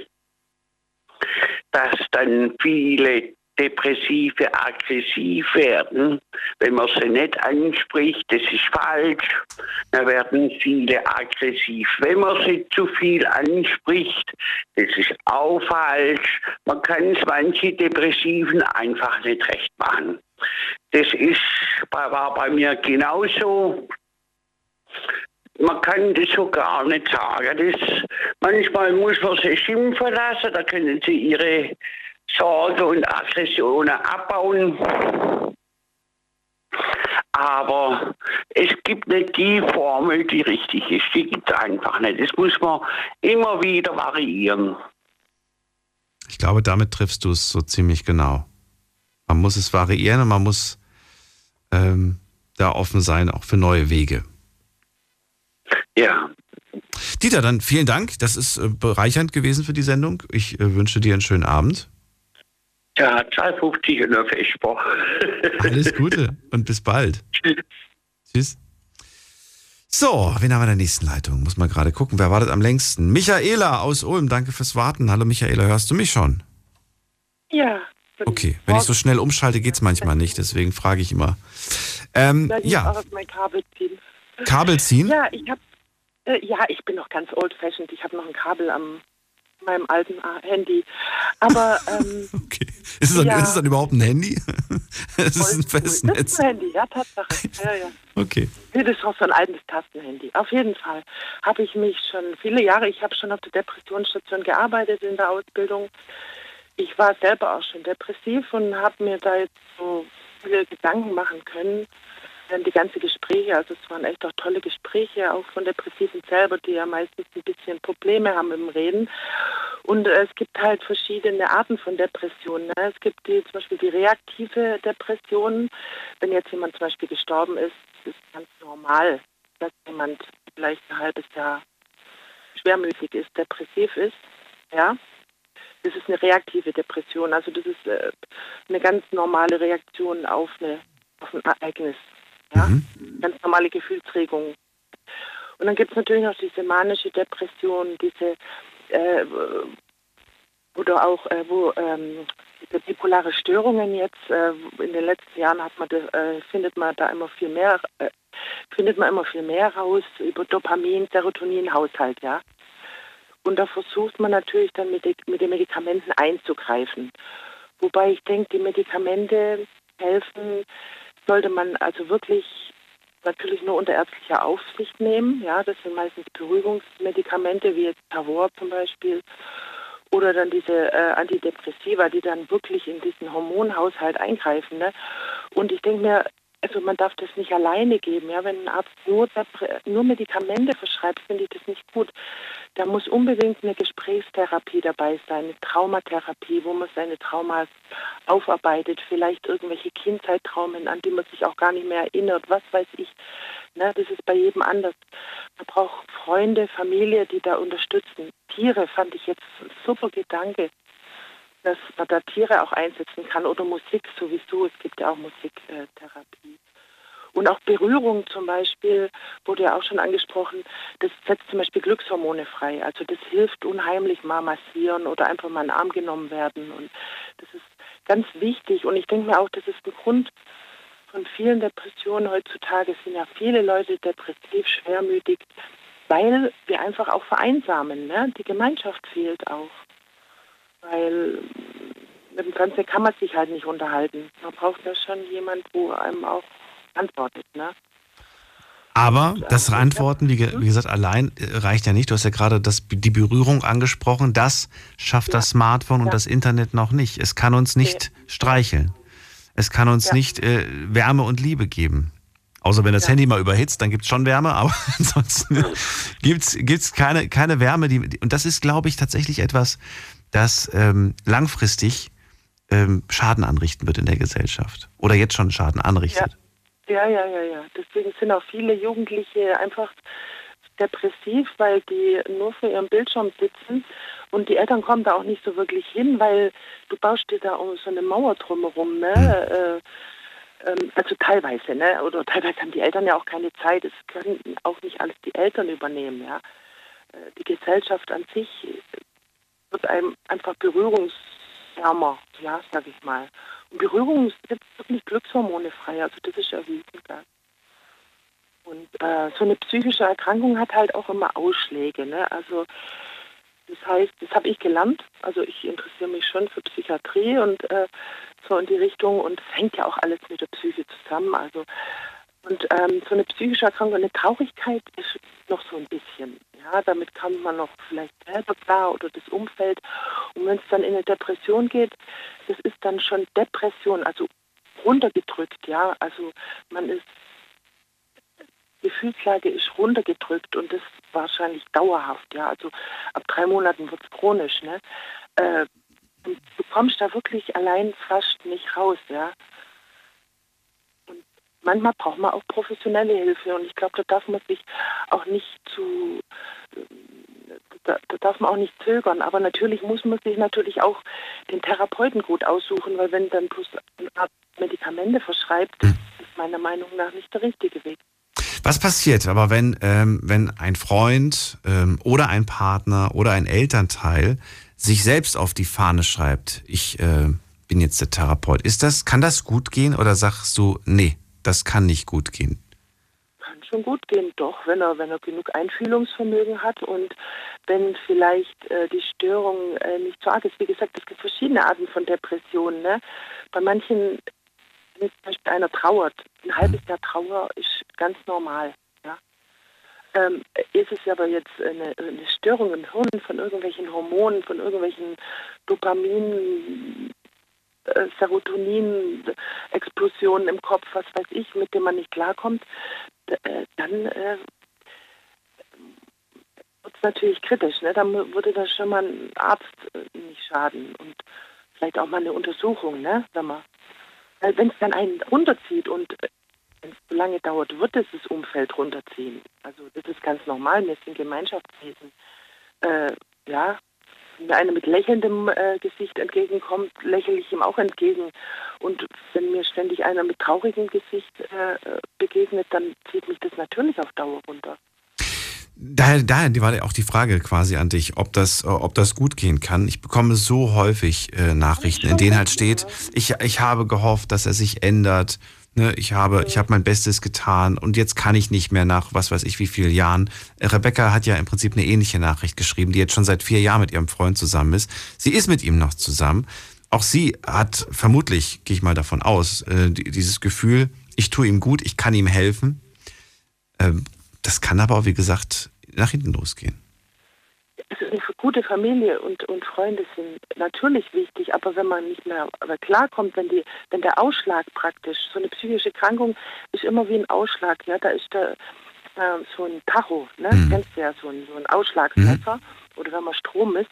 dass dann viele Depressive aggressiv werden, wenn man sie nicht anspricht, das ist falsch. Da werden viele aggressiv, wenn man sie zu viel anspricht, das ist auch falsch. Man kann es manche Depressiven einfach nicht recht machen. Das ist, war bei mir genauso. Man kann das so gar nicht sagen. Das, manchmal muss man sie schimpfen lassen, da können sie ihre Sorge und Aggressionen abbauen. Aber es gibt nicht die Formel, die richtig ist. Die gibt es einfach nicht. Das muss man immer wieder variieren. Ich glaube, damit triffst du es so ziemlich genau. Man muss es variieren und man muss ähm, da offen sein, auch für neue Wege. Ja. Dieter, dann vielen Dank. Das ist äh, bereichernd gewesen für die Sendung. Ich äh, wünsche dir einen schönen Abend. Ja, 250 in der Vesper. Alles Gute und bis bald. Tschüss. Tschüss. So, wen haben wir in der nächsten Leitung? Muss mal gerade gucken, wer wartet am längsten? Michaela aus Ulm, danke fürs Warten. Hallo Michaela, hörst du mich schon? Ja. Okay, wenn ich so schnell umschalte, geht's manchmal nicht, deswegen frage ich immer. Ähm, ja, Kabel ziehen? Kabel ziehen? Ja, ich habe, äh, ja, ich bin noch ganz old fashioned. Ich habe noch ein Kabel am meinem alten äh, Handy. Aber ähm, Ist es, dann, ja. ist es dann überhaupt ein Handy? es ist ein das Festnetz. ist ein Handy, ja, Tatsache. Ja, ja. Okay. Das ist auch so ein altes Tastenhandy. Auf jeden Fall habe ich mich schon viele Jahre, ich habe schon auf der Depressionsstation gearbeitet in der Ausbildung. Ich war selber auch schon depressiv und habe mir da jetzt so viele Gedanken machen können. Dann die ganzen Gespräche, also es waren echt auch tolle Gespräche, auch von Depressiven selber, die ja meistens ein bisschen Probleme haben im Reden. Und äh, es gibt halt verschiedene Arten von Depressionen. Ne? Es gibt die, zum Beispiel die reaktive Depression. Wenn jetzt jemand zum Beispiel gestorben ist, ist es ganz normal, dass jemand vielleicht ein halbes Jahr schwermütig ist, depressiv ist. Ja, das ist eine reaktive Depression. Also das ist äh, eine ganz normale Reaktion auf, eine, auf ein Ereignis. Ja, ganz normale Gefühlsregung. Und dann gibt es natürlich noch diese manische Depression, diese äh, oder auch äh, wo ähm, diese bipolare Störungen jetzt äh, in den letzten Jahren hat man äh, findet man da immer viel mehr äh, findet man immer viel mehr raus über Dopamin, Serotonin, Haushalt, ja. Und da versucht man natürlich dann mit, mit den Medikamenten einzugreifen. Wobei ich denke, die Medikamente helfen, sollte man also wirklich natürlich nur unter ärztlicher Aufsicht nehmen. Ja, das sind meistens Beruhigungsmedikamente, wie jetzt Tavor zum Beispiel. Oder dann diese äh, Antidepressiva, die dann wirklich in diesen Hormonhaushalt eingreifen. Ne? Und ich denke mir, also man darf das nicht alleine geben. Ja? Wenn ein Arzt nur, nur Medikamente verschreibt, finde ich das nicht gut. Da muss unbedingt eine Gesprächstherapie dabei sein, eine Traumatherapie, wo man seine Traumas aufarbeitet, vielleicht irgendwelche Kindzeittraumen, an die man sich auch gar nicht mehr erinnert, was weiß ich. Ne, das ist bei jedem anders. Man braucht Freunde, Familie, die da unterstützen. Tiere fand ich jetzt ein super Gedanke, dass man da Tiere auch einsetzen kann oder Musik sowieso. Es gibt ja auch Musiktherapie. Und auch Berührung zum Beispiel, wurde ja auch schon angesprochen, das setzt zum Beispiel Glückshormone frei. Also das hilft unheimlich mal massieren oder einfach mal in den Arm genommen werden. Und das ist ganz wichtig. Und ich denke mir auch, das ist ein Grund von vielen Depressionen heutzutage, sind ja viele Leute depressiv, schwermütig, weil wir einfach auch vereinsamen. Ne? Die Gemeinschaft fehlt auch. Weil mit dem Fernsehen kann man sich halt nicht unterhalten. Man braucht ja schon jemand, wo einem auch antwortet. Ne? Aber das Antworten, wie, ge- wie gesagt, allein äh, reicht ja nicht. Du hast ja gerade das, die Berührung angesprochen. Das schafft das Smartphone und das Internet noch nicht. Es kann uns nicht streicheln. Es kann uns Ja. nicht äh, Wärme und Liebe geben. Außer wenn das Handy mal überhitzt, dann gibt es schon Wärme, aber ansonsten gibt es keine, keine Wärme. Die- und das ist, glaube ich, tatsächlich etwas, das ähm, langfristig ähm, Schaden anrichten wird in der Gesellschaft. Oder jetzt schon Schaden anrichtet. Ja, ja, ja, ja. Deswegen sind auch viele Jugendliche einfach depressiv, weil die nur vor ihrem Bildschirm sitzen und die Eltern kommen da auch nicht so wirklich hin, weil du baust dir da um so eine Mauer drumherum, ne? Äh, ähm, also teilweise, ne? Oder teilweise haben die Eltern ja auch keine Zeit. Es können auch nicht alles die Eltern übernehmen, ja. Äh, Die Gesellschaft an sich wird einem einfach berührungsärmer, ja, sag ich mal. Und Berührung setzt wirklich Glückshormone frei, also das ist erwiesen. Gell? Und äh, so eine psychische Erkrankung hat halt auch immer Ausschläge. Ne? Also das heißt, das habe ich gelernt. Also ich interessiere mich schon für Psychiatrie und äh, so in die Richtung. Und es hängt ja auch alles mit der Psyche zusammen. Also und ähm, so eine psychische Erkrankung, eine Traurigkeit ist noch so ein bisschen. Ja, damit kann man noch vielleicht selber klar oder das Umfeld. Und wenn es dann in eine Depression geht, das ist dann schon Depression, also runtergedrückt. Ja, also man ist Gefühlslage ist runtergedrückt und das wahrscheinlich dauerhaft. Ja, also ab drei Monaten wird es chronisch. Ne? Äh, du kommst da wirklich allein fast nicht raus. Ja, manchmal braucht man auch professionelle Hilfe und ich glaube, da darf man sich auch nicht zu da, da darf man auch nicht zögern, aber natürlich muss man sich natürlich auch den Therapeuten gut aussuchen, weil wenn dann bloß eine Art Medikamente verschreibt, ist meiner Meinung nach nicht der richtige Weg. Was passiert aber, wenn, ähm, wenn ein Freund ähm, oder ein Partner oder ein Elternteil sich selbst auf die Fahne schreibt, ich äh, bin jetzt der Therapeut. Ist das, kann das gut gehen oder sagst du, nee, das kann nicht gut gehen? Kann schon gut gehen, doch, wenn er, wenn er genug Einfühlungsvermögen hat und wenn vielleicht äh, die Störung äh, nicht so arg ist. Wie gesagt, es gibt verschiedene Arten von Depressionen. Ne? Bei manchen, wenn zum Beispiel einer trauert, ein halbes Jahr Trauer ist ganz normal. Ja? Ähm, ist es aber jetzt eine, eine Störung im Hirn von irgendwelchen Hormonen, von irgendwelchen Dopamin, äh, Serotonin-Explosionen im Kopf, was weiß ich, mit dem man nicht klarkommt, äh, dann äh, wird es natürlich kritisch. Ne? Dann würde da schon mal ein Arzt äh, nicht schaden und vielleicht auch mal eine Untersuchung, ne? wenn man wenn es dann einen runterzieht und wenn es so lange dauert, wird es das Umfeld runterziehen. Also das ist ganz normal, wir sind Gemeinschaftswesen. Äh, ja, wenn mir einer mit lächelndem äh, Gesicht entgegenkommt, lächle ich ihm auch entgegen. Und wenn mir ständig einer mit traurigem Gesicht äh, begegnet, dann zieht mich das natürlich auf Dauer runter. Daher, daher war auch die Frage quasi an dich, ob das, ob das gut gehen kann. Ich bekomme so häufig äh, Nachrichten, in denen halt steht, ich, ich habe gehofft, dass er sich ändert Ne, ich habe, ich habe mein Bestes getan und jetzt kann ich nicht mehr nach was weiß ich wie vielen Jahren. Rebecca hat ja im Prinzip eine ähnliche Nachricht geschrieben, die jetzt schon seit vier Jahren mit ihrem Freund zusammen ist. Sie ist mit ihm noch zusammen. Auch sie hat vermutlich, gehe ich mal davon aus, äh, dieses Gefühl, ich tue ihm gut, ich kann ihm helfen. Ähm, das kann aber auch, wie gesagt, nach hinten losgehen eine gute Familie und, und Freunde sind natürlich wichtig, aber wenn man nicht mehr klarkommt, wenn die, wenn der Ausschlag praktisch, so eine psychische Krankung ist immer wie ein Ausschlag, ja, da ist da äh, so ein Tacho, ne? Mhm. Kennst du ja, so ein, so ein Ausschlagsmesser. Mhm. Oder wenn man Strom misst,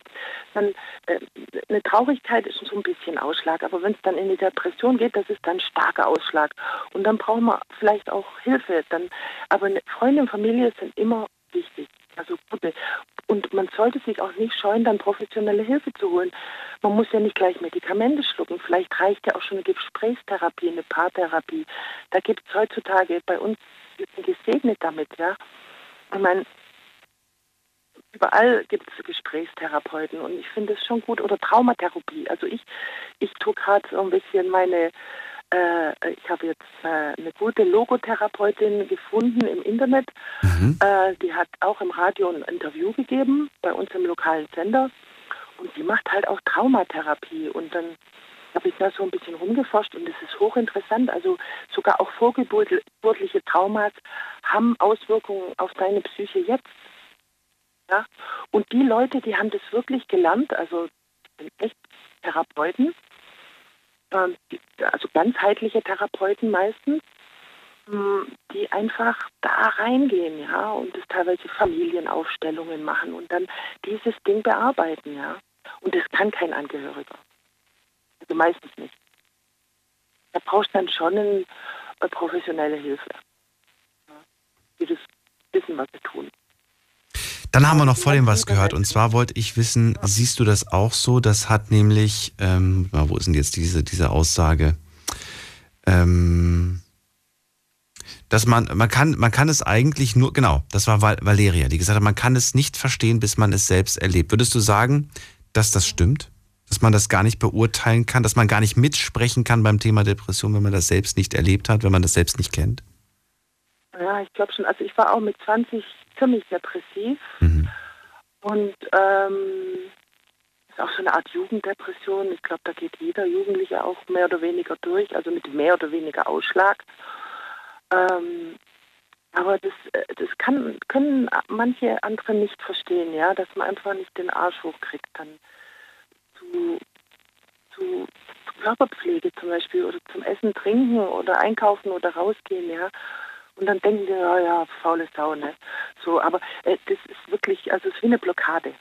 dann äh, eine Traurigkeit ist so ein bisschen Ausschlag, aber wenn es dann in die Depression geht, das ist dann starker Ausschlag. Und dann braucht man vielleicht auch Hilfe. Dann, aber eine Freunde und Familie sind immer wichtig. Also gute. Und man sollte sich auch nicht scheuen, dann professionelle Hilfe zu holen. Man muss ja nicht gleich Medikamente schlucken. Vielleicht reicht ja auch schon eine Gesprächstherapie, eine Paartherapie. Da gibt es heutzutage bei uns, gesegnet damit, ja. Ich meine, überall gibt es Gesprächstherapeuten und ich finde es schon gut. Oder Traumatherapie. Also ich, ich tue gerade so ein bisschen meine äh, ich habe jetzt äh, eine gute Logotherapeutin gefunden im Internet. Mhm. Äh, die hat auch im Radio ein Interview gegeben bei uns im lokalen Sender. Und die macht halt auch Traumatherapie. Und dann habe ich da so ein bisschen rumgeforscht und es ist hochinteressant. Also sogar auch vorgeburtliche Traumas haben Auswirkungen auf deine Psyche jetzt. Ja? Und die Leute, die haben das wirklich gelernt, also sind echt Therapeuten, also ganzheitliche Therapeuten meistens, hm, die einfach da reingehen, ja, und das teilweise Familienaufstellungen machen und dann dieses Ding bearbeiten, ja. Und das kann kein Angehöriger. Also meistens nicht. Da brauchst du dann schon eine, eine professionelle Hilfe. Die das wissen, was sie tun. Dann haben wir noch vor dem was gehört. Und zwar wollte ich wissen, siehst du das auch so? Das hat nämlich, ähm, wo ist denn jetzt diese, diese Aussage? Ähm, dass man, man kann, man kann es eigentlich nur, genau, das war Valeria, die gesagt hat, man kann es nicht verstehen, bis man es selbst erlebt. Würdest du sagen, dass das stimmt? Dass man das gar nicht beurteilen kann, dass man gar nicht mitsprechen kann beim Thema Depression, wenn man das selbst nicht erlebt hat, wenn man das selbst nicht kennt? Ja, ich glaube schon. Also ich war auch mit 20 ziemlich depressiv. Mhm. Und ähm, ist auch so eine Art Jugenddepression. Ich glaube, da geht jeder Jugendliche auch mehr oder weniger durch, also mit mehr oder weniger Ausschlag. Ähm, aber das, äh, das kann, können manche andere nicht verstehen, ja, dass man einfach nicht den Arsch hochkriegt, dann zu, zu, zu Körperpflege zum Beispiel oder zum Essen, Trinken oder Einkaufen oder rausgehen, ja. Und dann denken die, ja, ja, faule Sau, ne? So, aber äh, das ist wirklich, also es ist wie eine Blockade.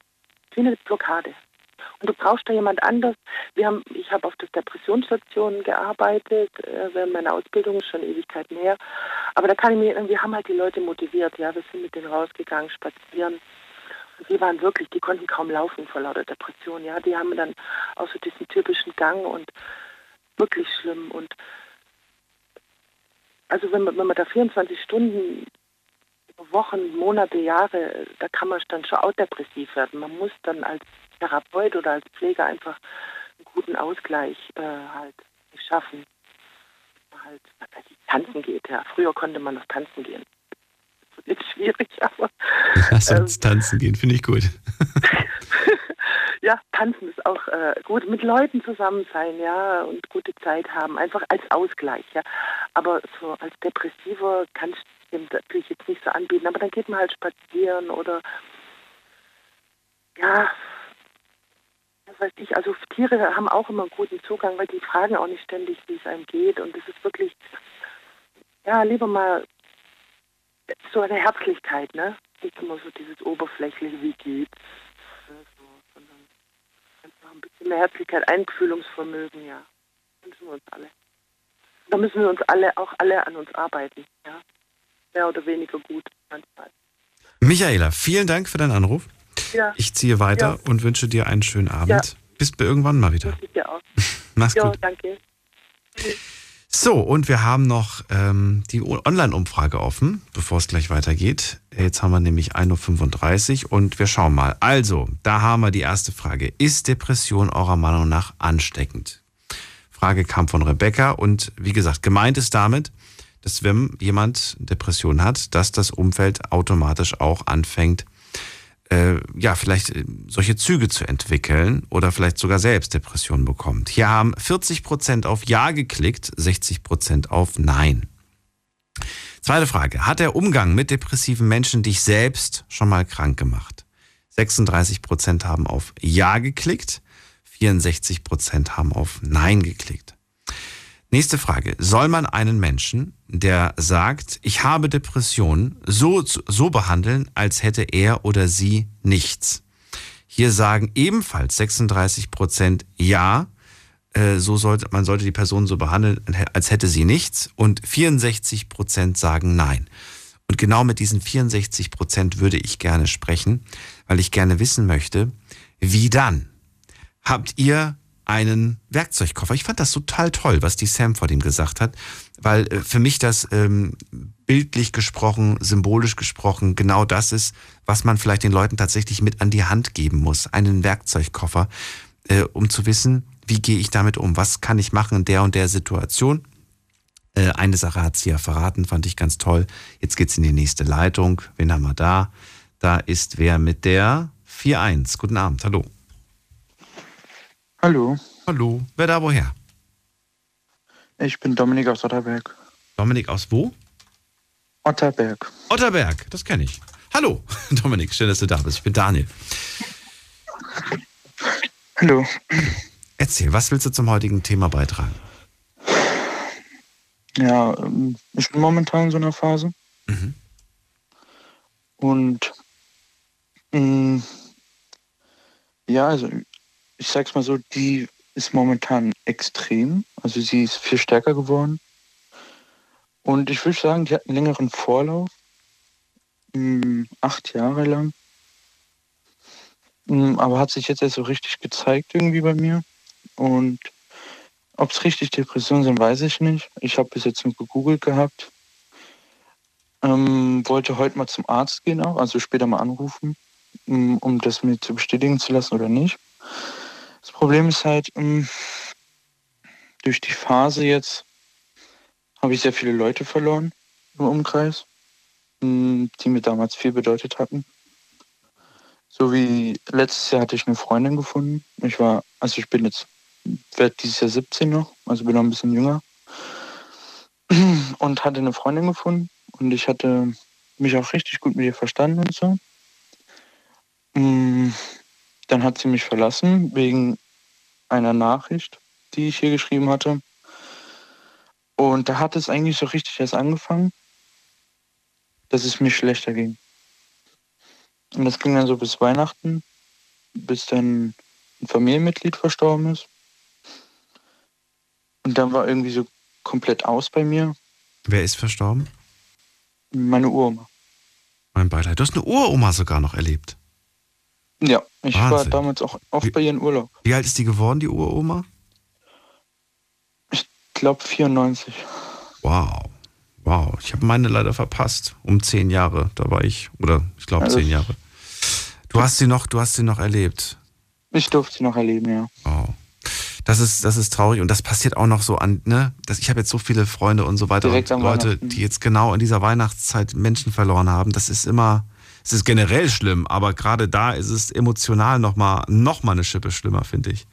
Wie eine Blockade. Und du brauchst da jemand anders. Wir haben, ich habe auf der Depressionsstation gearbeitet, äh, während meiner Ausbildung, schon Ewigkeiten her. Aber da kann ich mir, wir haben halt die Leute motiviert, ja, wir sind mit denen rausgegangen, spazieren. Und die waren wirklich, die konnten kaum laufen vor lauter Depression, ja. Die haben dann auch so diesen typischen Gang und wirklich schlimm. Und also wenn man, wenn man da 24 Stunden Wochen, Monate, Jahre, da kann man dann schon auch depressiv werden. Man muss dann als Therapeut oder als Pfleger einfach einen guten Ausgleich äh, halt schaffen. Halt, was weiß ich, tanzen geht, ja. Früher konnte man noch tanzen gehen. Das wird jetzt schwierig, aber. Lass uns tanzen gehen, finde ich gut. ja, tanzen ist auch äh, gut. Mit Leuten zusammen sein, ja, und gute Zeit haben, einfach als Ausgleich, ja. Aber so als Depressiver kann ich dem natürlich jetzt nicht so anbieten, aber dann geht man halt spazieren oder ja, was weiß ich, also Tiere haben auch immer einen guten Zugang, weil die fragen auch nicht ständig, wie es einem geht. Und es ist wirklich, ja, lieber mal so eine Herzlichkeit, ne? Nicht immer so dieses oberflächliche, wie geht's, ne, so, sondern einfach ein bisschen mehr Herzlichkeit, Einfühlungsvermögen, ja. Wünschen wir uns alle. Da müssen wir uns alle, auch alle an uns arbeiten, ja. Mehr oder weniger gut manchmal. Michaela, vielen Dank für deinen Anruf. Ja. Ich ziehe weiter Ja. und wünsche dir einen schönen Abend. Ja. Bis irgendwann mal wieder. Ich dir auch. Mach's ja, gut. danke. So, und wir haben noch ähm, die Online-Umfrage offen, bevor es gleich weitergeht. Jetzt haben wir nämlich 1.35 Uhr und wir schauen mal. Also, da haben wir die erste Frage. Ist Depression eurer Meinung nach ansteckend? Frage kam von Rebecca und wie gesagt, gemeint ist damit, dass wenn jemand Depression hat, dass das Umfeld automatisch auch anfängt, äh, ja, vielleicht äh, solche Züge zu entwickeln oder vielleicht sogar selbst Depressionen bekommt. Hier haben 40% auf Ja geklickt, 60% auf Nein. Zweite Frage. Hat der Umgang mit depressiven Menschen dich selbst schon mal krank gemacht? 36% haben auf Ja geklickt, 64% haben auf Nein geklickt. Nächste Frage. Soll man einen Menschen, der sagt, ich habe Depressionen, so, so behandeln, als hätte er oder sie nichts? Hier sagen ebenfalls 36 Prozent ja, äh, so sollte, man sollte die Person so behandeln, als hätte sie nichts. Und 64 Prozent sagen nein. Und genau mit diesen 64 Prozent würde ich gerne sprechen, weil ich gerne wissen möchte, wie dann? Habt ihr einen Werkzeugkoffer. Ich fand das total toll, was die Sam vor dem gesagt hat, weil äh, für mich das ähm, bildlich gesprochen, symbolisch gesprochen genau das ist, was man vielleicht den Leuten tatsächlich mit an die Hand geben muss. Einen Werkzeugkoffer, äh, um zu wissen, wie gehe ich damit um, was kann ich machen in der und der Situation. Äh, eine Sache hat sie ja verraten, fand ich ganz toll. Jetzt geht's in die nächste Leitung. Wen haben wir da? Da ist wer mit der 4.1. Guten Abend, hallo. Hallo, Hallo. Wer da woher? ich bin Dominik aus Otterberg. Dominik aus wo? Otterberg. Otterberg, das kenne ich. Hallo, Dominik, schön, dass du da bist. Ich bin Daniel. Hallo. Erzähl, was willst du zum heutigen Thema beitragen? Ja, ähm, ich bin momentan in so einer Phase. Mhm. Und mh, ja, also ich sag's mal so, die ist momentan extrem. Also sie ist viel stärker geworden. Und ich würde sagen, die hat einen längeren Vorlauf. Mh, acht Jahre lang. Mh, aber hat sich jetzt erst so richtig gezeigt irgendwie bei mir. Und ob es richtig Depressionen sind, weiß ich nicht. Ich habe bis jetzt nur gegoogelt gehabt. Ähm, wollte heute mal zum Arzt gehen auch, also später mal anrufen, um, um das mir zu bestätigen zu lassen oder nicht. Das Problem ist halt, ähm, durch die Phase jetzt habe ich sehr viele Leute verloren im Umkreis, ähm, die mir damals viel bedeutet hatten. So wie letztes Jahr hatte ich eine Freundin gefunden. Ich war, also ich bin jetzt, werde dieses Jahr 17 noch, also bin noch ein bisschen jünger. Und hatte eine Freundin gefunden und ich hatte mich auch richtig gut mit ihr verstanden und so. Dann hat sie mich verlassen wegen einer Nachricht, die ich hier geschrieben hatte. Und da hat es eigentlich so richtig erst angefangen, dass es mir schlechter ging. Und das ging dann so bis Weihnachten, bis dann ein Familienmitglied verstorben ist. Und dann war irgendwie so komplett aus bei mir. Wer ist verstorben? Meine Uroma. Mein Beileid. Du hast eine Uroma sogar noch erlebt. Ja, ich war Wahnsinn. damals auch oft bei ihren Urlaub. Wie alt ist die geworden, die Uroma? Ich glaube 94. Wow. Wow, ich habe meine leider verpasst. Um zehn Jahre. Da war ich, oder ich glaube Also- zehn Jahre. Du hast sie noch, du hast sie noch erlebt. Ich durfte sie noch erleben, ja. Wow. Das ist, das ist traurig und das passiert auch noch so an, ne? Das, ich habe jetzt so viele Freunde und so weiter Direkt und Leute, die jetzt genau in dieser Weihnachtszeit Menschen verloren haben. Das ist immer, es ist generell schlimm, aber gerade da ist es emotional nochmal noch mal eine Schippe schlimmer, finde ich.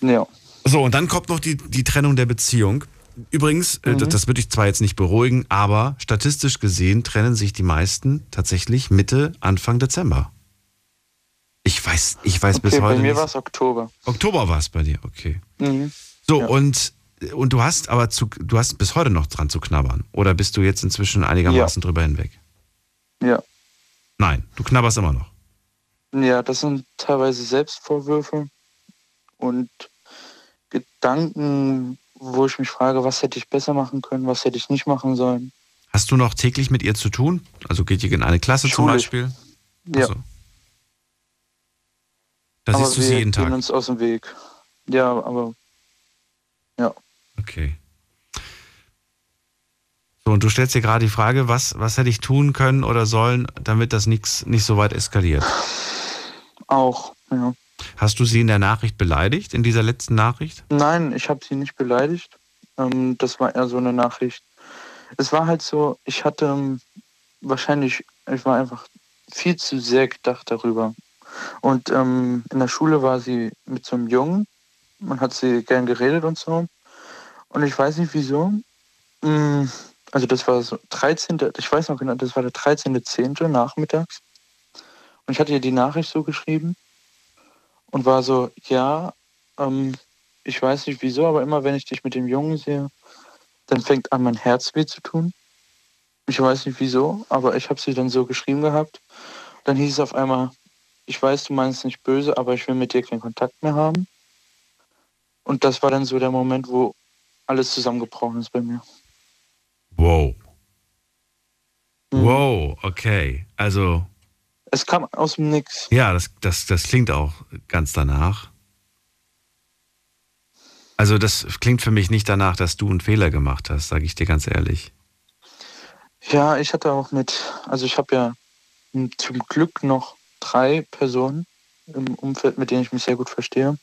Ja. So, und dann kommt noch die, die Trennung der Beziehung. Übrigens, äh, Mhm. das, das würde ich zwar jetzt nicht beruhigen, aber statistisch gesehen trennen sich die meisten tatsächlich Mitte, Anfang Dezember. Ich weiß, ich weiß bis Okay, heute bei mir war es Oktober. Oktober war es bei dir, okay. Mhm. So, und, und du hast aber zu, du hast bis heute noch dran zu knabbern. Oder bist du jetzt inzwischen einigermaßen drüber hinweg? Ja. Nein, du knabberst immer noch. Ja, das sind teilweise Selbstvorwürfe und Gedanken, wo ich mich frage, was hätte ich besser machen können, was hätte ich nicht machen sollen. Hast du noch täglich mit ihr zu tun? Also geht ihr in eine Klasse zum Schulisch. Beispiel? Ja. Ach so. Da aber siehst du wir sie jeden gehen Tag. uns aus dem Weg. Ja, aber ja. Okay. So, und du stellst dir gerade die Frage, was, was hätte ich tun können oder sollen, damit das nix, nicht so weit eskaliert? Auch, ja. Hast du sie in der Nachricht beleidigt, in dieser letzten Nachricht? Nein, ich habe sie nicht beleidigt. Ähm, das war eher so eine Nachricht. Es war halt so, ich hatte ähm, wahrscheinlich, ich war einfach viel zu sehr gedacht darüber. Und ähm, in der Schule war sie mit so einem Jungen. Man hat sie gern geredet und so. Und ich weiß nicht wieso. Also das war so 13. Ich weiß noch genau, das war der 13.10. nachmittags. Und ich hatte ihr die Nachricht so geschrieben und war so, ja, ähm, ich weiß nicht wieso, aber immer wenn ich dich mit dem Jungen sehe, dann fängt an mein Herz weh zu tun. Ich weiß nicht wieso, aber ich habe sie dann so geschrieben gehabt. Dann hieß es auf einmal, ich weiß, du meinst nicht böse, aber ich will mit dir keinen Kontakt mehr haben. Und das war dann so der Moment, wo alles zusammengebrochen ist bei mir. Wow. Mhm. Wow, okay. Also, Es kam aus dem Nix. ja, das, das, das klingt auch ganz danach. Also, das klingt für mich nicht danach, dass du einen Fehler gemacht hast, sage ich dir ganz ehrlich. Ja, ich hatte auch mit, also ich habe ja zum Glück noch drei Personen im Umfeld, mit denen ich mich sehr gut verstehe.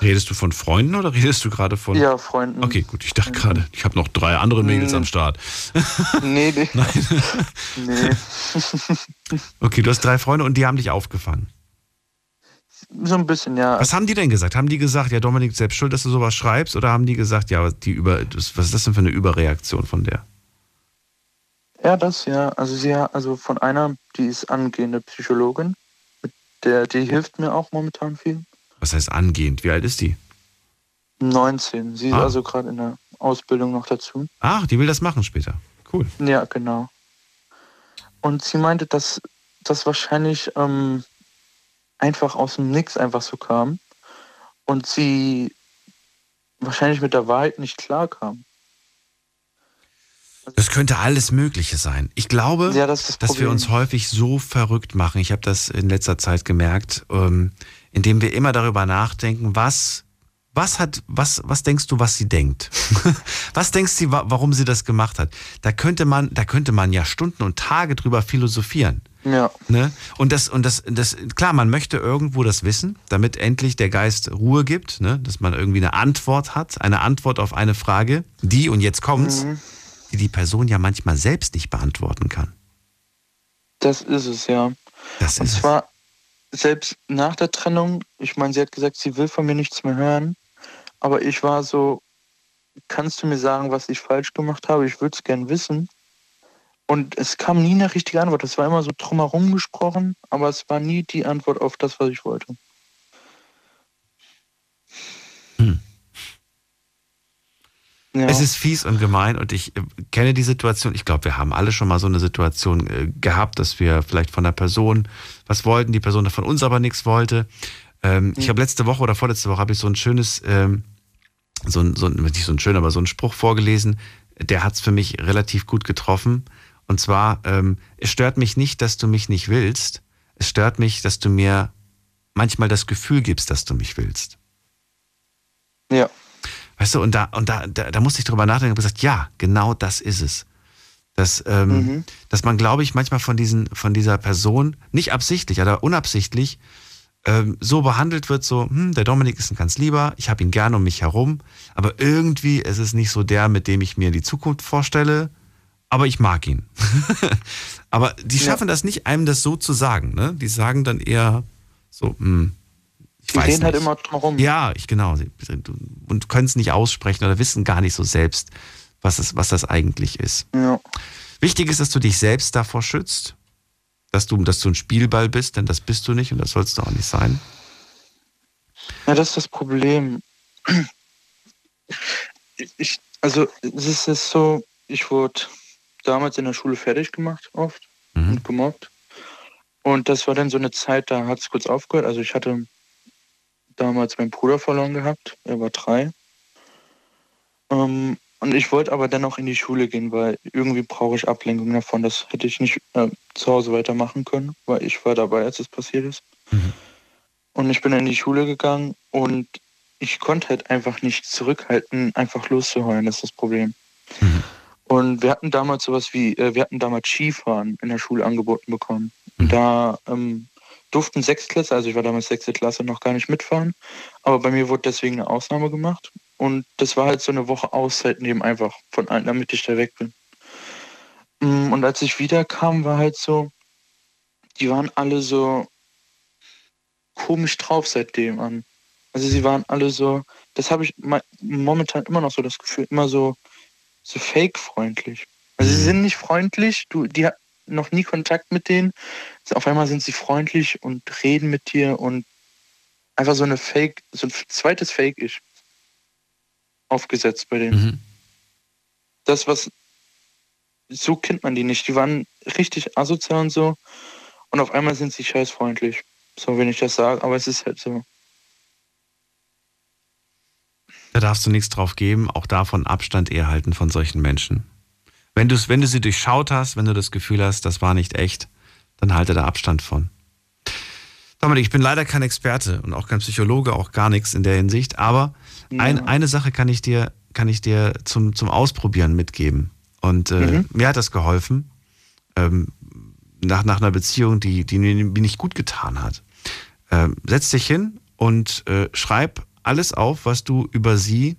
Redest du von Freunden oder redest du gerade von. Ja, Freunden. Okay, gut, ich dachte gerade, ich habe noch drei andere Mädels Mhm. am Start. Nee, nee. Nein. Nee. Okay, du hast drei Freunde und die haben dich aufgefangen. so ein bisschen, ja. Was haben die denn gesagt? Haben die gesagt, ja, Dominik, selbst schuld, dass du sowas schreibst? Oder haben die gesagt, ja, die über, was ist das denn für eine Überreaktion von der? Ja, das ja. Also sie also von einer, die ist angehende Psychologin, mit der, die hilft mir auch momentan viel. Was heißt angehend? Wie alt ist die? 19. Sie ist Ah. also gerade in der Ausbildung noch dazu. Ach, die will das machen später. Cool. Ja, genau. Und sie meinte, dass das wahrscheinlich ähm, einfach aus dem Nix einfach so kam und sie wahrscheinlich mit der Wahrheit nicht klar kam. Das könnte alles Mögliche sein. Ich glaube, Ja, das das dass wir uns häufig so verrückt machen. Ich habe das in letzter Zeit gemerkt, ähm, indem wir immer darüber nachdenken, was, was hat, was, was denkst du, was sie denkt? was denkst du, wa- warum sie das gemacht hat? Da könnte man, da könnte man ja Stunden und Tage drüber philosophieren. Ja. Ne? Und das, und das, das, klar, man möchte irgendwo das wissen, damit endlich der Geist Ruhe gibt, ne? dass man irgendwie eine Antwort hat, eine Antwort auf eine Frage, die, und jetzt kommt's, Mhm. die die Person ja manchmal selbst nicht beantworten kann. Das ist es, ja. Das und ist es. zwar selbst nach der Trennung, ich meine, sie hat gesagt, sie will von mir nichts mehr hören, aber ich war so, kannst du mir sagen, was ich falsch gemacht habe? Ich würde es gern wissen. Und es kam nie eine richtige Antwort. Es war immer so drumherum gesprochen, aber es war nie die Antwort auf das, was ich wollte. Ja. Es ist fies und gemein und ich äh, kenne die Situation. Ich glaube, wir haben alle schon mal so eine Situation äh, gehabt, dass wir vielleicht von der Person was wollten, die Person von uns aber nichts wollte. Ähm, Ich habe letzte Woche oder vorletzte Woche habe ich so ein schönes, ähm, so ein, so ein, nicht so ein schön, aber so ein Spruch vorgelesen. Der hat es für mich relativ gut getroffen. Und zwar, ähm, es stört mich nicht, dass du mich nicht willst. Es stört mich, dass du mir manchmal das Gefühl gibst, dass du mich willst. Ja. Weißt du, und da, und da, da, da musste ich drüber nachdenken und gesagt, ja, genau das ist es. Dass, ähm, Mhm. dass man, glaube ich, manchmal von, diesen, von dieser Person, nicht absichtlich, aber unabsichtlich, ähm, so behandelt wird, so, hm, der Dominik ist ein ganz lieber, ich habe ihn gerne um mich herum, aber irgendwie ist es nicht so der, mit dem ich mir die Zukunft vorstelle, aber ich mag ihn. aber die schaffen das nicht, einem das so zu sagen. Ne? Die sagen dann eher so, hm, ich Die weiß reden halt nicht. immer drumherum. Ja, ich genau. Und können es nicht aussprechen oder wissen gar nicht so selbst, was, es, was das eigentlich ist. Ja. Wichtig ist, dass du dich selbst davor schützt, dass du, dass du ein Spielball bist, denn das bist du nicht und das sollst du auch nicht sein. Ja, das ist das Problem. Ich, also es ist jetzt so, ich wurde damals in der Schule fertig gemacht, oft und gemobbt. Und das war dann so eine Zeit, da hat es kurz aufgehört. Also ich hatte damals meinen Bruder verloren gehabt, er war drei. Ähm, und ich wollte aber dennoch in die Schule gehen, weil irgendwie brauche ich Ablenkung davon. Das hätte ich nicht äh, zu Hause weitermachen können, weil ich war dabei, als es passiert ist. Und ich bin in die Schule gegangen und ich konnte halt einfach nicht zurückhalten, einfach loszuheulen. Das ist das Problem. Und wir hatten damals sowas wie, äh, wir hatten damals Skifahren in der Schule angeboten bekommen. Und da ähm, durften Sechstklässler, also ich war damals sechste Klasse, noch gar nicht mitfahren. Aber bei mir wurde deswegen eine Ausnahme gemacht. Und das war halt so eine Woche Auszeit neben einfach von allen, damit ich da weg bin. Mm, Und als ich wiederkam, war halt so, die waren alle so komisch drauf seitdem an. Also sie waren alle so, das habe ich momentan immer noch so das Gefühl, immer so, so fake-freundlich. Also sie sind nicht freundlich, du, die hat noch nie Kontakt mit denen. Auf einmal sind sie freundlich und reden mit dir und einfach so eine Fake, so ein zweites Fake-Ich aufgesetzt bei denen. Das, was so kennt man die nicht. Die waren richtig asozial und so. Und auf einmal sind sie scheißfreundlich. So, wenn ich das sage, aber es ist halt so. Da darfst du nichts drauf geben, auch davon Abstand eher halten von solchen Menschen. Wenn, du's, wenn du sie durchschaut hast, wenn du das Gefühl hast, das war nicht echt, dann halte da Abstand von. Dominik, ich bin leider kein Experte und auch kein Psychologe, auch gar nichts in der Hinsicht, aber ein, eine Sache kann ich dir, kann ich dir zum, zum Ausprobieren mitgeben. Und äh, mir hat das geholfen, ähm, nach, nach einer Beziehung, die, die mir nicht gut getan hat. Ähm, setz dich hin und äh, schreib alles auf, was du über sie,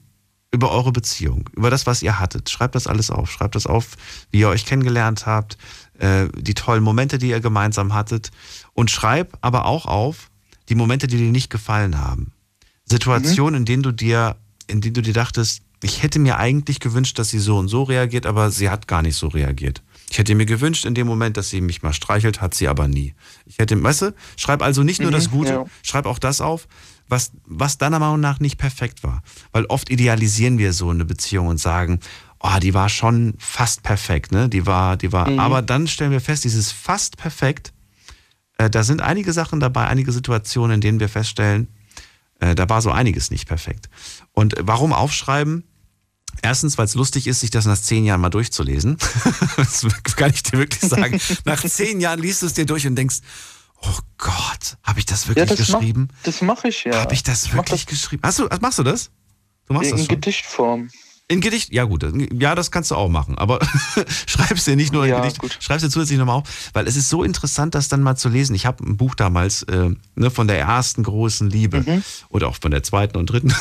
über eure Beziehung, über das, was ihr hattet. Schreibt das alles auf. Schreibt das auf, wie ihr euch kennengelernt habt, äh, die tollen Momente, die ihr gemeinsam hattet. Und schreib aber auch auf die Momente, die dir nicht gefallen haben. Situationen, in denen du dir, in denen du dir dachtest, ich hätte mir eigentlich gewünscht, dass sie so und so reagiert, aber sie hat gar nicht so reagiert. Ich hätte mir gewünscht in dem Moment, dass sie mich mal streichelt, hat sie aber nie. Ich hätte, weißt du, schreib also nicht nur Mhm, das Gute, ja. schreib auch das auf, was, was deiner Meinung nach nicht perfekt war. Weil oft idealisieren wir so eine Beziehung und sagen, oh, die war schon fast perfekt, ne? Die war, die war, Mhm. aber dann stellen wir fest, dieses fast perfekt, äh, da sind einige Sachen dabei, einige Situationen, in denen wir feststellen, äh, da war so einiges nicht perfekt. Und warum aufschreiben? Erstens, weil es lustig ist, sich das nach zehn Jahren mal durchzulesen. das kann ich dir wirklich sagen. Nach zehn Jahren liest du es dir durch und denkst, oh Gott, habe ich das wirklich ja, das geschrieben? Mach, das mache ich ja. Habe ich das Ich mach wirklich geschrieben? Hast du, machst du das? Du machst in das schon? Gedichtform. In Gedicht, ja gut, ja, das kannst du auch machen, aber schreib's dir nicht nur in Ja, Gedicht, schreib's dir zusätzlich nochmal auf, weil es ist so interessant, das dann mal zu lesen. Ich habe ein Buch damals äh, ne, von der ersten großen Liebe Mhm. oder auch von der zweiten und dritten.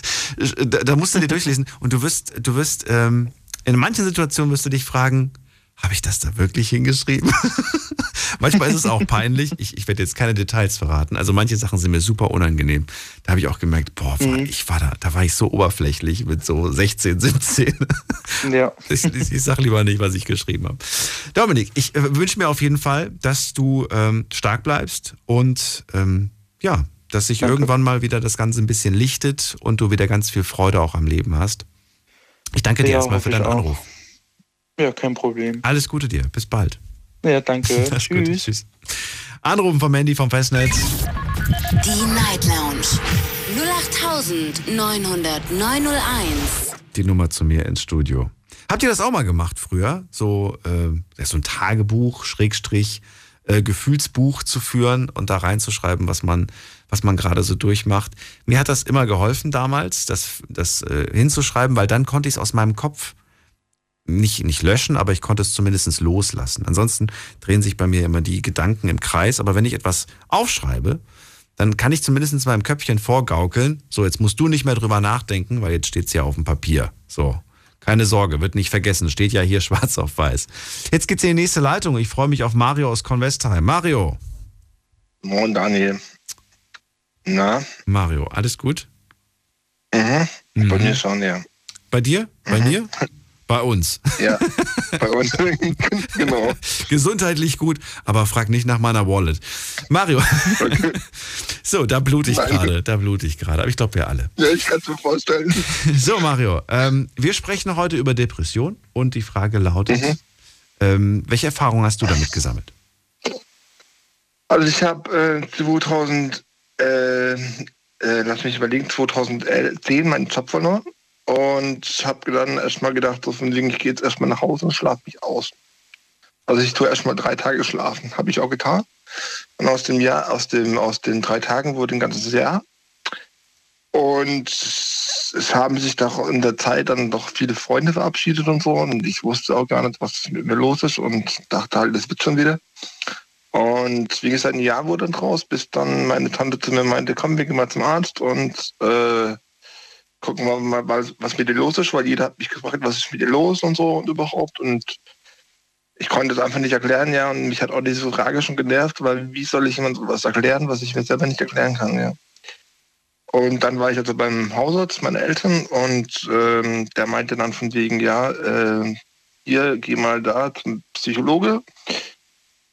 da, da musst du dir durchlesen und du wirst, du wirst, ähm, in manchen Situationen wirst du dich fragen, habe ich das da wirklich hingeschrieben? Manchmal ist es auch peinlich. Ich, ich werde jetzt keine Details verraten. Also manche Sachen sind mir super unangenehm. Da habe ich auch gemerkt, boah, war, ich war da, da war ich so oberflächlich mit so 16, 17. Ja. Ich, ich, ich sage lieber nicht, was ich geschrieben habe. Dominik, ich äh, wünsche mir auf jeden Fall, dass du ähm, stark bleibst und ähm, ja, dass sich irgendwann mal wieder das Ganze ein bisschen lichtet und du wieder ganz viel Freude auch am Leben hast. Ich danke dir Ja, erstmal für deinen auch. Ja, kein Problem. Alles Gute dir. Bis bald. Ja, danke. Alles Gute. Tschüss. Anrufen vom Mandy vom Festnetz. Die Night Lounge 0890901. Die Nummer zu mir ins Studio. Habt ihr das auch mal gemacht früher? So, äh, so ein Tagebuch, Schrägstrich, äh, Gefühlsbuch zu führen und da reinzuschreiben, was man, was man gerade so durchmacht. Mir hat das immer geholfen damals, das, das äh, hinzuschreiben, weil dann konnte ich es aus meinem Kopf nicht, nicht löschen, aber ich konnte es zumindest loslassen. Ansonsten drehen sich bei mir immer die Gedanken im Kreis. Aber wenn ich etwas aufschreibe, dann kann ich zumindest in meinem Köpfchen vorgaukeln, so jetzt musst du nicht mehr drüber nachdenken, weil jetzt steht es ja auf dem Papier. So, keine Sorge, wird nicht vergessen, steht ja hier schwarz auf weiß. Jetzt geht's in die nächste Leitung. Ich freue mich auf Mario aus Convestheim. Mario. Moin Daniel. Na? Mario, alles gut? Mhm. Bei mir schon, ja. Bei dir? Bei mir? Bei uns. Ja, bei uns. genau. Gesundheitlich gut, aber frag nicht nach meiner Wallet. Mario. So, da blute ich gerade, da blute ich gerade. Aber ich glaube, wir alle. Ja, ich kann es mir vorstellen. So, Mario, ähm, wir sprechen heute über Depression und die Frage lautet, Mhm. ähm, welche Erfahrungen hast du damit gesammelt? Also ich habe äh, 2000, äh, äh, lass mich überlegen, 2010 meinen Job verloren und habe dann erstmal gedacht, so von wegen, ich gehe jetzt erstmal nach Hause und schlafe mich aus. Also ich tue erstmal drei Tage schlafen, habe ich auch getan. Und aus dem Jahr, aus dem, aus den drei Tagen wurde ein ganzes Jahr. Und es haben sich doch in der Zeit dann doch viele Freunde verabschiedet und so. Und ich wusste auch gar nicht, was mit mir los ist und dachte halt, das wird schon wieder. Und wie gesagt, ein Jahr wurde dann draus, bis dann meine Tante zu mir meinte, komm, wir gehen mal zum Arzt und äh, gucken wir mal, was, mit dir los ist, weil jeder hat mich gefragt, was ist mit dir los und so und überhaupt. Und ich konnte es einfach nicht erklären, ja. Und mich hat auch diese Frage schon genervt, weil wie soll ich jemand sowas erklären, was ich mir selber nicht erklären kann, ja. Und dann war ich also beim Hausarzt meiner Eltern und ähm, der meinte dann von wegen, ja, äh, hier, geh mal da zum Psychologe.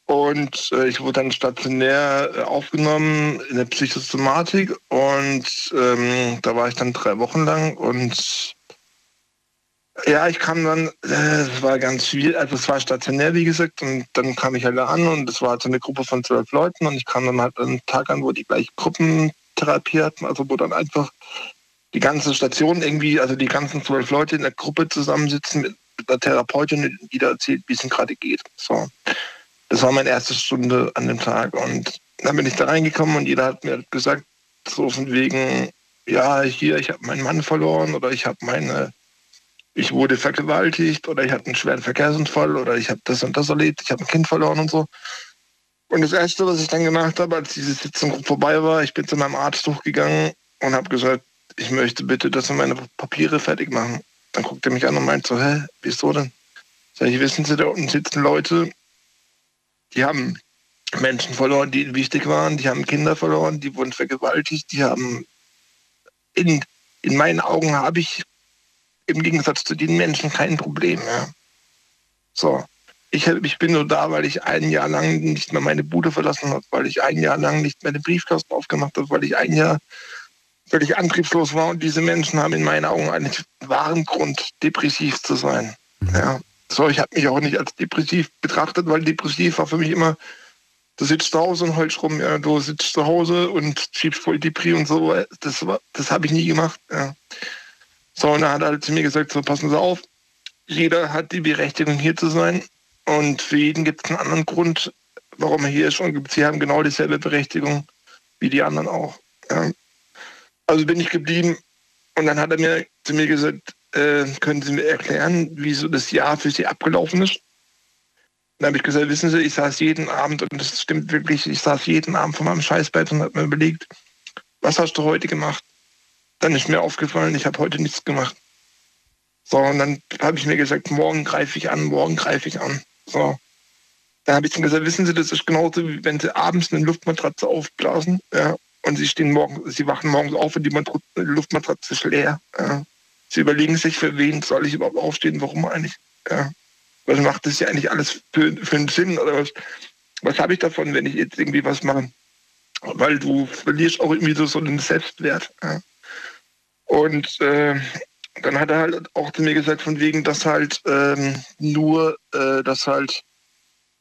Und äh, ich wurde dann stationär äh, aufgenommen in der Psychosomatik und ähm, da war ich dann drei Wochen lang und ja, ich kam dann, äh, es war ganz schwierig, also es war stationär, wie gesagt, und dann kam ich halt da an und es war halt so eine Gruppe von zwölf Leuten und ich kam dann halt einen Tag an, wo die gleiche Gruppentherapie hatten, also wo dann einfach die ganze Station irgendwie, also die ganzen zwölf Leute in der Gruppe zusammensitzen mit einer Therapeutin, und jeder erzählt, wie es ihm gerade geht. So. Das war meine erste Stunde an dem Tag und dann bin ich da reingekommen und jeder hat mir gesagt, so von wegen, ja, hier, ich habe meinen Mann verloren oder ich habe meine, ich wurde vergewaltigt oder ich hatte einen schweren Verkehrsunfall oder ich habe das und das erlebt, ich habe ein Kind verloren und so. Und das Erste, was ich dann gemacht habe, als diese Sitzung vorbei war, ich bin zu meinem Arzt hochgegangen und habe gesagt, ich möchte bitte, dass wir meine Papiere fertig machen. Dann guckt er mich an und meint so, hä, wieso denn? Sag ich, wissen Sie, da unten sitzen Leute, die haben Menschen verloren, die ihnen wichtig waren, die haben Kinder verloren, die wurden vergewaltigt, die haben in, in meinen Augen habe ich im Gegensatz zu den Menschen kein Problem mehr. So. Ich, ich bin nur da, weil ich ein Jahr lang nicht mehr meine Bude verlassen habe, weil ich ein Jahr lang nicht mehr den Briefkasten aufgemacht habe, weil ich ein Jahr völlig antriebslos war und diese Menschen haben in meinen Augen einen wahren Grund, depressiv zu sein. Ja. So, ich habe mich auch nicht als depressiv betrachtet, weil depressiv war für mich immer, du sitzt zu Hause und heulst rum, ja, du sitzt zu Hause und schiebst voll Depri und so. Das, war- das habe ich nie gemacht. Ja. So, und dann hat er halt zu mir gesagt, so passen Sie auf, jeder hat die Berechtigung hier zu sein und für jeden gibt es einen anderen Grund, warum er hier ist und sie haben genau dieselbe Berechtigung wie die anderen auch. Ja. Also bin ich geblieben und dann hat er mir zu mir gesagt, äh, können Sie mir erklären, wieso das Jahr für Sie abgelaufen ist? Dann habe ich gesagt, wissen Sie, ich saß jeden Abend, und das stimmt wirklich, ich saß jeden Abend vor meinem Scheißbett und habe mir überlegt, was hast du heute gemacht? Dann ist mir aufgefallen, ich habe heute nichts gemacht. So, und dann habe ich mir gesagt, morgen greife ich an, morgen greife ich an. So. Dann habe ich dann gesagt, wissen Sie, das ist genauso, wie wenn Sie abends eine Luftmatratze aufblasen, ja, und Sie stehen morgen, Sie wachen morgens auf und die Luftmatratze ist leer. Ja. Sie überlegen sich, für wen soll ich überhaupt aufstehen, warum eigentlich? Ja. Was macht das ja eigentlich alles für, für einen Sinn? Oder was, was habe ich davon, wenn ich jetzt irgendwie was mache? Weil du verlierst auch irgendwie so, so einen Selbstwert. Ja. Und äh, dann hat er halt auch zu mir gesagt, von wegen, dass halt ähm, nur, äh, dass halt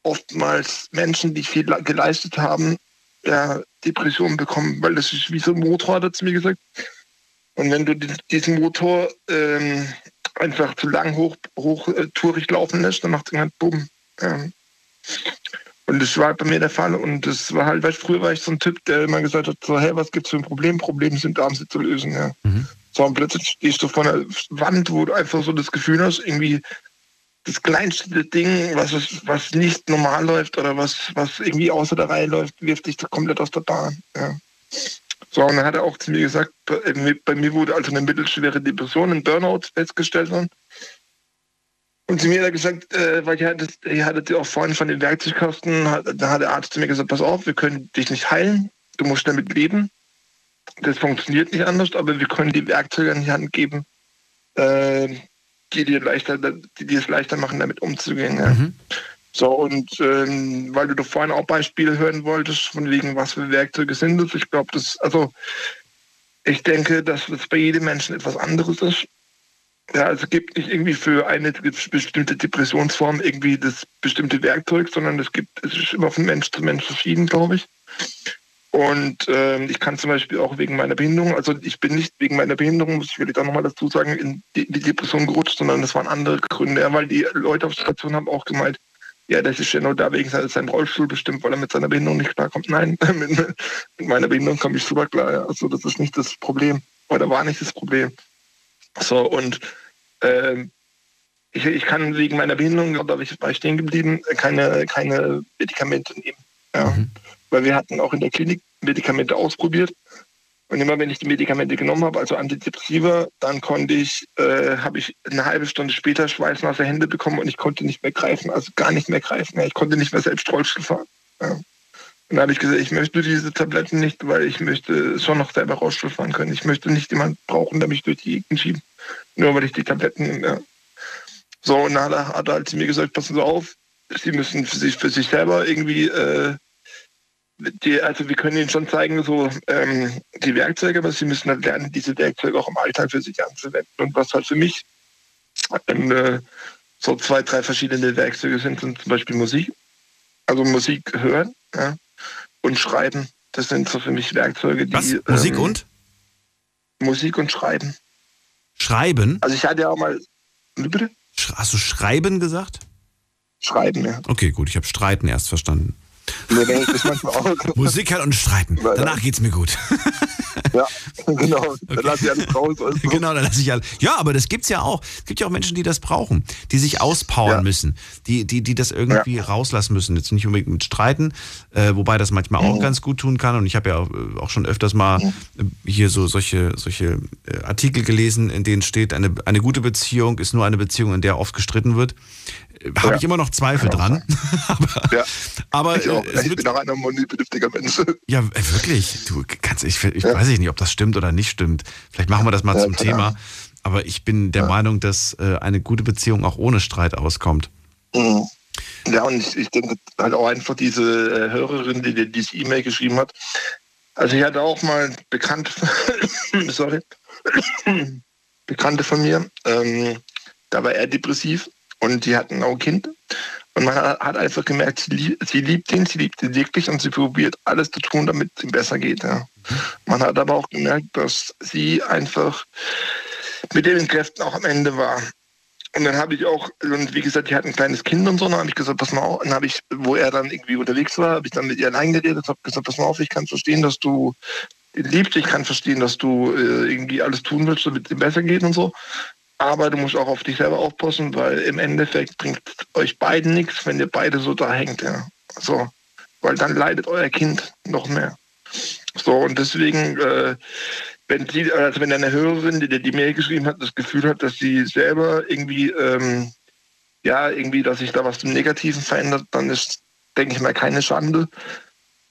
oftmals Menschen, die viel geleistet haben, ja, Depressionen bekommen, weil das ist wie so ein Motor, hat er zu mir gesagt. Und wenn du di- diesen Motor ähm, einfach zu lang hoch, hoch äh, tourig laufen lässt, dann macht er halt Bumm. Ja. Und das war bei mir der Fall. Und das war halt, weil früher war ich so ein Typ, der immer gesagt hat, so, hey, was gibt's für ein Problem? Probleme sind da, um sie zu lösen. Ja. So, und plötzlich stehst du vor einer Wand, wo du einfach so das Gefühl hast, irgendwie, das kleinste Ding, was, was nicht normal läuft oder was, was irgendwie außer der Reihe läuft, wirft dich komplett aus der Bahn. Ja. So, und dann hat er auch zu mir gesagt, bei, mir wurde also eine mittelschwere Depression, ein Burnout festgestellt worden. Und zu mir hat er gesagt, äh, weil ihr hattet, ihr hattet ja auch vorhin von den Werkzeugkosten, hat, da hat der Arzt zu mir gesagt, pass auf, wir können dich nicht heilen, du musst damit leben. Das funktioniert nicht anders, aber wir können die Werkzeuge in die Hand geben, äh, die dir leichter, die dir es leichter machen, damit umzugehen. Ja. Mhm. So, und ähm, weil du da vorhin auch Beispiele hören wolltest, von wegen, was für Werkzeuge sind das, ich glaube, das, also ich denke, dass das bei jedem Menschen etwas anderes ist. Ja, also es gibt nicht irgendwie für eine bestimmte Depressionsform irgendwie das bestimmte Werkzeug, sondern es gibt, es ist immer von Mensch zu Mensch verschieden, glaube ich. Und äh, ich kann zum Beispiel auch wegen meiner Behinderung, also ich bin nicht wegen meiner Behinderung, muss ich vielleicht auch nochmal dazu sagen, in die, die, Depression gerutscht, sondern das waren andere Gründe, ja, weil die Leute auf der Station haben auch gemeint, ja, das ist ja nur da wegen seinem Rollstuhl bestimmt, weil er mit seiner Behinderung nicht klarkommt. Nein, mit, mit meiner Behinderung komme ich super klar. Ja. Also das ist nicht das Problem. Oder war nicht das Problem. So, und äh, ich, ich kann wegen meiner Behinderung, da war ich stehen geblieben, keine, keine Medikamente nehmen. Ja. Mhm. Weil wir hatten auch in der Klinik Medikamente ausprobiert. Und immer wenn ich die Medikamente genommen habe, also Antidepressiva, dann konnte ich, äh, habe ich eine halbe Stunde später schweißnasse Hände bekommen und ich konnte nicht mehr greifen, also gar nicht mehr greifen. Ich konnte nicht mehr selbst Rollstuhl fahren. Ja. Und dann habe ich gesagt, ich möchte diese Tabletten nicht, weil ich möchte schon noch selber Rollstuhl fahren können. Ich möchte nicht jemanden brauchen, der mich durch die Gegend schiebt, nur weil ich die Tabletten nehme. Ja. So, und dann hat er halt zu mir gesagt, passen Sie auf, Sie müssen für sich, für sich selber irgendwie äh, die, also wir können Ihnen schon zeigen, so ähm, die Werkzeuge, aber Sie müssen halt lernen, diese Werkzeuge auch im Alltag für sich anzuwenden. Und was halt für mich äh, so zwei, drei verschiedene Werkzeuge sind, sind zum Beispiel Musik. Also Musik hören ja, und schreiben. Das sind so für mich Werkzeuge, die. Was? Musik ähm, und? Musik und Schreiben. Schreiben? Also ich hatte ja auch mal. Bitte? Hast du Schreiben gesagt? Schreiben, ja. Okay, gut, ich habe Streiten erst verstanden. Musik hören und streiten. Danach geht's mir gut. Ja, genau. Dann lasse ich alles raus. Also. Genau, dann lasse ich alles. Ja, aber das gibt's ja auch. Es gibt ja auch Menschen, die das brauchen, die sich auspowern ja. müssen, die, die, die das irgendwie ja. rauslassen müssen. Jetzt nicht unbedingt mit Streiten, äh, wobei das manchmal auch mhm. ganz gut tun kann. Und ich habe ja auch, äh, auch, schon öfters mal mhm. hier so solche, solche äh, Artikel gelesen, in denen steht, eine, eine gute Beziehung ist nur eine Beziehung, in der oft gestritten wird habe ja. ich immer noch Zweifel dran. aber, ja. aber ich, auch. Äh, ich bin auch ein harmoniebedürftiger Mensch. Ja, äh, wirklich. Du kannst, ich, ich ja. weiß nicht, ob das stimmt oder nicht stimmt. Vielleicht machen wir das mal zum Thema. Aber ich bin der Meinung, dass äh, eine gute Beziehung auch ohne Streit auskommt. Mhm. Ja, und ich, ich denke halt auch einfach diese äh, Hörerin, die dir diese E-Mail geschrieben hat. Also ich hatte auch mal Bekannte, sorry, Bekannte von mir, ähm, da war er depressiv und die hatten auch Kind. Und man hat einfach gemerkt, sie, sie liebt ihn, sie liebt ihn wirklich und sie probiert alles zu tun, damit es ihm besser geht. Ja. Man hat aber auch gemerkt, dass sie einfach mit den Kräften auch am Ende war. Und dann habe ich auch, und wie gesagt, die hatten ein kleines Kind und so, dann habe ich gesagt, pass mal auf, dann habe ich, wo er dann irgendwie unterwegs war, habe ich dann mit ihr allein geredet, habe gesagt, pass mal auf, ich kann verstehen, dass du liebst, ich kann verstehen, dass du äh, irgendwie alles tun willst, damit es ihm besser geht und so. Aber du musst auch auf dich selber aufpassen, weil im Endeffekt bringt euch beiden nichts, wenn ihr beide so da hängt. Ja. So, weil dann leidet euer Kind noch mehr. So, und deswegen, äh, wenn sie, also wenn eine Hörerin, die die Mail geschrieben hat, das Gefühl hat, dass sie selber irgendwie, ähm, ja, irgendwie, dass sich da was zum Negativen verändert, dann ist, denke ich mal, keine Schande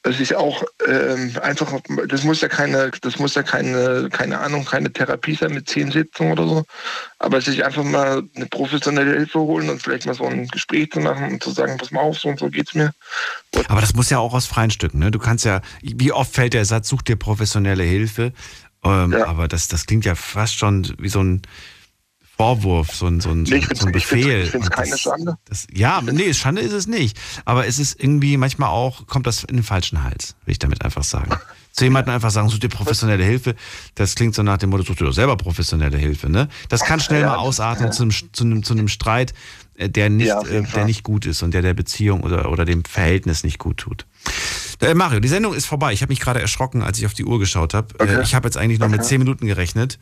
das ist auch ähm, einfach, das muss ja keine, das muss ja keine, keine Ahnung, keine Therapie sein mit zehn Sitzungen oder so. Aber sich einfach mal eine professionelle Hilfe holen und vielleicht mal so ein Gespräch zu machen und zu sagen, pass mal auf, so und so geht's mir. Und Aber das muss ja auch aus freien Stücken, ne? Du kannst ja, wie oft fällt der Satz, such dir professionelle Hilfe. Ähm, ja. Aber das, das klingt ja fast schon wie so ein, Vorwurf, so ein, so ein, nee, so ein Befehl. Ich finde es keine Schande. Das, ja, nee, Schande ist es nicht. Aber es ist irgendwie manchmal auch, kommt das in den falschen Hals, will ich damit einfach sagen. Zu jemandem einfach sagen, such dir professionelle Hilfe. Das klingt so nach dem Motto, such dir doch selber professionelle Hilfe. Ne? Das kann schnell Ja, mal ausarten zu, einem, zu, einem, zu einem Streit, der nicht, Ja, äh, der nicht gut ist und der der Beziehung oder, oder dem Verhältnis nicht gut tut. Äh, Mario, die Sendung ist vorbei. Ich habe mich gerade erschrocken, als ich auf die Uhr geschaut habe. Äh, Okay. ich habe jetzt eigentlich noch mit Okay. zehn Minuten gerechnet.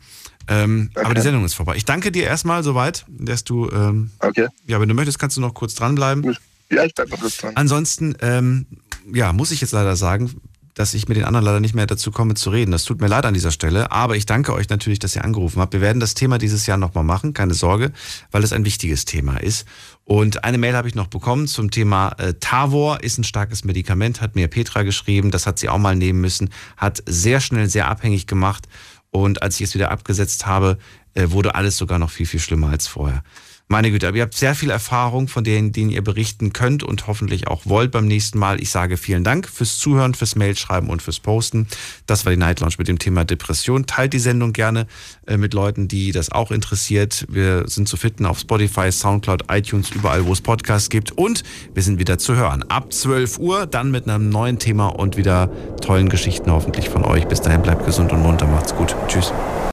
Ähm, Aber Okay. die Sendung ist vorbei. Ich danke dir erstmal soweit, dass du, ähm, Okay. ja, wenn du möchtest, kannst du noch kurz dranbleiben. Ja, ich bleib noch kurz dran. Ansonsten, ähm, ja, muss ich jetzt leider sagen, dass ich mit den anderen leider nicht mehr dazu komme zu reden. Das tut mir leid an dieser Stelle, aber ich danke euch natürlich, dass ihr angerufen habt. Wir werden das Thema dieses Jahr nochmal machen, keine Sorge, weil es ein wichtiges Thema ist. Und eine Mail habe ich noch bekommen zum Thema äh, Tavor ist ein starkes Medikament, hat mir Petra geschrieben, das hat sie auch mal nehmen müssen, hat sehr schnell sehr abhängig gemacht und als ich es wieder abgesetzt habe, äh, wurde alles sogar noch viel, viel schlimmer als vorher. Meine Güte, aber ihr habt sehr viel Erfahrung, von denen, denen ihr berichten könnt und hoffentlich auch wollt beim nächsten Mal. Ich sage vielen Dank fürs Zuhören, fürs Mailschreiben und fürs Posten. Das war die Night Lounge mit dem Thema Depression. Teilt die Sendung gerne äh, mit Leuten, die das auch interessiert. Wir sind zu finden auf Spotify, Soundcloud, iTunes, überall, wo es Podcasts gibt. Und wir sind wieder zu hören. Ab 12 Uhr, dann mit einem neuen Thema und wieder tollen Geschichten hoffentlich von euch. Bis dahin bleibt gesund und munter. Macht's gut. Tschüss.